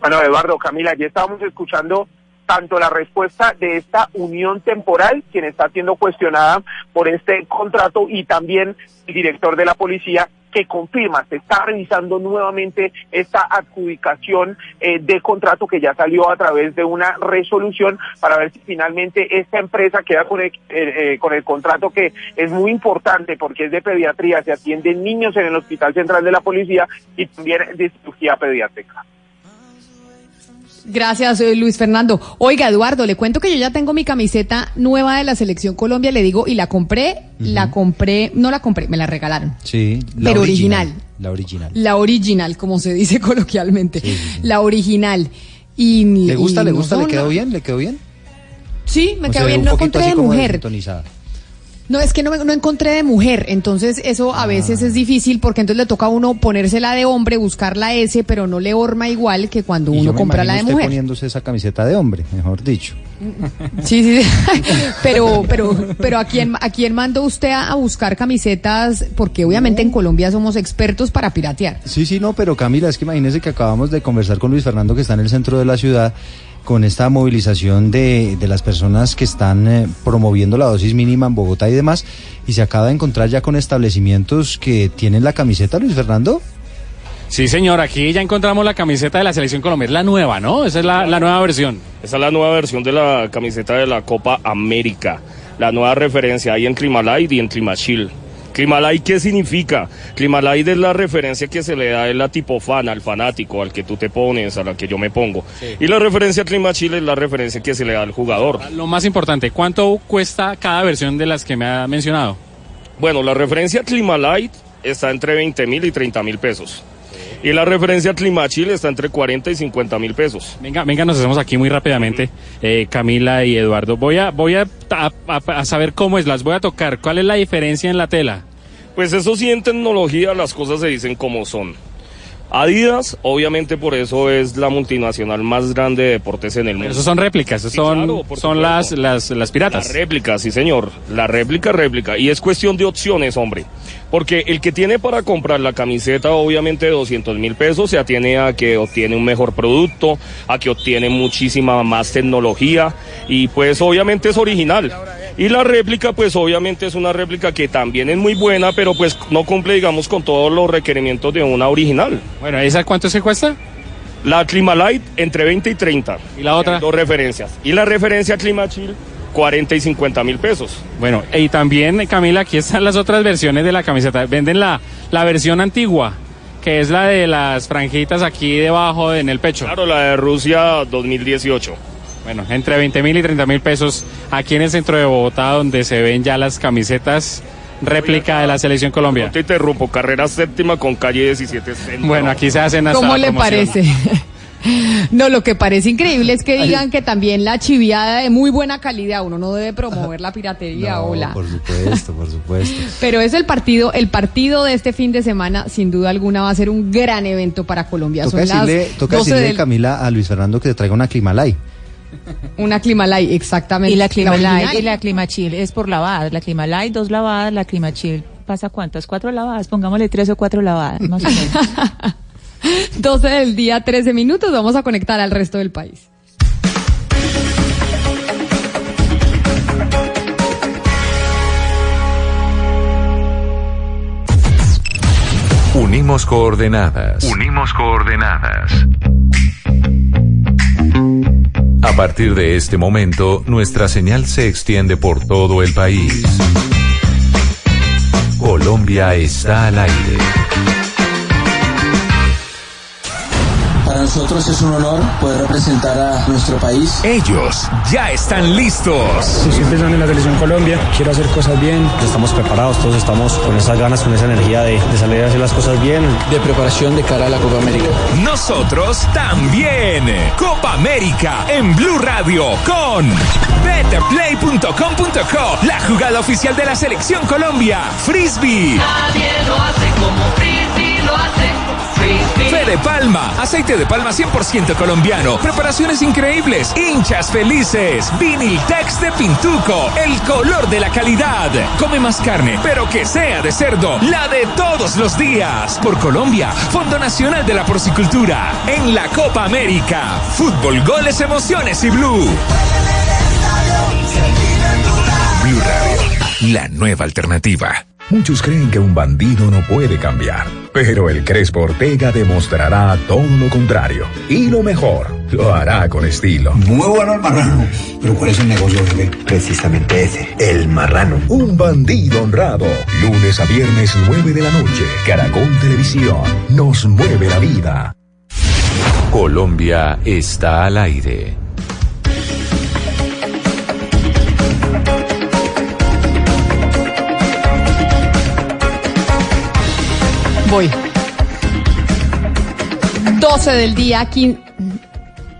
Bueno, Eduardo, Camila, ya estábamos escuchando tanto la respuesta de esta unión temporal, quien está siendo cuestionada por este contrato, y también el director de la policía, que confirma, se está revisando nuevamente esta adjudicación eh, de contrato que ya salió a través de una resolución para ver si finalmente esta empresa queda con el, eh, eh, con el contrato que es muy importante porque es de pediatría, se atienden niños en el Hospital Central de la Policía y también de cirugía pediátrica. Gracias, eh, Luis Fernando. Oiga, Eduardo, le cuento que yo ya tengo mi camiseta nueva de la Selección Colombia, le digo, y la compré, la compré, no la compré, me la regalaron. Sí, Pero original. La original. La original, como se dice coloquialmente. La original. Y, ¿Le gusta, y le no gusta, le quedó bien, le quedó bien? Sí, me ¿O se quedó bien, no encontré de mujer. No, es que no, no encontré de mujer, entonces eso a veces Ah. es difícil porque entonces le toca a uno ponérsela de hombre, buscar la S, pero no le horma igual que cuando Y yo uno me compra la de usted mujer. poniéndose esa camiseta de hombre, mejor dicho. Sí, sí, sí. pero, pero, pero ¿a quién, a quién mandó usted a, a buscar camisetas? Porque obviamente en Colombia somos expertos para piratear. Sí, sí, no, pero Camila, es que imagínese que acabamos de conversar con Luis Fernando, que está en el centro de la ciudad, con esta movilización de, de las personas que están eh, promoviendo la dosis mínima en Bogotá y demás, y se acaba de encontrar ya con establecimientos que tienen la camiseta, Luis Fernando. Sí, señor, aquí ya encontramos la camiseta de la Selección Colombia. Es la nueva, ¿no? Esa es la, la nueva versión. Esa es la nueva versión de la camiseta de la Copa América. La nueva referencia hay en Climalite y en Climachil. Climalite, ¿qué significa? Climalite es la referencia que se le da a la tipo fan, al fanático, al que tú te pones, a la que yo me pongo. Y la referencia a Climachil es la referencia que se le da al jugador. Lo más importante, ¿cuánto cuesta cada versión de las que me ha mencionado? Bueno, la referencia Climalite está entre 20 mil y 30 mil pesos. Y la referencia Climachil está entre 40 y 50 mil pesos. Venga, venga, nos hacemos aquí muy rápidamente, eh, Camila y Eduardo. Voy a, voy a, a- a- saber cómo es, las voy a tocar. ¿Cuál es la diferencia en la tela? Pues eso sí, en tecnología las cosas se dicen como son. Adidas, obviamente por eso es la multinacional más grande de deportes en el mundo. Esos son réplicas, esos son, claro, son las, las, las piratas. La réplica, sí señor. La réplica, réplica. Y es cuestión de opciones, hombre. Porque el que tiene para comprar la camiseta, obviamente de 200 mil pesos, se atiene a que obtiene un mejor producto, a que obtiene muchísima más tecnología y pues obviamente es original. Y la réplica, pues obviamente es una réplica que también es muy buena, pero pues no cumple, digamos, con todos los requerimientos de una original. Bueno, ¿esa cuánto se cuesta? La Climalite entre 20 y 30. ¿Y la otra? Dos referencias. Y la referencia Climachill, 40 y 50 mil pesos. Bueno, y también, Camila, aquí están las otras versiones de la camiseta. Venden la, la versión antigua, que es la de las franjitas aquí debajo en el pecho. Claro, la de Rusia 2018. Bueno, entre 20 mil y 30 mil pesos aquí en el centro de Bogotá, donde se ven ya las camisetas réplica de la selección Colombia. No te interrumpo, carrera séptima con calle 17. centro. Bueno, aquí se hacen hasta ¿Cómo le promoción. parece? No, lo que parece increíble es que digan que también la chiviada de muy buena calidad, uno no debe promover la piratería, No, hola. por supuesto, por supuesto. Pero es el partido, el partido de este fin de semana, sin duda alguna, va a ser un gran evento para Colombia. Toca Son las decirle, toca 12 decirle del- Camila, a Luis Fernando que te traiga una Climalay. una Climalay, exactamente. Y la Clima Light original. y la Clima Chill es por lavadas. La Clima Light, dos lavadas, la Clima Chill pasa cuántas, cuatro lavadas, pongámosle tres o cuatro lavadas, más o menos. 12 del día, 13 minutos. Vamos a conectar al resto del país. Unimos coordenadas. Unimos coordenadas. A partir de este momento, nuestra señal se extiende por todo el país. Colombia está al aire. Para nosotros es un honor poder representar a nuestro país. Ellos ya están listos. siempre están en la selección Colombia, quiero hacer cosas bien. Estamos preparados, todos estamos con esas ganas, con esa energía de, de salir a hacer las cosas bien. De preparación de cara a la Copa América. Nosotros también. Copa América en Blue Radio con betterplay.com.co, la jugada oficial de la selección Colombia. Frisbee. Nadie lo hace como Frisbee lo hace. Fe de palma, aceite de palma 100% colombiano, preparaciones increíbles, hinchas felices, Viniltex de Pintuco, el color de la calidad. Come más carne, pero que sea de cerdo, la de todos los días. Por Colombia, Fondo Nacional de la Porcicultura, en la Copa América. Fútbol, goles, emociones y blue. Blue Radio, la nueva alternativa. Muchos creen que un bandido no puede cambiar, pero el Crespo Ortega demostrará todo lo contrario. Y lo mejor, lo hará con estilo. Muy bueno el marrano. Pero ¿cuál es el negocio, bebé? Precisamente ese, el marrano. Un bandido honrado. Lunes a viernes 9 de la noche. Caracol Televisión. Nos mueve la vida. Colombia está al aire. Voy. 12 del día, 15.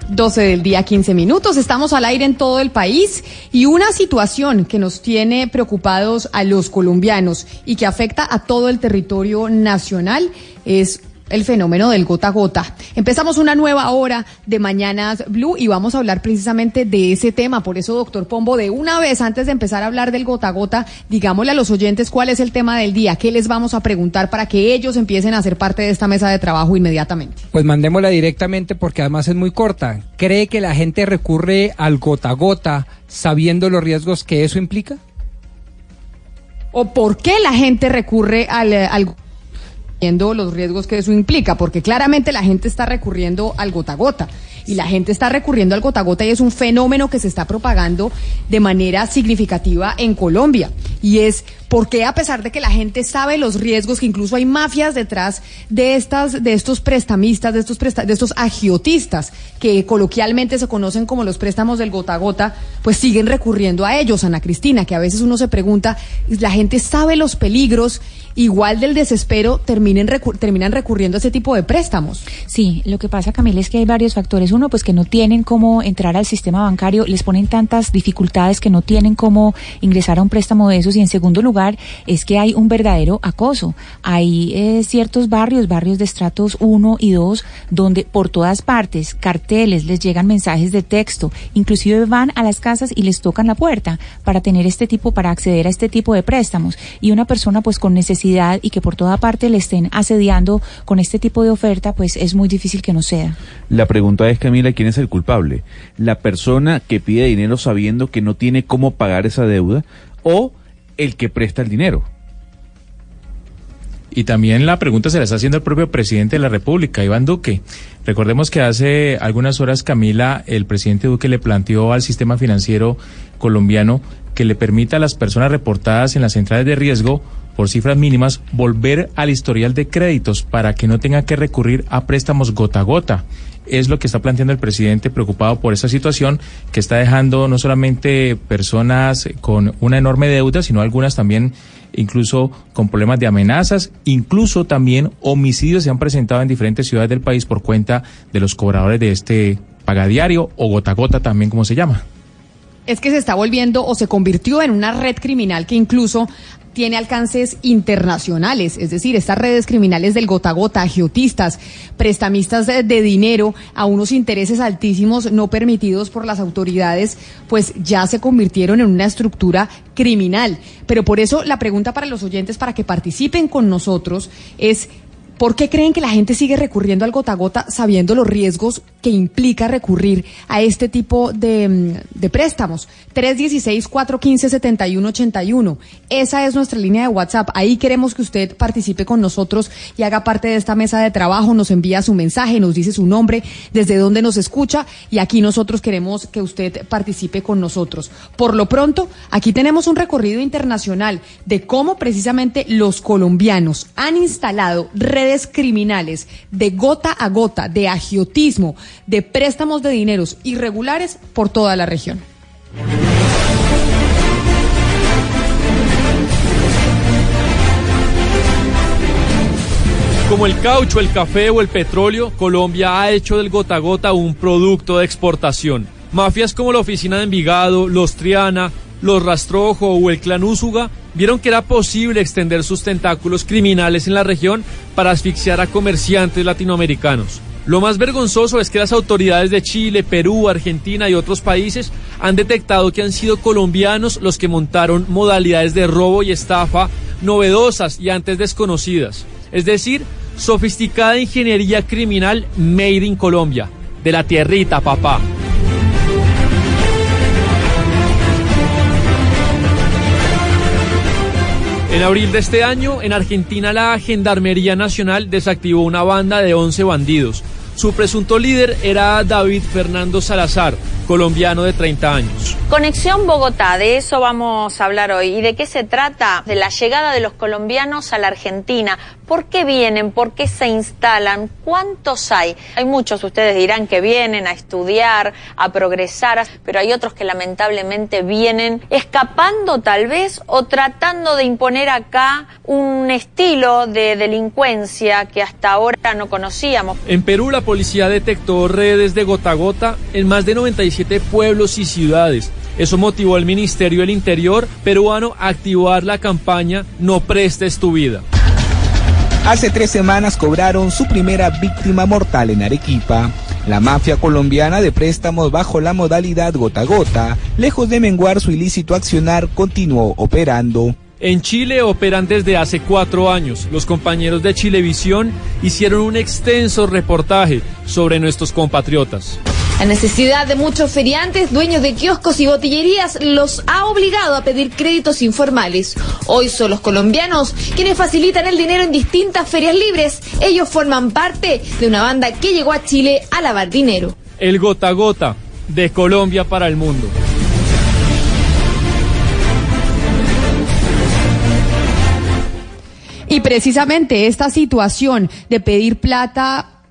12 del día, 15 minutos. Estamos al aire en todo el país y una situación que nos tiene preocupados a los colombianos y que afecta a todo el territorio nacional es el fenómeno del gota a gota. Empezamos una nueva hora de Mañanas Blue y vamos a hablar precisamente de ese tema. Por eso, doctor Pombo, de una vez antes de empezar a hablar del gota a gota, digámosle a los oyentes cuál es el tema del día, qué les vamos a preguntar para que ellos empiecen a ser parte de esta mesa de trabajo inmediatamente. Pues mandémosla directamente porque además es muy corta. ¿Cree que la gente recurre al gota a gota sabiendo los riesgos que eso implica? o por qué la gente recurre al, al los riesgos que eso implica, porque claramente la gente está recurriendo al gota a gota y la gente está recurriendo al gota a gota y es un fenómeno que se está propagando de manera significativa en Colombia. Y es porque a pesar de que la gente sabe los riesgos, que incluso hay mafias detrás de estas, de estos prestamistas, de estos presta- de estos agiotistas, que coloquialmente se conocen como los préstamos del gota a gota, pues siguen recurriendo a ellos, Ana Cristina, que a veces uno se pregunta, la gente sabe los peligros, igual del desespero, terminen terminan recurriendo a ese tipo de préstamos. Sí, lo que pasa, Camila, es que hay varios factores. Uno, pues que no tienen cómo entrar al sistema bancario, les ponen tantas dificultades que no tienen cómo ingresar a un préstamo de esos y en segundo lugar es que hay un verdadero acoso. Hay eh, ciertos barrios, barrios de estratos 1 y 2, donde por todas partes, carteles, les llegan mensajes de texto, inclusive van a las casas y les tocan la puerta para tener este tipo, para acceder a este tipo de préstamos. Y una persona pues con necesidad y que por toda parte le estén asediando con este tipo de oferta, pues es muy difícil que no sea. La pregunta es, Camila, ¿quién es el culpable? ¿La persona que pide dinero sabiendo que no tiene cómo pagar esa deuda o el que presta el dinero? Y también la pregunta se la está haciendo el propio presidente de la República, Iván Duque. Recordemos que hace algunas horas, Camila, el presidente Duque le planteó al sistema financiero colombiano que le permita a las personas reportadas en las centrales de riesgo por cifras mínimas volver al historial de créditos para que no tenga que recurrir a préstamos gota a gota. Es lo que está planteando el presidente preocupado por esa situación que está dejando no solamente personas con una enorme deuda, sino algunas también incluso con problemas de amenazas, incluso también homicidios se han presentado en diferentes ciudades del país por cuenta de los cobradores de este pagadiario o gota a gota también como se llama. Es que se está volviendo o se convirtió en una red criminal que incluso tiene alcances internacionales, es decir, estas redes criminales del gota a gota, agiotistas, prestamistas de, de, dinero a unos intereses altísimos no permitidos por las autoridades, pues ya se convirtieron en una estructura criminal. Pero por eso la pregunta para los oyentes, para que participen con nosotros, es ¿Por qué creen que la gente sigue recurriendo al gota a gota sabiendo los riesgos que implica recurrir a este tipo de, de préstamos? 316-415-7181. Esa es nuestra línea de WhatsApp. Ahí queremos que usted participe con nosotros y haga parte de esta mesa de trabajo. Nos envía su mensaje, nos dice su nombre, desde dónde nos escucha y aquí nosotros queremos que usted participe con nosotros. Por lo pronto, aquí tenemos un recorrido internacional de cómo precisamente los colombianos han instalado redes criminales de gota a gota, de agiotismo, de préstamos de dineros irregulares por toda la región. Como el caucho, el café o el petróleo, Colombia ha hecho del gota a gota un producto de exportación. Mafias como la oficina de Envigado, los Triana, los Rastrojo o el clan Úsuga vieron que era posible extender sus tentáculos criminales en la región para asfixiar a comerciantes latinoamericanos. Lo más vergonzoso es que las autoridades de Chile, Perú, Argentina y otros países han detectado que han sido colombianos los que montaron modalidades de robo y estafa novedosas y antes desconocidas. Es decir, sofisticada ingeniería criminal made in Colombia. De la tierrita, papá. En abril de este año, en Argentina, la Gendarmería Nacional desactivó una banda de 11 bandidos. Su presunto líder era David Fernando Salazar, colombiano de 30 años. Conexión Bogotá, de eso vamos a hablar hoy. ¿Y de qué se trata? De la llegada de los colombianos a la Argentina. ¿Por qué vienen? ¿Por qué se instalan? ¿Cuántos hay? Hay muchos, ustedes dirán, que vienen a estudiar, a progresar, pero hay otros que lamentablemente vienen escapando tal vez o tratando de imponer acá un estilo de delincuencia que hasta ahora no conocíamos. En Perú la policía detectó redes de gota a gota en más de 97 pueblos y ciudades. Eso motivó al Ministerio del Interior peruano a activar la campaña No prestes tu vida. Hace tres semanas cobraron su primera víctima mortal en Arequipa. La mafia colombiana de préstamos bajo la modalidad gota a gota, lejos de menguar su ilícito accionar, continuó operando. En Chile operan desde hace cuatro años. Los compañeros de Chilevisión hicieron un extenso reportaje sobre nuestros compatriotas. La necesidad de muchos feriantes, dueños de kioscos y botillerías, los ha obligado a pedir créditos informales. Hoy son los colombianos quienes facilitan el dinero en distintas ferias libres. Ellos forman parte de una banda que llegó a Chile a lavar dinero. El gota a gota de Colombia para el mundo. Y precisamente esta situación de pedir plata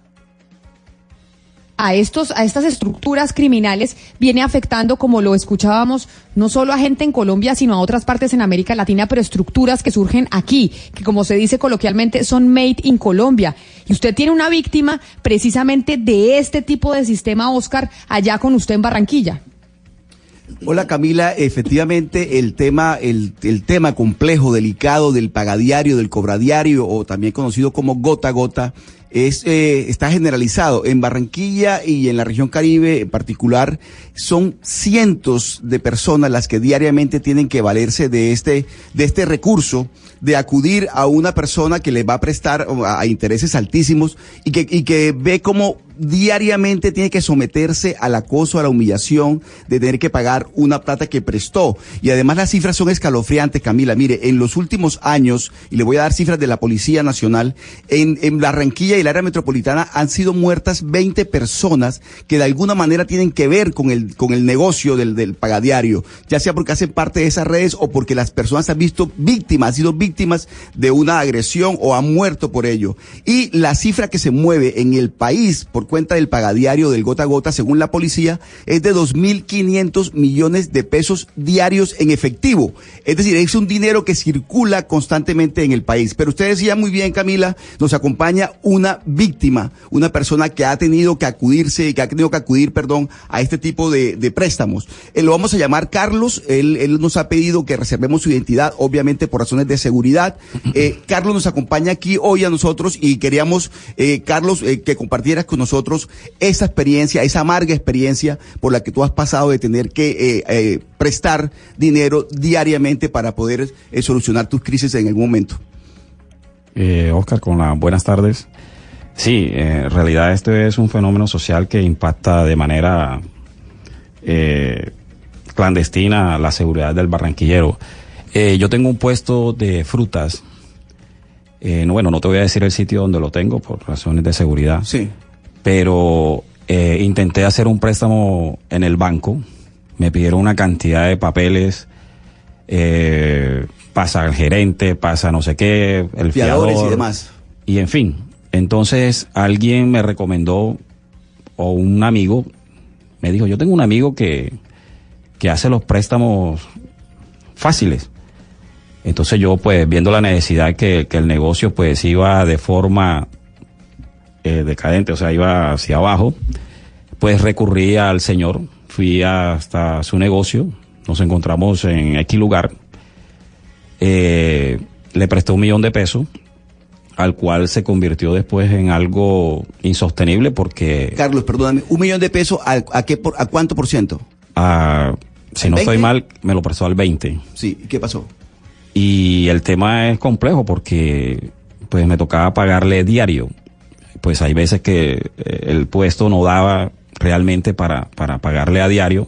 a estos a estas estructuras criminales viene afectando como lo escuchábamos no solo a gente en Colombia sino a otras partes en América Latina pero estructuras que surgen aquí que como se dice coloquialmente son made in Colombia. Y usted tiene una víctima precisamente de este tipo de sistema Oscar allá con usted en Barranquilla. Hola Camila, efectivamente el tema, el, el tema complejo, delicado del pagadiario, del cobradiario o también conocido como gota a gota es, eh, está generalizado. En Barranquilla y en la región Caribe en particular, son cientos de personas las que diariamente tienen que valerse de este, de este recurso, de acudir a una persona que le va a prestar a, intereses altísimos y que, y que ve como diariamente tiene que someterse al acoso, a la humillación de tener que pagar una plata que prestó. Y además las cifras son escalofriantes, Camila. Mire, en los últimos años, y le voy a dar cifras de la Policía Nacional, en, en Barranquilla y el área metropolitana han sido muertas 20 personas que de alguna manera tienen que ver con el, con el negocio del, del pagadiario, ya sea porque hacen parte de esas redes o porque las personas han visto víctimas, han sido víctimas de una agresión o han muerto por ello. Y la cifra que se mueve en el país por cuenta del pagadiario del gota a gota, según la policía, es de 2.500 millones de pesos diarios en efectivo. Es decir, es un dinero que circula constantemente en el país. Pero usted decía muy bien, Camila, nos acompaña una víctima, una persona que ha tenido que acudirse, que ha tenido que acudir, perdón, a este tipo de, de préstamos. Eh, lo vamos a llamar Carlos. Él, él nos ha pedido que reservemos su identidad, obviamente por razones de seguridad. Eh, Carlos nos acompaña aquí hoy a nosotros y queríamos, eh, Carlos, eh, que compartieras con nosotros esa experiencia, esa amarga experiencia por la que tú has pasado de tener que eh, eh, prestar dinero diariamente para poder eh, solucionar tus crisis en algún momento. Eh, Oscar, con las buenas tardes. Sí, eh, en realidad este es un fenómeno social que impacta de manera eh, clandestina la seguridad del barranquillero. Eh, yo tengo un puesto de frutas. Eh, no, bueno, no te voy a decir el sitio donde lo tengo por razones de seguridad. Sí. Pero intenté hacer un préstamo en el banco. Me pidieron una cantidad de papeles. Eh, pasa el gerente, pasa no sé qué, el Fiadores fiador. y demás. Y en fin, entonces alguien me recomendó, o un amigo, me dijo, yo tengo un amigo que, que hace los préstamos fáciles. Entonces yo, pues, viendo la necesidad que, que el negocio, pues, iba de forma eh, decadente, o sea, iba hacia abajo, pues recurrí al señor, fui hasta su negocio, nos encontramos en X lugar, eh, le presté un millón de pesos, al cual se convirtió después en algo insostenible porque Carlos, perdóname, un millón de pesos, ¿a, a qué por, a cuánto por ciento? ah, si ¿Al no estoy 20? mal, me lo prestó al 20. Sí, ¿y ¿qué pasó? Y el tema es complejo porque pues me tocaba pagarle diario. Pues hay veces que eh, el puesto no daba realmente para, para pagarle a diario.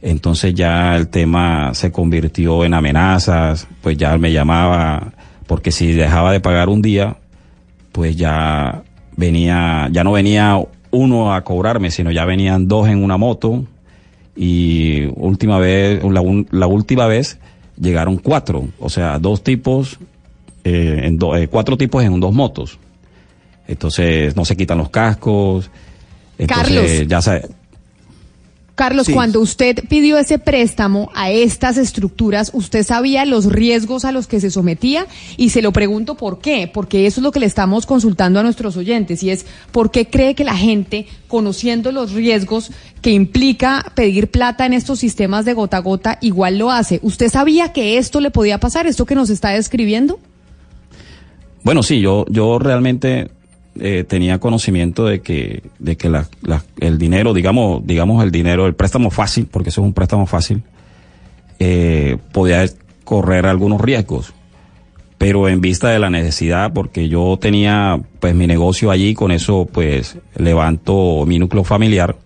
Entonces ya el tema se convirtió en amenazas, pues ya me llamaba, porque si dejaba de pagar un día, pues ya venía, ya no venía uno a cobrarme, sino ya venían dos en una moto y última vez, la, un- la última vez llegaron cuatro, o sea, dos tipos, eh, en do- eh, cuatro tipos en dos motos. Entonces no se quitan los cascos. Entonces Carlos. ya sabe, Carlos, Sí. cuando usted pidió ese préstamo a estas estructuras, ¿usted sabía los riesgos a los que se sometía? Y se lo pregunto por qué, porque eso es lo que le estamos consultando a nuestros oyentes, y es por qué cree que la gente, conociendo los riesgos que implica pedir plata en estos sistemas de gota a gota, igual lo hace. ¿Usted sabía que esto le podía pasar, esto que nos está describiendo? Bueno, sí, yo, yo realmente eh, tenía conocimiento de que, de que el dinero, digamos, digamos el dinero, el préstamo fácil, porque eso es un préstamo fácil, eh, podía correr algunos riesgos. Pero en vista de la necesidad, porque yo tenía pues mi negocio allí, con eso pues levanto mi núcleo familiar,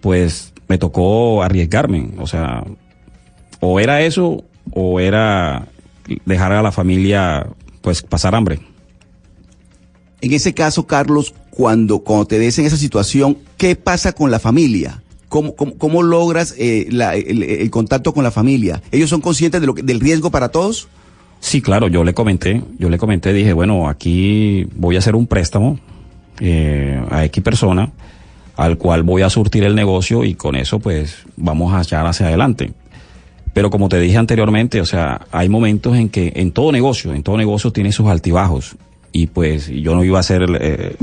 pues me tocó arriesgarme. O sea, o era eso, o era dejar a la familia pues pasar hambre. En ese caso, Carlos, cuando, cuando te ves en esa situación, ¿qué pasa con la familia? ¿Cómo, cómo, logras eh, el, contacto con la familia? ¿Ellos son conscientes del riesgo para todos? Sí, claro, yo le comenté, yo le comenté, dije, bueno, aquí voy a hacer un préstamo eh, a X persona, al cual voy a surtir el negocio y con eso pues vamos a echar hacia adelante. Pero como te dije anteriormente, o sea, hay momentos en que en todo negocio, en todo negocio tiene sus altibajos y pues yo no iba a ser el, eh,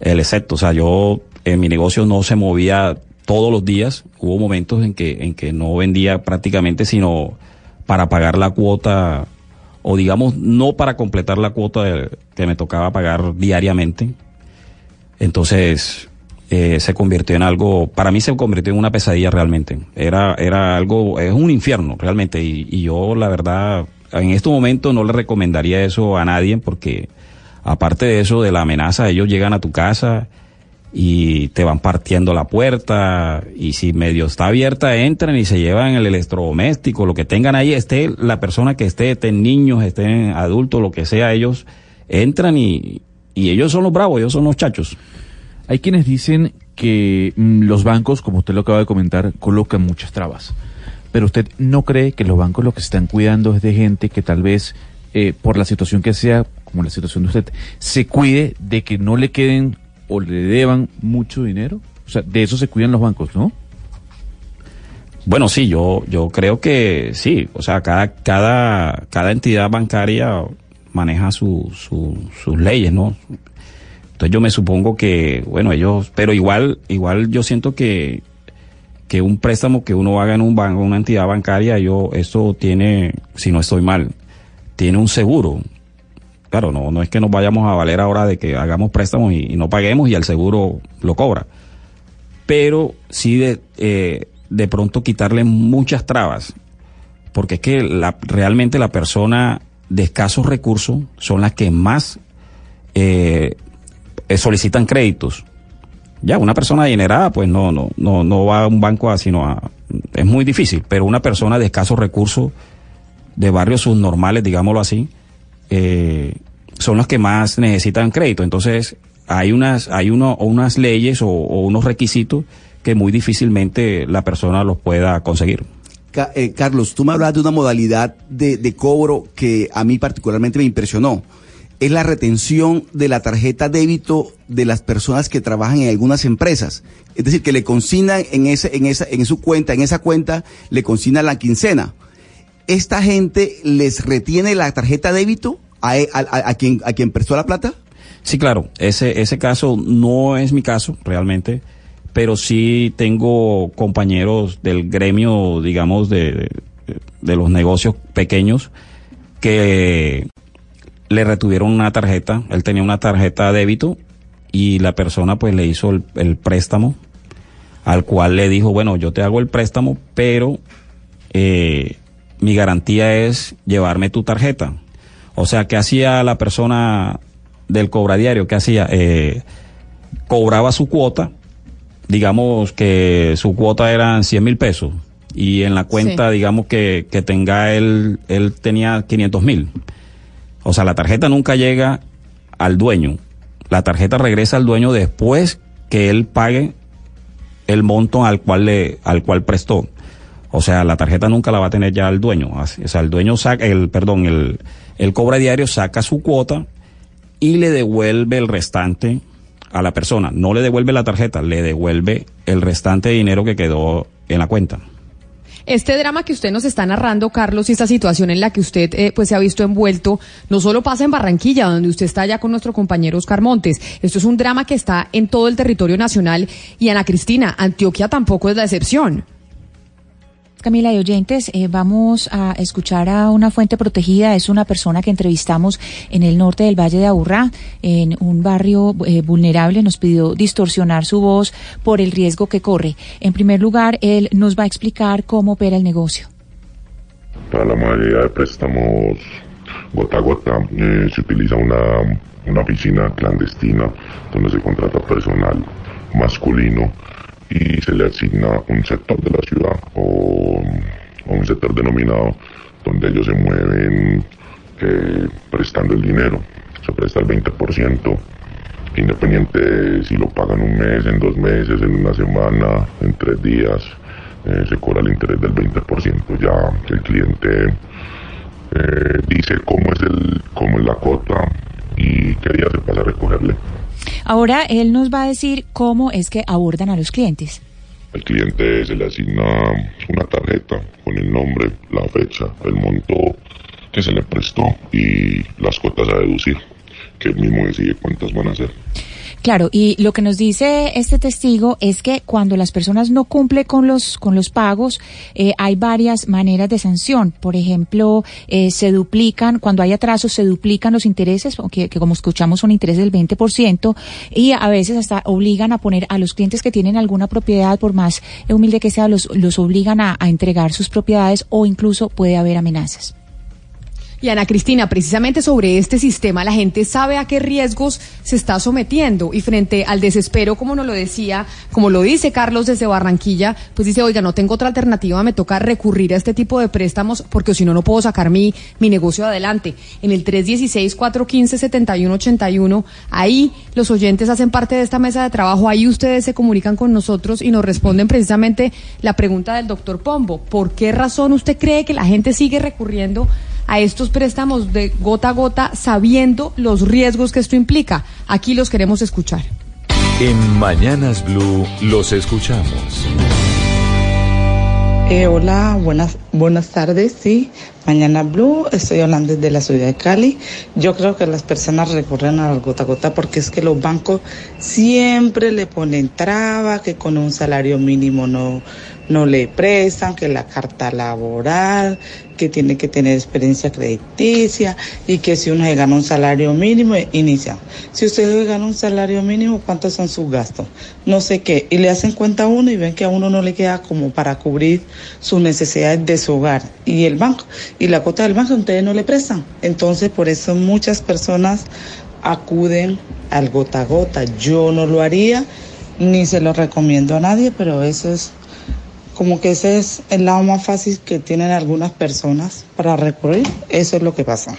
el excepto, o sea, yo en mi negocio no se movía todos los días. Hubo momentos en que, en que no vendía prácticamente, sino para pagar la cuota, o digamos, no para completar la cuota que me tocaba pagar diariamente. Entonces, eh, se convirtió en algo, para mí se convirtió en una pesadilla realmente. Era, era algo, es un infierno realmente. Y, y yo, la verdad, en este momento no le recomendaría eso a nadie porque, aparte de eso, de la amenaza, ellos llegan a tu casa y te van partiendo la puerta y si medio está abierta entran y se llevan el electrodoméstico, lo que tengan ahí, esté la persona que esté, estén niños, estén adultos, lo que sea, ellos entran y, y ellos son los bravos, ellos son los chachos. Hay quienes dicen que mm, los bancos, como usted lo acaba de comentar, colocan muchas trabas. Pero usted no cree que los bancos lo que están cuidando es de gente que tal vez, eh, por la situación que sea, como la situación de usted, se cuide de que no le queden o le deban mucho dinero. O sea, de eso se cuidan los bancos, ¿no? Bueno, sí, yo, yo creo que sí. O sea, cada, cada, cada entidad bancaria maneja su, su- sus leyes, ¿no? Entonces yo me supongo que, bueno, ellos, pero igual, igual yo siento que, que un préstamo que uno haga en un banco, una entidad bancaria, yo, eso tiene, si no estoy mal, tiene un seguro. Claro, no, no es que nos vayamos a valer ahora de que hagamos préstamos y, no paguemos y el seguro lo cobra pero sí de, eh, de pronto quitarle muchas trabas, porque es que la, realmente la persona de escasos recursos son las que más eh, eh, solicitan créditos. Ya, una persona adinerada, pues no, no, no, no va a un banco a, sino a, es muy difícil, pero una persona de escasos recursos, de barrios subnormales, digámoslo así, eh, son los que más necesitan crédito. Entonces, hay unas, hay uno, unas leyes o, unos requisitos que muy difícilmente la persona los pueda conseguir. Eh, Carlos, tú me hablas de una modalidad de, de cobro que a mí particularmente me impresionó. Es la retención de la tarjeta débito de las personas que trabajan en algunas empresas. Es decir, que le consignan en, ese, en, esa, en su cuenta, en esa cuenta, le consignan la quincena. ¿Esta gente les retiene la tarjeta débito a, quien, a quien prestó la plata? Sí, claro, ese, ese caso no es mi caso realmente, pero sí tengo compañeros del gremio, digamos, de, de los negocios pequeños que le retuvieron una tarjeta, él tenía una tarjeta débito y la persona pues le hizo el, el préstamo al cual le dijo, bueno, yo te hago el préstamo, pero eh, mi garantía es llevarme tu tarjeta. O sea, ¿qué hacía la persona del cobradiario? ¿Qué hacía? Eh, cobraba su cuota, digamos que su cuota eran 100 mil pesos y en la cuenta, Sí. digamos que, que tenga él, él tenía 500 mil. O sea, la tarjeta nunca llega al dueño. La tarjeta regresa al dueño después que él pague el monto al cual le, al cual prestó. O sea, la tarjeta nunca la va a tener ya el dueño. O sea, el dueño saca, el, perdón, el, el cobra diario saca su cuota y le devuelve el restante a la persona. No le devuelve la tarjeta, le devuelve el restante de dinero que quedó en la cuenta. Este drama que usted nos está narrando, Carlos, y esta situación en la que usted eh, pues se ha visto envuelto, no solo pasa en Barranquilla, donde usted está ya con nuestro compañero Oscar Montes. Esto es un drama que está en todo el territorio nacional y Ana Cristina, Antioquia tampoco es la excepción. Camila y oyentes, eh, vamos a escuchar a una fuente protegida. Es una persona que entrevistamos en el norte del Valle de Aburrá, en un barrio eh, vulnerable. Nos pidió distorsionar su voz por el riesgo que corre. En primer lugar, él nos va a explicar cómo opera el negocio. Para la modalidad de préstamos gota a gota eh, se utiliza una, una oficina clandestina donde se contrata personal masculino y se le asigna un sector de la ciudad o, un sector denominado donde ellos se mueven prestando el dinero. Se presta el 20%, independiente de si lo pagan un mes, en dos meses, en una semana, en tres días, eh, se cobra el interés del 20%. Ya el cliente eh, dice cómo es, el, cómo es la cuota y qué día se pasa a recogerle. Ahora él nos va a decir cómo es que abordan a los clientes. Al cliente se le asigna una tarjeta con el nombre, la fecha, el monto que se le prestó y las cuotas a deducir, que él mismo decide cuántas van a ser. Claro, y lo que nos dice este testigo es que cuando las personas no cumplen con los con los pagos, eh, hay varias maneras de sanción. Por ejemplo, eh, se duplican, cuando hay atrasos, se duplican los intereses, que, que como escuchamos son intereses del 20%, y a veces hasta obligan a poner a los clientes que tienen alguna propiedad, por más humilde que sea, los, los obligan a, a entregar sus propiedades o incluso puede haber amenazas. Y Ana Cristina, precisamente sobre este sistema, la gente sabe a qué riesgos se está sometiendo y frente al desespero, como nos lo decía, como lo dice Carlos desde Barranquilla, pues dice, oiga, no tengo otra alternativa, me toca recurrir a este tipo de préstamos porque si no, no puedo sacar mi, mi negocio adelante. En el 316-415-7181, ahí los oyentes hacen parte de esta mesa de trabajo, ahí ustedes se comunican con nosotros y nos responden precisamente la pregunta del doctor Pombo. ¿Por qué razón usted cree que la gente sigue recurriendo a estos préstamos de gota a gota sabiendo los riesgos que esto implica. Aquí los queremos escuchar. En Mañanas Blue los escuchamos. Eh, hola, buenas, buenas tardes, sí. Mañana Blue, estoy hablando desde la ciudad de Cali. Yo creo que las personas recurren a la gota a gota porque es que los bancos siempre le ponen traba, que con un salario mínimo no, no le prestan, que la carta laboral, que tiene que tener experiencia crediticia y que si uno se gana un salario mínimo, inicia. Si usted se gana un salario mínimo, ¿cuántos son sus gastos? No sé qué. Y le hacen cuenta a uno y ven que a uno no le queda como para cubrir sus necesidades de su hogar. Y el banco, y la cuota del banco, ustedes no le prestan. Entonces, por eso muchas personas acuden al gota a gota. Yo no lo haría, ni se lo recomiendo a nadie, pero eso es como que ese es el lado más fácil que tienen algunas personas para recurrir. Eso es lo que pasa.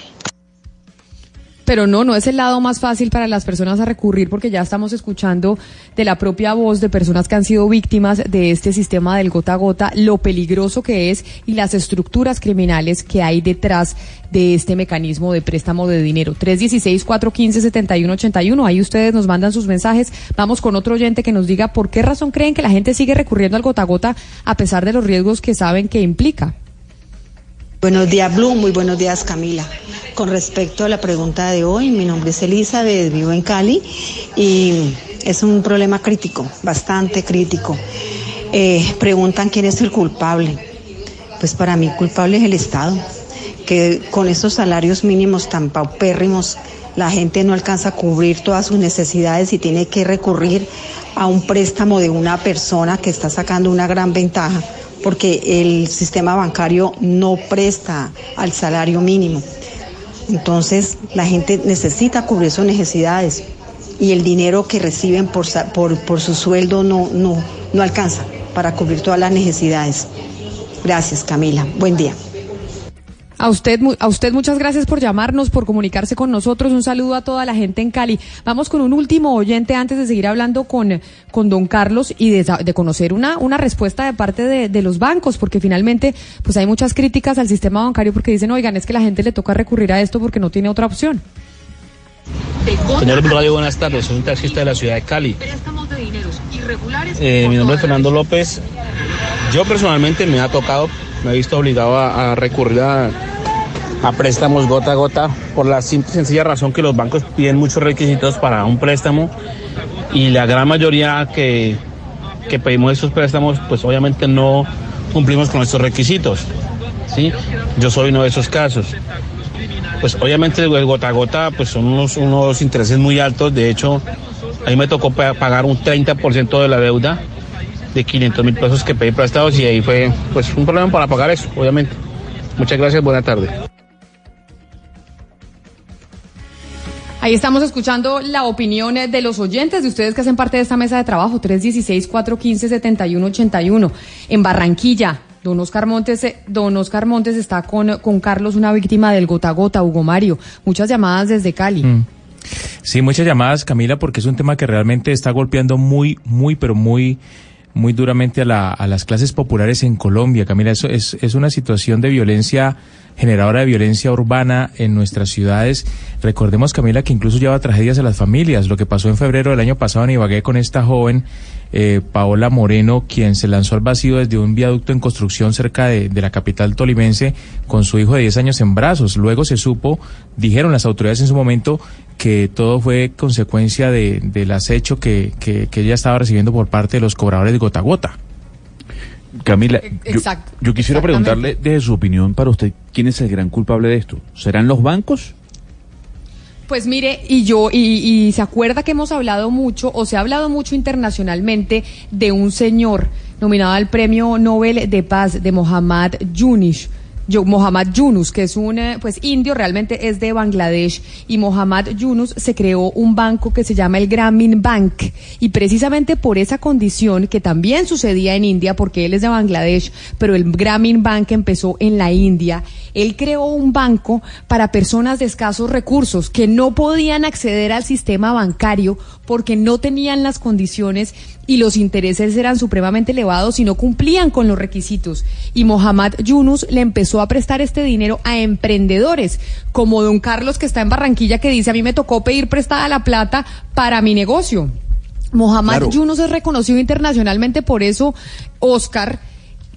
Pero no, no es el lado más fácil para las personas a recurrir porque ya estamos escuchando de la propia voz de personas que han sido víctimas de este sistema del gota a gota, lo peligroso que es y las estructuras criminales que hay detrás de este mecanismo de préstamo de dinero. 316-415-7181, ahí ustedes nos mandan sus mensajes. Vamos con otro oyente que nos diga por qué razón creen que la gente sigue recurriendo al gota a gota a pesar de los riesgos que saben que implica. Buenos días, Blue. Muy buenos días, Camila. Con respecto a la pregunta de hoy, mi nombre es Elizabeth, vivo en Cali y es un problema crítico, bastante crítico. Eh, preguntan quién es el culpable. Pues para mí, culpable es el Estado, que con estos salarios mínimos tan paupérrimos, la gente no alcanza a cubrir todas sus necesidades y tiene que recurrir a un préstamo de una persona que está sacando una gran ventaja porque el sistema bancario no presta al salario mínimo. Entonces la gente necesita cubrir sus necesidades y el dinero que reciben por, su sueldo no, no, no alcanza para cubrir todas las necesidades. Gracias, Camila. Buen día. A usted, mu- a usted muchas gracias por llamarnos, por comunicarse con nosotros. Un saludo a toda la gente en Cali. Vamos con un último oyente antes de seguir hablando con, con don Carlos y de, conocer una, una respuesta de parte de, de los bancos, porque finalmente pues hay muchas críticas al sistema bancario porque dicen, oigan, es que la gente le toca recurrir a esto porque no tiene otra opción. Señor Radio, buenas tardes. Soy un taxista de la ciudad de Cali. Eh, mi nombre es Fernando López. Yo personalmente me ha tocado, me he visto obligado a, recurrir a, préstamos gota a gota por la simple y sencilla razón que los bancos piden muchos requisitos para un préstamo y la gran mayoría que, que pedimos esos préstamos, pues obviamente no cumplimos con estos requisitos. ¿sí? Yo soy uno de esos casos. Pues obviamente el gota a gota pues son unos, unos intereses muy altos. De hecho, a mí me tocó pa- pagar un 30% de la deuda de 500 mil pesos que pedí prestados y ahí fue pues un problema para pagar eso, obviamente. Muchas gracias, buena tarde. Ahí estamos escuchando la opinión de los oyentes, de ustedes que hacen parte de esta mesa de trabajo, 316-415-7181. En Barranquilla, don Oscar Montes, eh, don Oscar Montes está con, con Carlos, una víctima del gota a gota, Hugo Mario. Muchas llamadas desde Cali. Mm. Sí, muchas llamadas, Camila, porque es un tema que realmente está golpeando muy, muy, pero muy, muy duramente a, la- a las clases populares en Colombia. Camila, eso es, es una situación de violencia generadora de violencia urbana en nuestras ciudades. Recordemos, Camila, que incluso lleva tragedias a las familias. Lo que pasó en febrero del año pasado en Ibagué con esta joven eh, Paola Moreno, quien se lanzó al vacío desde un viaducto en construcción cerca de, de la capital tolimense con su hijo de 10 años en brazos. Luego se supo, dijeron las autoridades en su momento, que todo fue consecuencia de, del acecho que, que, que ella estaba recibiendo por parte de los cobradores de gota a gota. Camila, E- yo, exacto, yo quisiera preguntarle desde su opinión para usted, ¿quién es el gran culpable de esto? ¿Serán los bancos? Pues mire, y yo, y, y se acuerda que hemos hablado mucho, o se ha hablado mucho internacionalmente, de un señor nominado al Premio Nobel de Paz, de Mohammad Yunus. Mohammad Yunus, que es un eh, pues indio, realmente es de Bangladesh, y Mohammad Yunus se creó un banco que se llama el Grameen Bank, y precisamente por esa condición que también sucedía en India, porque él es de Bangladesh, pero el Grameen Bank empezó en la India, él creó un banco para personas de escasos recursos que no podían acceder al sistema bancario porque no tenían las condiciones y los intereses eran supremamente elevados y no cumplían con los requisitos. Y Mohammad Yunus le empezó a prestar este dinero a emprendedores, como don Carlos que está en Barranquilla que dice, a mí me tocó pedir prestada la plata para mi negocio. Mohammad Claro. Yunus es reconocido internacionalmente por eso, Oscar,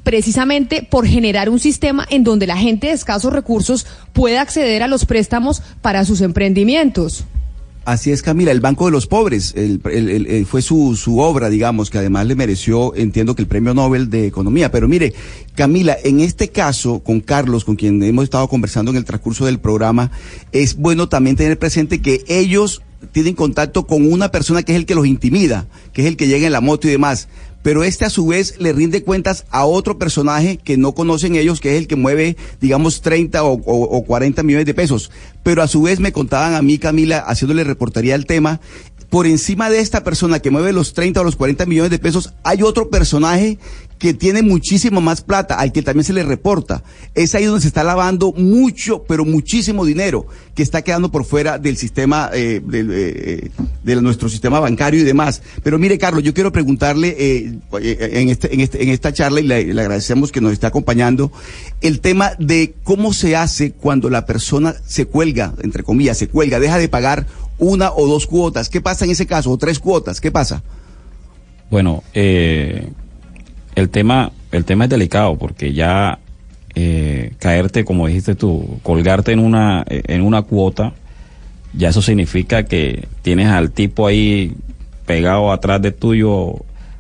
precisamente por generar un sistema en donde la gente de escasos recursos pueda acceder a los préstamos para sus emprendimientos. Así es, Camila, el Banco de los Pobres el- el- el- fue su, su obra, digamos, que además le mereció, entiendo que el Premio Nobel de Economía. Pero mire, Camila, en este caso, con Carlos, con quien hemos estado conversando en el transcurso del programa, es bueno también tener presente que ellos tienen contacto con una persona que es el que los intimida, que es el que llega en la moto y demás. Pero este a su vez le rinde cuentas a otro personaje que no conocen ellos, que es el que mueve, digamos, 30 o, o- o 40 millones de pesos. Pero a su vez me contaban a mí, Camila, haciéndole reportería al tema, por encima de esta persona que mueve los 30 o los 40 millones de pesos, hay otro personaje que tiene muchísimo más plata, al que también se le reporta. Es ahí donde se está lavando mucho, pero muchísimo dinero que está quedando por fuera del sistema, eh, eh, eh, de nuestro sistema bancario y demás. Pero mire, Carlos, yo quiero preguntarle en, este, este, en esta charla, y le, le agradecemos que nos esté acompañando, el tema de cómo se hace cuando la persona se cuelga, entre comillas, se cuelga, deja de pagar una o dos cuotas. ¿Qué pasa en ese caso? O tres cuotas. ¿Qué pasa? Bueno, eh, el tema, el tema es delicado porque ya eh, caerte, como dijiste tú, colgarte en una, en una cuota, ya eso significa que tienes al tipo ahí pegado atrás de tuyo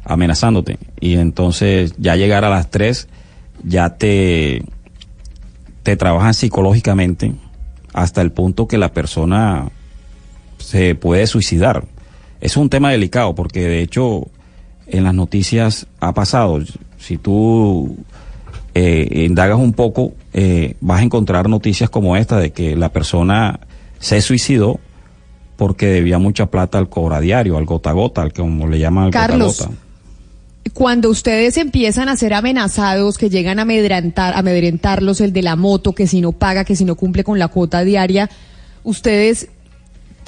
amenazándote. Y entonces ya llegar a las tres ya te, te trabajan psicológicamente hasta el punto que la persona se puede suicidar. Es un tema delicado porque de hecho en las noticias ha pasado. Si tú eh, indagas un poco, eh, vas a encontrar noticias como esta de que la persona se suicidó porque debía mucha plata al cobradiario, al gota a gota, al que como le llaman al Carlos, gota a gota. Cuando ustedes empiezan a ser amenazados, que llegan a amedrentar, a amedrentarlos, el de la moto, que si no paga, que si no cumple con la cuota diaria, ustedes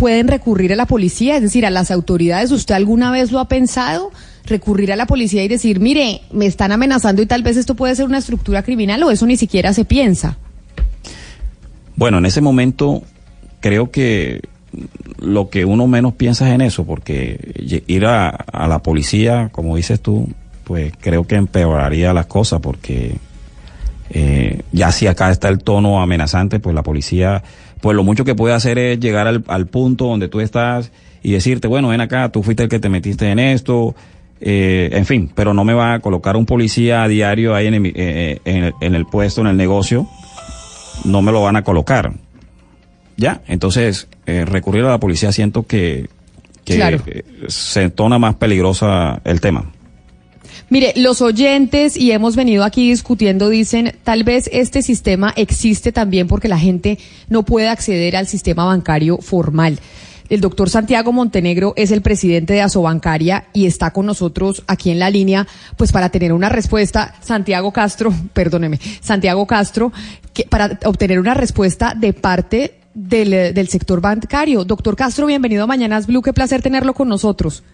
pueden recurrir a la policía, es decir, a las autoridades. ¿Usted alguna vez lo ha pensado? Recurrir a la policía y decir, mire, me están amenazando y tal vez esto puede ser una estructura criminal o eso ni siquiera se piensa. Bueno, en ese momento creo que lo que uno menos piensa es en eso, porque ir a, a la policía, como dices tú, pues creo que empeoraría las cosas, porque eh, ya si acá está el tono amenazante, pues la policía, pues lo mucho que puede hacer es llegar al, al punto donde tú estás y decirte, bueno, ven acá, tú fuiste el que te metiste en esto, eh, en fin, pero no me va a colocar un policía a diario ahí en el, eh, en el- en el puesto, en el negocio, no me lo van a colocar. Ya, entonces eh, recurrir a la policía siento que, que Claro. eh, se torna más peligrosa el tema. Mire, los oyentes, y hemos venido aquí discutiendo, dicen, tal vez este sistema existe también porque la gente no puede acceder al sistema bancario formal. El doctor Santiago Montenegro es el presidente de Asobancaria y está con nosotros aquí en la línea, pues para tener una respuesta, Santiago Castro, perdóneme, Santiago Castro, que para obtener una respuesta de parte del, del sector bancario. Doctor Castro, bienvenido a Mañanas Blue, qué placer tenerlo con nosotros.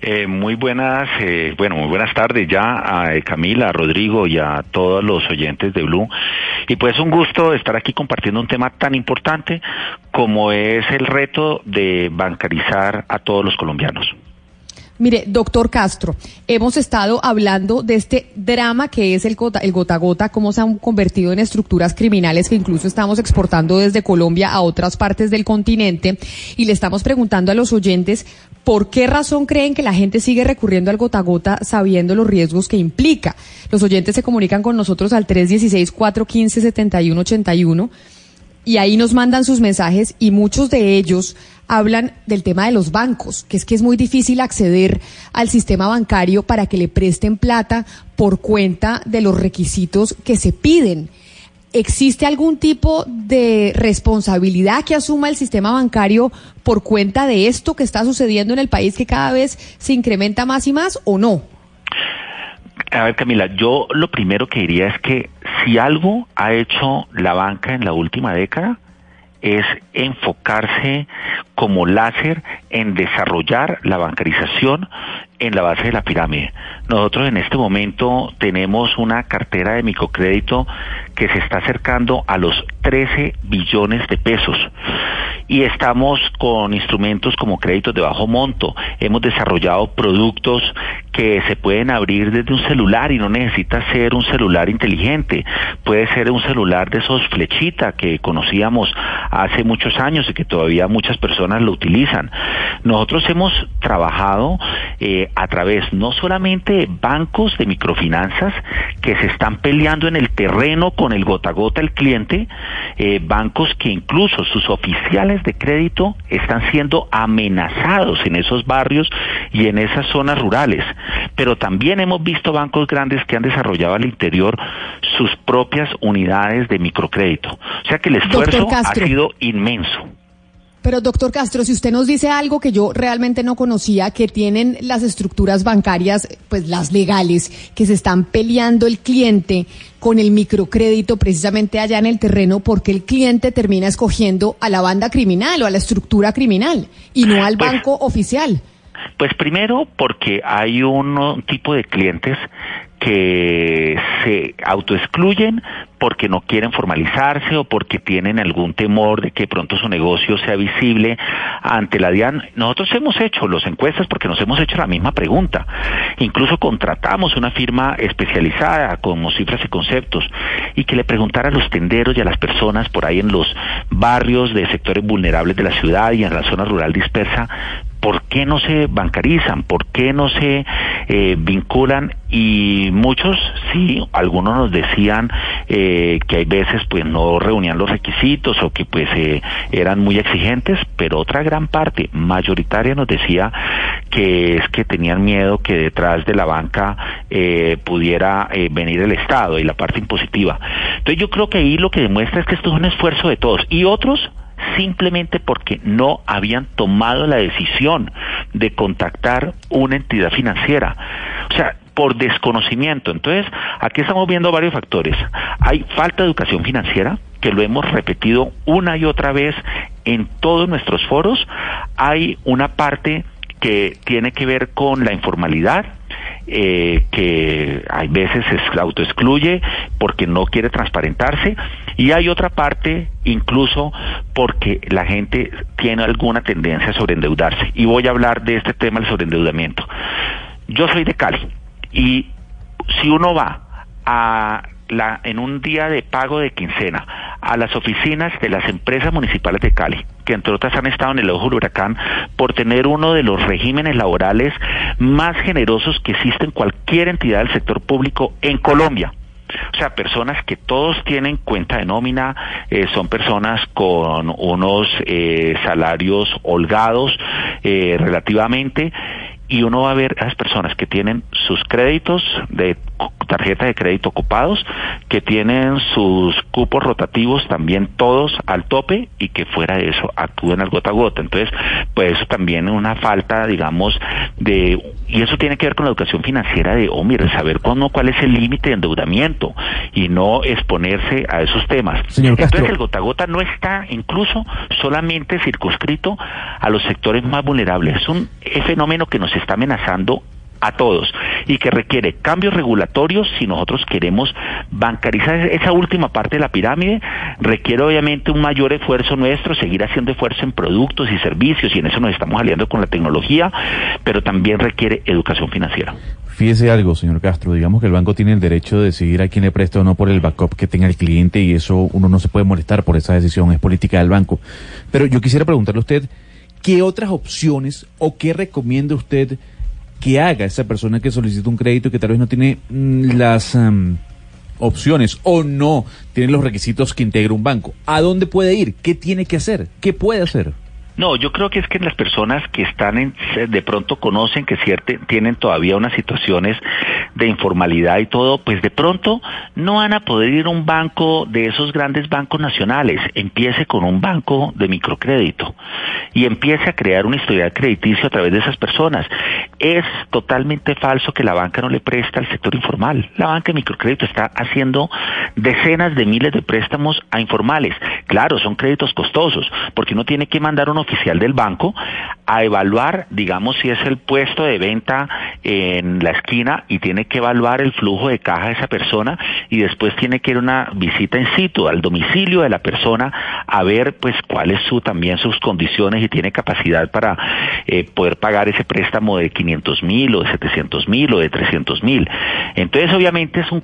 Eh, muy buenas, eh, bueno, muy buenas tardes ya a eh, Camila, a Rodrigo y a todos los oyentes de Blue. Y pues un gusto estar aquí compartiendo un tema tan importante como es el reto de bancarizar a todos los colombianos. Mire, doctor Castro, hemos estado hablando de este drama que es el gota, el gota a gota, cómo se han convertido en estructuras criminales que incluso estamos exportando desde Colombia a otras partes del continente y le estamos preguntando a los oyentes por qué razón creen que la gente sigue recurriendo al gota a gota sabiendo los riesgos que implica. Los oyentes se comunican con nosotros al 316-415-7181 y ahí nos mandan sus mensajes y muchos de ellos hablan del tema de los bancos, que es que es muy difícil acceder al sistema bancario para que le presten plata por cuenta de los requisitos que se piden. ¿Existe algún tipo de responsabilidad que asuma el sistema bancario por cuenta de esto que está sucediendo en el país que cada vez se incrementa más y más o no? A ver, Camila, yo lo primero que diría es que si algo ha hecho la banca en la última década es enfocarse como láser en desarrollar la bancarización en la base de la pirámide. Nosotros en este momento tenemos una cartera de microcrédito que se está acercando a los 13 billones de pesos y estamos con instrumentos como créditos de bajo monto. Hemos desarrollado productos que se pueden abrir desde un celular y no necesita ser un celular inteligente. Puede ser un celular de esos flechita que conocíamos hace muchos años y que todavía muchas personas lo utilizan. Nosotros hemos trabajado eh, a través no solamente de bancos de microfinanzas que se están peleando en el terreno con el gota a gota el cliente, eh, bancos que incluso sus oficiales de crédito están siendo amenazados en esos barrios y en esas zonas rurales. Pero también hemos visto bancos grandes que han desarrollado al interior sus propias unidades de microcrédito. O sea que el esfuerzo ha sido inmenso. Pero doctor Castro, si usted nos dice algo que yo realmente no conocía, que tienen las estructuras bancarias, pues las legales, que se están peleando el cliente con el microcrédito precisamente allá en el terreno, porque el cliente termina escogiendo a la banda criminal o a la estructura criminal y no al Pues- banco oficial. Pues primero porque hay un, tipo de clientes que se autoexcluyen porque no quieren formalizarse o porque tienen algún temor de que pronto su negocio sea visible ante la DIAN. Nosotros hemos hecho las encuestas porque nos hemos hecho la misma pregunta. Incluso contratamos una firma especializada como cifras y conceptos y que le preguntara a los tenderos y a las personas por ahí en los barrios de sectores vulnerables de la ciudad y en la zona rural dispersa ¿por qué no se bancarizan? ¿Por qué no se eh, vinculan? Y muchos, sí, algunos nos decían eh, que hay veces pues no reunían los requisitos o que pues eh, eran muy exigentes, pero otra gran parte, mayoritaria, nos decía que es que tenían miedo que detrás de la banca eh, pudiera eh, venir el Estado y la parte impositiva. Entonces yo creo que ahí lo que demuestra es que esto es un esfuerzo de todos. Y otros simplemente porque no habían tomado la decisión de contactar una entidad financiera. O sea, por desconocimiento. Entonces, aquí estamos viendo varios factores. Hay falta de educación financiera, que lo hemos repetido una y otra vez en todos nuestros foros. Hay una parte que tiene que ver con la informalidad, eh, que hay veces se autoexcluye porque no quiere transparentarse y hay otra parte incluso porque la gente tiene alguna tendencia a sobreendeudarse y voy a hablar de este tema del sobreendeudamiento. Yo soy de Cali y si uno va a la, en un día de pago de quincena a las oficinas de las empresas municipales de Cali, que entre otras han estado en el ojo del huracán por tener uno de los regímenes laborales más generosos que existe en cualquier entidad del sector público en Colombia. O sea, personas que todos tienen cuenta de nómina, eh, son personas con unos eh, salarios holgados eh, relativamente y uno va a ver a las personas que tienen sus créditos de tarjetas de crédito copados, que tienen sus cupos rotativos también todos al tope y que fuera de eso actúen al gota a gota. Entonces, pues también una falta, digamos, de, y eso tiene que ver con la educación financiera de, oh, mire, saber cómo, cuál es el límite de endeudamiento y no exponerse a esos temas. Entonces, el gota a gota no está incluso solamente circunscrito a los sectores más vulnerables. Es un fenómeno que nos está amenazando a todos y que requiere cambios regulatorios si nosotros queremos bancarizar esa última parte de la pirámide requiere obviamente un mayor esfuerzo nuestro seguir haciendo esfuerzo en productos y servicios y en eso nos estamos aliando con la tecnología pero también requiere educación financiera Fíjese algo, señor Castro, digamos que el banco tiene el derecho de decidir a quién le presta o no por el backup que tenga el cliente y eso uno no se puede molestar por esa decisión, es política del banco. Pero yo quisiera preguntarle a usted, ¿qué otras opciones o qué recomienda usted que haga esa persona que solicita un crédito que tal vez no tiene mm, las em, opciones o no tiene los requisitos que integra un banco. ¿A dónde puede ir? ¿Qué tiene que hacer? ¿Qué puede hacer? No, yo creo que es que las personas que están en, de pronto conocen que cierte, tienen todavía unas situaciones de informalidad y todo, pues de pronto no van a poder ir a un banco de esos grandes bancos nacionales. Empiece con un banco de microcrédito y empiece a crear una historia crediticia a través de esas personas. Es totalmente falso que la banca no le presta al sector informal. La banca de microcrédito está haciendo decenas de miles de préstamos a informales. Claro, son créditos costosos, porque uno tiene que mandar un oficial del banco a evaluar, digamos, si es el puesto de venta en la esquina y tiene que evaluar el flujo de caja de esa persona y después tiene que ir una visita in situ al domicilio de la persona a ver pues cuáles su también sus condiciones y tiene capacidad para eh, poder pagar ese préstamo de 500 mil o de 700 mil o de 300 mil. Entonces obviamente es un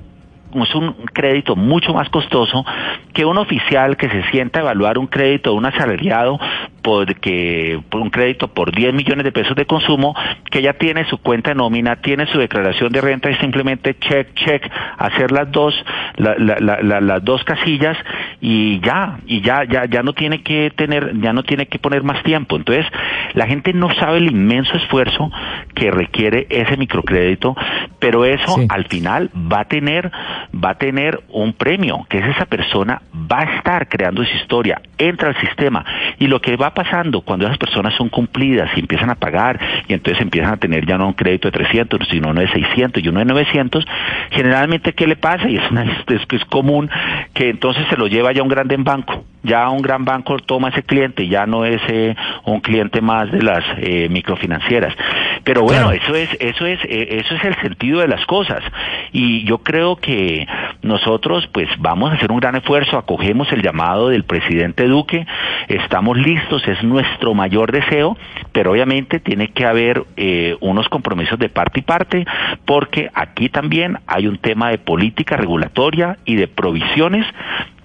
es un crédito mucho más costoso que un oficial que se sienta a evaluar un crédito de un asalariado porque por un crédito por 10 millones de pesos de consumo que ya tiene su cuenta de nómina, tiene su declaración de renta y simplemente check, check, hacer las dos, las dos casillas y ya, y ya, ya, ya no tiene que tener, ya no tiene que poner más tiempo. Entonces, la gente no sabe el inmenso esfuerzo que requiere ese microcrédito, pero eso al final va a tener, va a tener un premio, que es esa persona va a estar creando su historia, entra al sistema y lo que va pasando cuando esas personas son cumplidas y empiezan a pagar y entonces empiezan a tener ya no un crédito de 300, sino uno de 600 y uno de 900, generalmente ¿qué le pasa? Y es, una, es, es común que entonces se lo lleva ya un grande banco. Ya un gran banco toma ese cliente, ya no es eh, un cliente más de las eh, microfinancieras. Pero bueno, eso es eso es eh, eso es el sentido de las cosas y yo creo que nosotros pues vamos a hacer un gran esfuerzo, acogemos el llamado del presidente Duque, estamos listos, es nuestro mayor deseo, pero obviamente tiene que haber eh, unos compromisos de parte y parte porque aquí también hay un tema de política regulatoria y de provisiones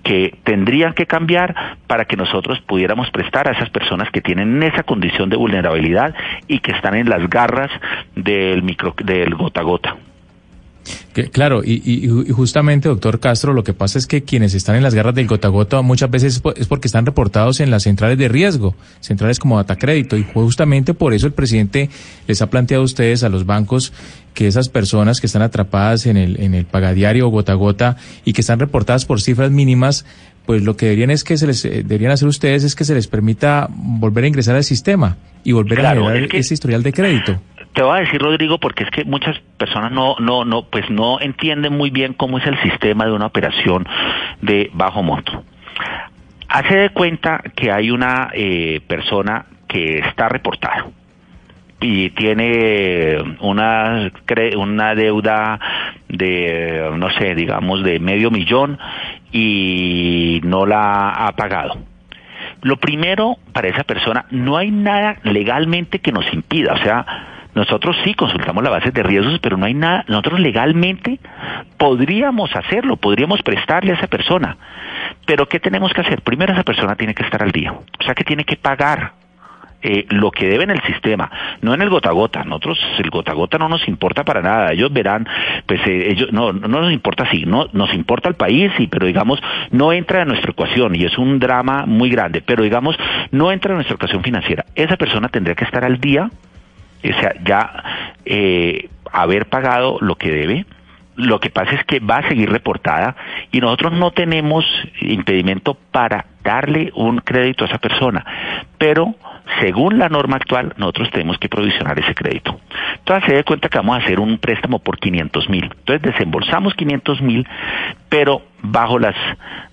que tendrían que cambiar para que nosotros pudiéramos prestar a esas personas que tienen esa condición de vulnerabilidad y que están en las garras del micro del gota a gota claro, y, justamente, doctor Castro, lo que pasa es que quienes están en las garras del gota a gota muchas veces es porque están reportados en las centrales de riesgo, centrales como Data Crédito, y justamente por eso el presidente les ha planteado a ustedes, a los bancos, que esas personas que están atrapadas en el, en el pagadiario gota a gota y que están reportadas por cifras mínimas, pues lo que deberían es que se les eh, deberían hacer ustedes es que se les permita volver a ingresar al sistema y volver a generar ese historial de crédito. Te voy a decir, Rodrigo, porque es que muchas personas no, no, no, pues no entienden muy bien cómo es el sistema de una operación de bajo monto. Hace de cuenta que hay una eh, persona que está reportada y tiene una una deuda de no sé digamos de medio millón y no la ha pagado lo primero para esa persona no hay nada legalmente que nos impida o sea nosotros sí consultamos la base de riesgos, pero no hay nada, nosotros legalmente podríamos hacerlo, podríamos prestarle a esa persona. Pero ¿qué tenemos que hacer? Primero esa persona tiene que estar al día, o sea que tiene que pagar eh, lo que debe en el sistema, no en el gota a gota. Nosotros el gota a gota no nos importa para nada. Ellos verán, pues eh, ellos no, no nos importa sí, no nos importa el país, pero digamos no entra en nuestra ecuación y es un drama muy grande. Pero digamos no entra en nuestra ecuación financiera. Esa persona tendría que estar al día o sea, ya eh, haber pagado lo que debe, lo que pasa es que va a seguir reportada y nosotros no tenemos impedimento para darle un crédito a esa persona, pero según la norma actual, nosotros tenemos que provisionar ese crédito. Entonces se da cuenta que vamos a hacer un préstamo por 500 mil. Entonces desembolsamos 500 mil, pero bajo la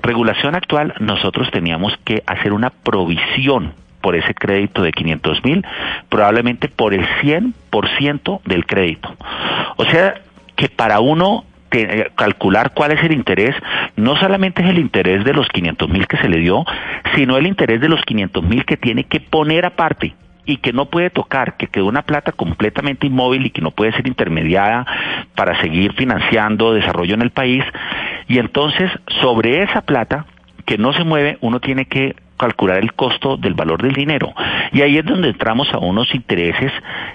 regulación actual nosotros teníamos que hacer una provisión por ese crédito de 500 mil, probablemente por el 100% del crédito. O sea que para uno eh, calcular cuál es el interés, no solamente es el interés de los 500 mil que se le dio, sino el interés de los 500 mil que tiene que poner aparte y que no puede tocar, que quedó una plata completamente inmóvil y que no puede ser intermediada para seguir financiando desarrollo en el país. Y entonces, sobre esa plata que no se mueve, uno tiene que calcular el costo del valor del dinero. Y ahí es donde entramos a unos intereses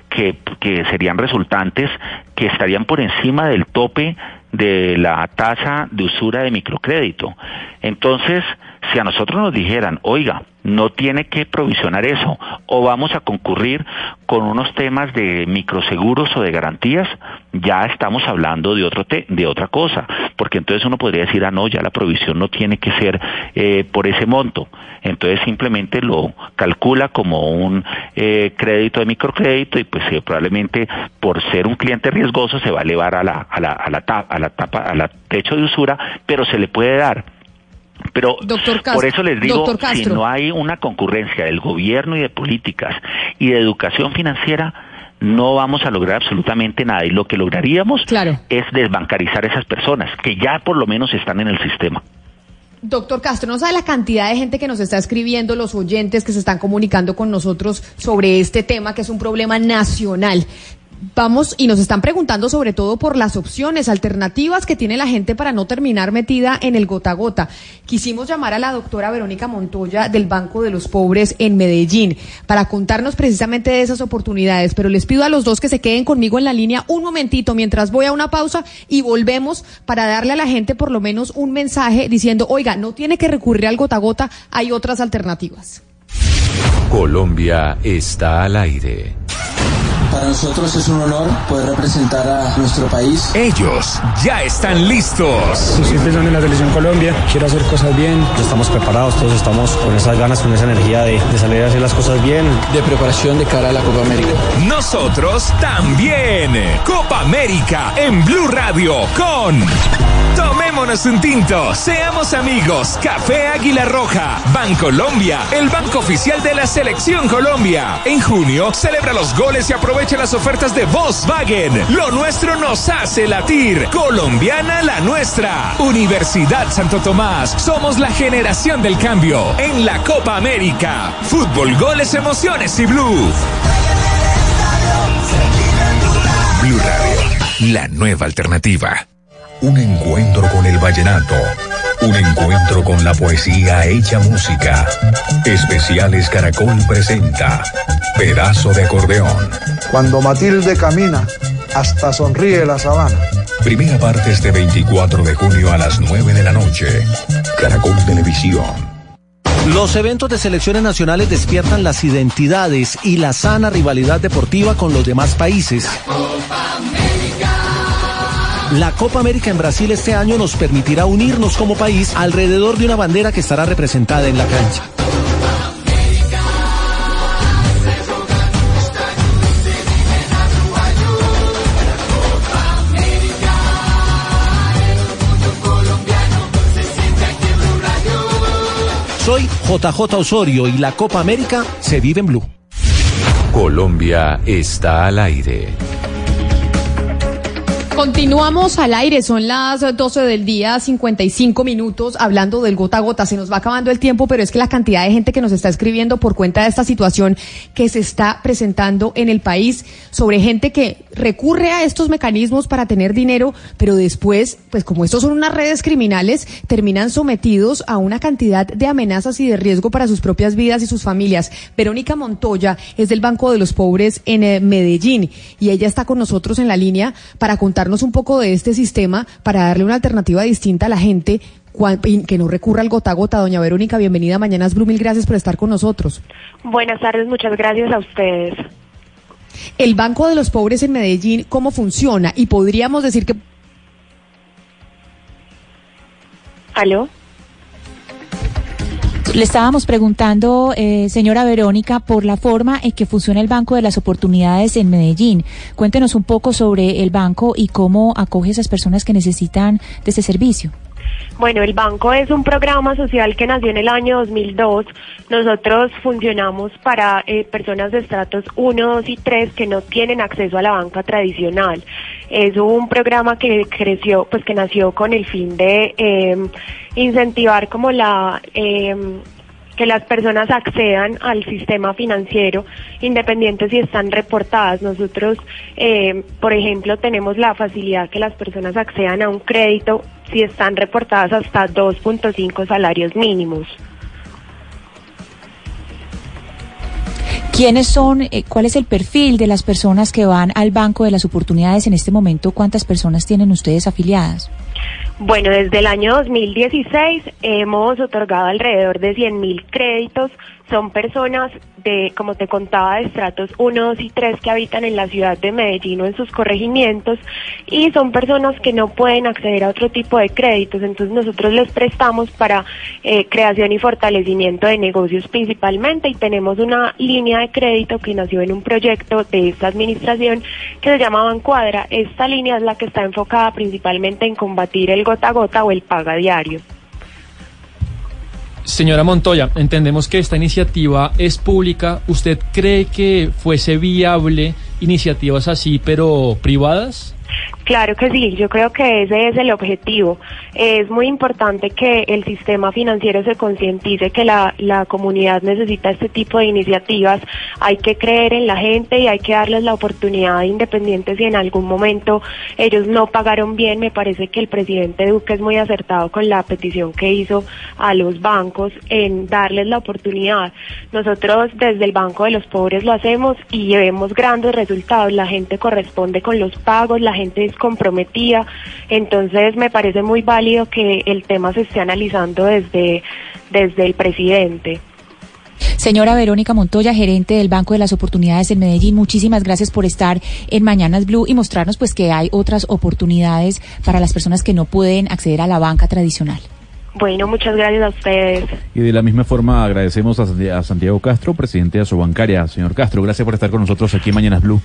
que, que serían resultantes, que estarían por encima del tope de la tasa de usura de microcrédito. Entonces, si a nosotros nos dijeran, oiga, no tiene que provisionar eso, o vamos a concurrir con unos temas de microseguros o de garantías, ya estamos hablando de otro de otra cosa, porque entonces uno podría decir, ah, no, ya la provisión no tiene que ser eh, por ese monto, entonces simplemente lo calcula como un eh, crédito de microcrédito y pues eh, probablemente por ser un cliente riesgoso se va a elevar a la a la a la, a la tapa a la techo de usura, pero se le puede dar pero por eso les digo, si no hay una concurrencia del gobierno y de políticas y de educación financiera, no vamos a lograr absolutamente nada. Y lo que lograríamos es desbancarizar a esas personas, que ya por lo menos están en el sistema. Doctor Castro, ¿no sabe la cantidad de gente que nos está escribiendo, los oyentes que se están comunicando con nosotros sobre este tema, que es un problema nacional? Vamos y nos están preguntando sobre todo por las opciones alternativas que tiene la gente para no terminar metida en el gota a gota. Quisimos llamar a la doctora Verónica Montoya del Banco de los Pobres en Medellín para contarnos precisamente de esas oportunidades, pero les pido a los dos que se queden conmigo en la línea un momentito mientras voy a una pausa y volvemos para darle a la gente por lo menos un mensaje diciendo, oiga, no tiene que recurrir al gota a gota, hay otras alternativas. Colombia está al aire. Para nosotros es un honor poder representar a nuestro país. Ellos ya están listos. Siempre son en la selección Colombia, quiero hacer cosas bien. Estamos preparados, todos estamos con esas ganas, con esa energía de, de salir a hacer las cosas bien. De preparación de cara a la Copa América. Nosotros también. Copa América en Blue Radio con Tomémonos un tinto, seamos amigos. Café Águila Roja, Bancolombia, el banco oficial de la Selección Colombia. En junio celebra los goles y aprovecha las ofertas de Volkswagen. Lo nuestro nos hace latir. Colombiana la nuestra. Universidad Santo Tomás. Somos la generación del cambio en la Copa América. Fútbol, goles, emociones y blue. Blue Radio, la nueva alternativa. Un encuentro con el vallenato. Un encuentro con la poesía hecha música. Especiales Caracol presenta Pedazo de acordeón. Cuando Matilde camina, hasta sonríe la sabana. Primera parte este 24 de junio a las 9 de la noche. Caracol Televisión. Los eventos de selecciones nacionales despiertan las identidades y la sana rivalidad deportiva con los demás países. La Copa América en Brasil este año nos permitirá unirnos como país alrededor de una bandera que estará representada en la cancha. Soy JJ Osorio y la Copa América se vive en Blue. Colombia está al aire. Continuamos al aire, son las 12 del día, 55 minutos, hablando del gota a gota. Se nos va acabando el tiempo, pero es que la cantidad de gente que nos está escribiendo por cuenta de esta situación que se está presentando en el país, sobre gente que recurre a estos mecanismos para tener dinero, pero después, pues como estos son unas redes criminales, terminan sometidos a una cantidad de amenazas y de riesgo para sus propias vidas y sus familias. Verónica Montoya es del Banco de los Pobres en eh, Medellín y ella está con nosotros en la línea para contarnos un poco de este sistema para darle una alternativa distinta a la gente que no recurra al gota a gota. Doña Verónica, bienvenida a Mañanas Blue. Mil gracias por estar con nosotros. Buenas tardes, muchas gracias a ustedes. El Banco de los Pobres en Medellín, ¿cómo funciona? Y podríamos decir que... ¿Aló? Le estábamos preguntando, eh, señora Verónica, por la forma en que funciona el Banco de las Oportunidades en Medellín. Cuéntenos un poco sobre el banco y cómo acoge a esas personas que necesitan de ese servicio. Bueno, el banco es un programa social que nació en el año 2002. Nosotros funcionamos para eh, personas de estratos 1, 2 y 3 que no tienen acceso a la banca tradicional. Es un programa que creció, pues que nació con el fin de eh, incentivar como la eh, que las personas accedan al sistema financiero independiente si están reportadas. Nosotros, eh, por ejemplo, tenemos la facilidad que las personas accedan a un crédito si están reportadas hasta 2.5 salarios mínimos. ¿Quiénes son, eh, cuál es el perfil de las personas que van al Banco de las Oportunidades en este momento? ¿Cuántas personas tienen ustedes afiliadas? Bueno, desde el año 2016 hemos otorgado alrededor de 100.000 créditos. Son personas de, como te contaba, de estratos 1, 2 y 3 que habitan en la ciudad de Medellín o en sus corregimientos y son personas que no pueden acceder a otro tipo de créditos. Entonces nosotros les prestamos para eh, creación y fortalecimiento de negocios principalmente y tenemos una línea de crédito que nació en un proyecto de esta administración que se llama Bancuadra. Esta línea es la que está enfocada principalmente en combatir el gota a gota o el paga diario. Señora Montoya, entendemos que esta iniciativa es pública. ¿Usted cree que fuese viable iniciativas así, pero privadas? Claro que sí, yo creo que ese es el objetivo. Es muy importante que el sistema financiero se concientice que la, la comunidad necesita este tipo de iniciativas. Hay que creer en la gente y hay que darles la oportunidad independiente si en algún momento ellos no pagaron bien. Me parece que el presidente Duque es muy acertado con la petición que hizo a los bancos en darles la oportunidad. Nosotros desde el Banco de los Pobres lo hacemos y vemos grandes resultados. La gente corresponde con los pagos, la gente es comprometida. Entonces me parece muy válido que el tema se esté analizando desde, desde el presidente. Señora Verónica Montoya, gerente del Banco de las Oportunidades en Medellín, muchísimas gracias por estar en Mañanas Blue y mostrarnos pues que hay otras oportunidades para las personas que no pueden acceder a la banca tradicional. Bueno, muchas gracias a ustedes. Y de la misma forma agradecemos a Santiago Castro, presidente de Asobancaria. Señor Castro, gracias por estar con nosotros aquí en Mañanas Blue.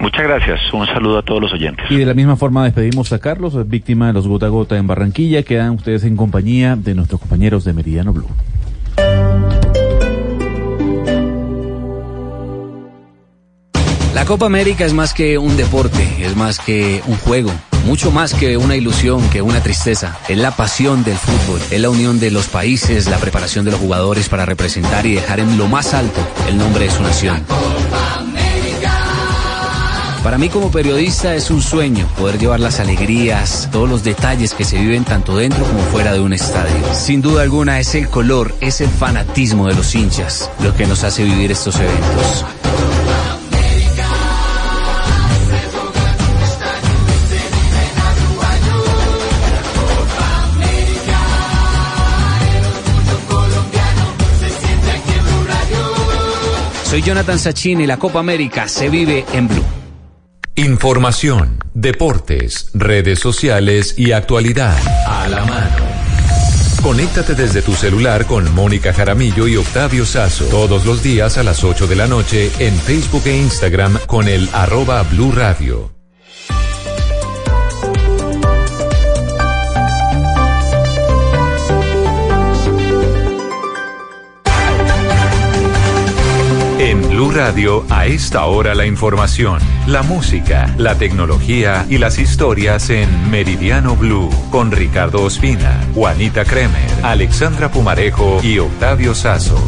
Muchas gracias. Un saludo a todos los oyentes. Y de la misma forma despedimos a Carlos, víctima de los gota a gota en Barranquilla. Quedan ustedes en compañía de nuestros compañeros de Meridiano Blue. La Copa América es más que un deporte, es más que un juego, mucho más que una ilusión, que una tristeza. Es la pasión del fútbol, es la unión de los países, la preparación de los jugadores para representar y dejar en lo más alto el nombre de su nación. Para mí como periodista es un sueño poder llevar las alegrías, todos los detalles que se viven tanto dentro como fuera de un estadio. Sin duda alguna es el color, es el fanatismo de los hinchas lo que nos hace vivir estos eventos. Soy Jonathan Sachin y la Copa América se vive en Blue. Información, deportes, redes sociales y actualidad. A la mano. Conéctate desde tu celular con Mónica Jaramillo y Octavio Sazo. Todos los días a las 8 de la noche en Facebook e Instagram con el arroba Blue Radio. Radio, a esta hora la información, la música, la tecnología y las historias en Meridiano Blue con Ricardo Ospina, Juanita Kremer, Alexandra Pumarejo y Octavio Sazo.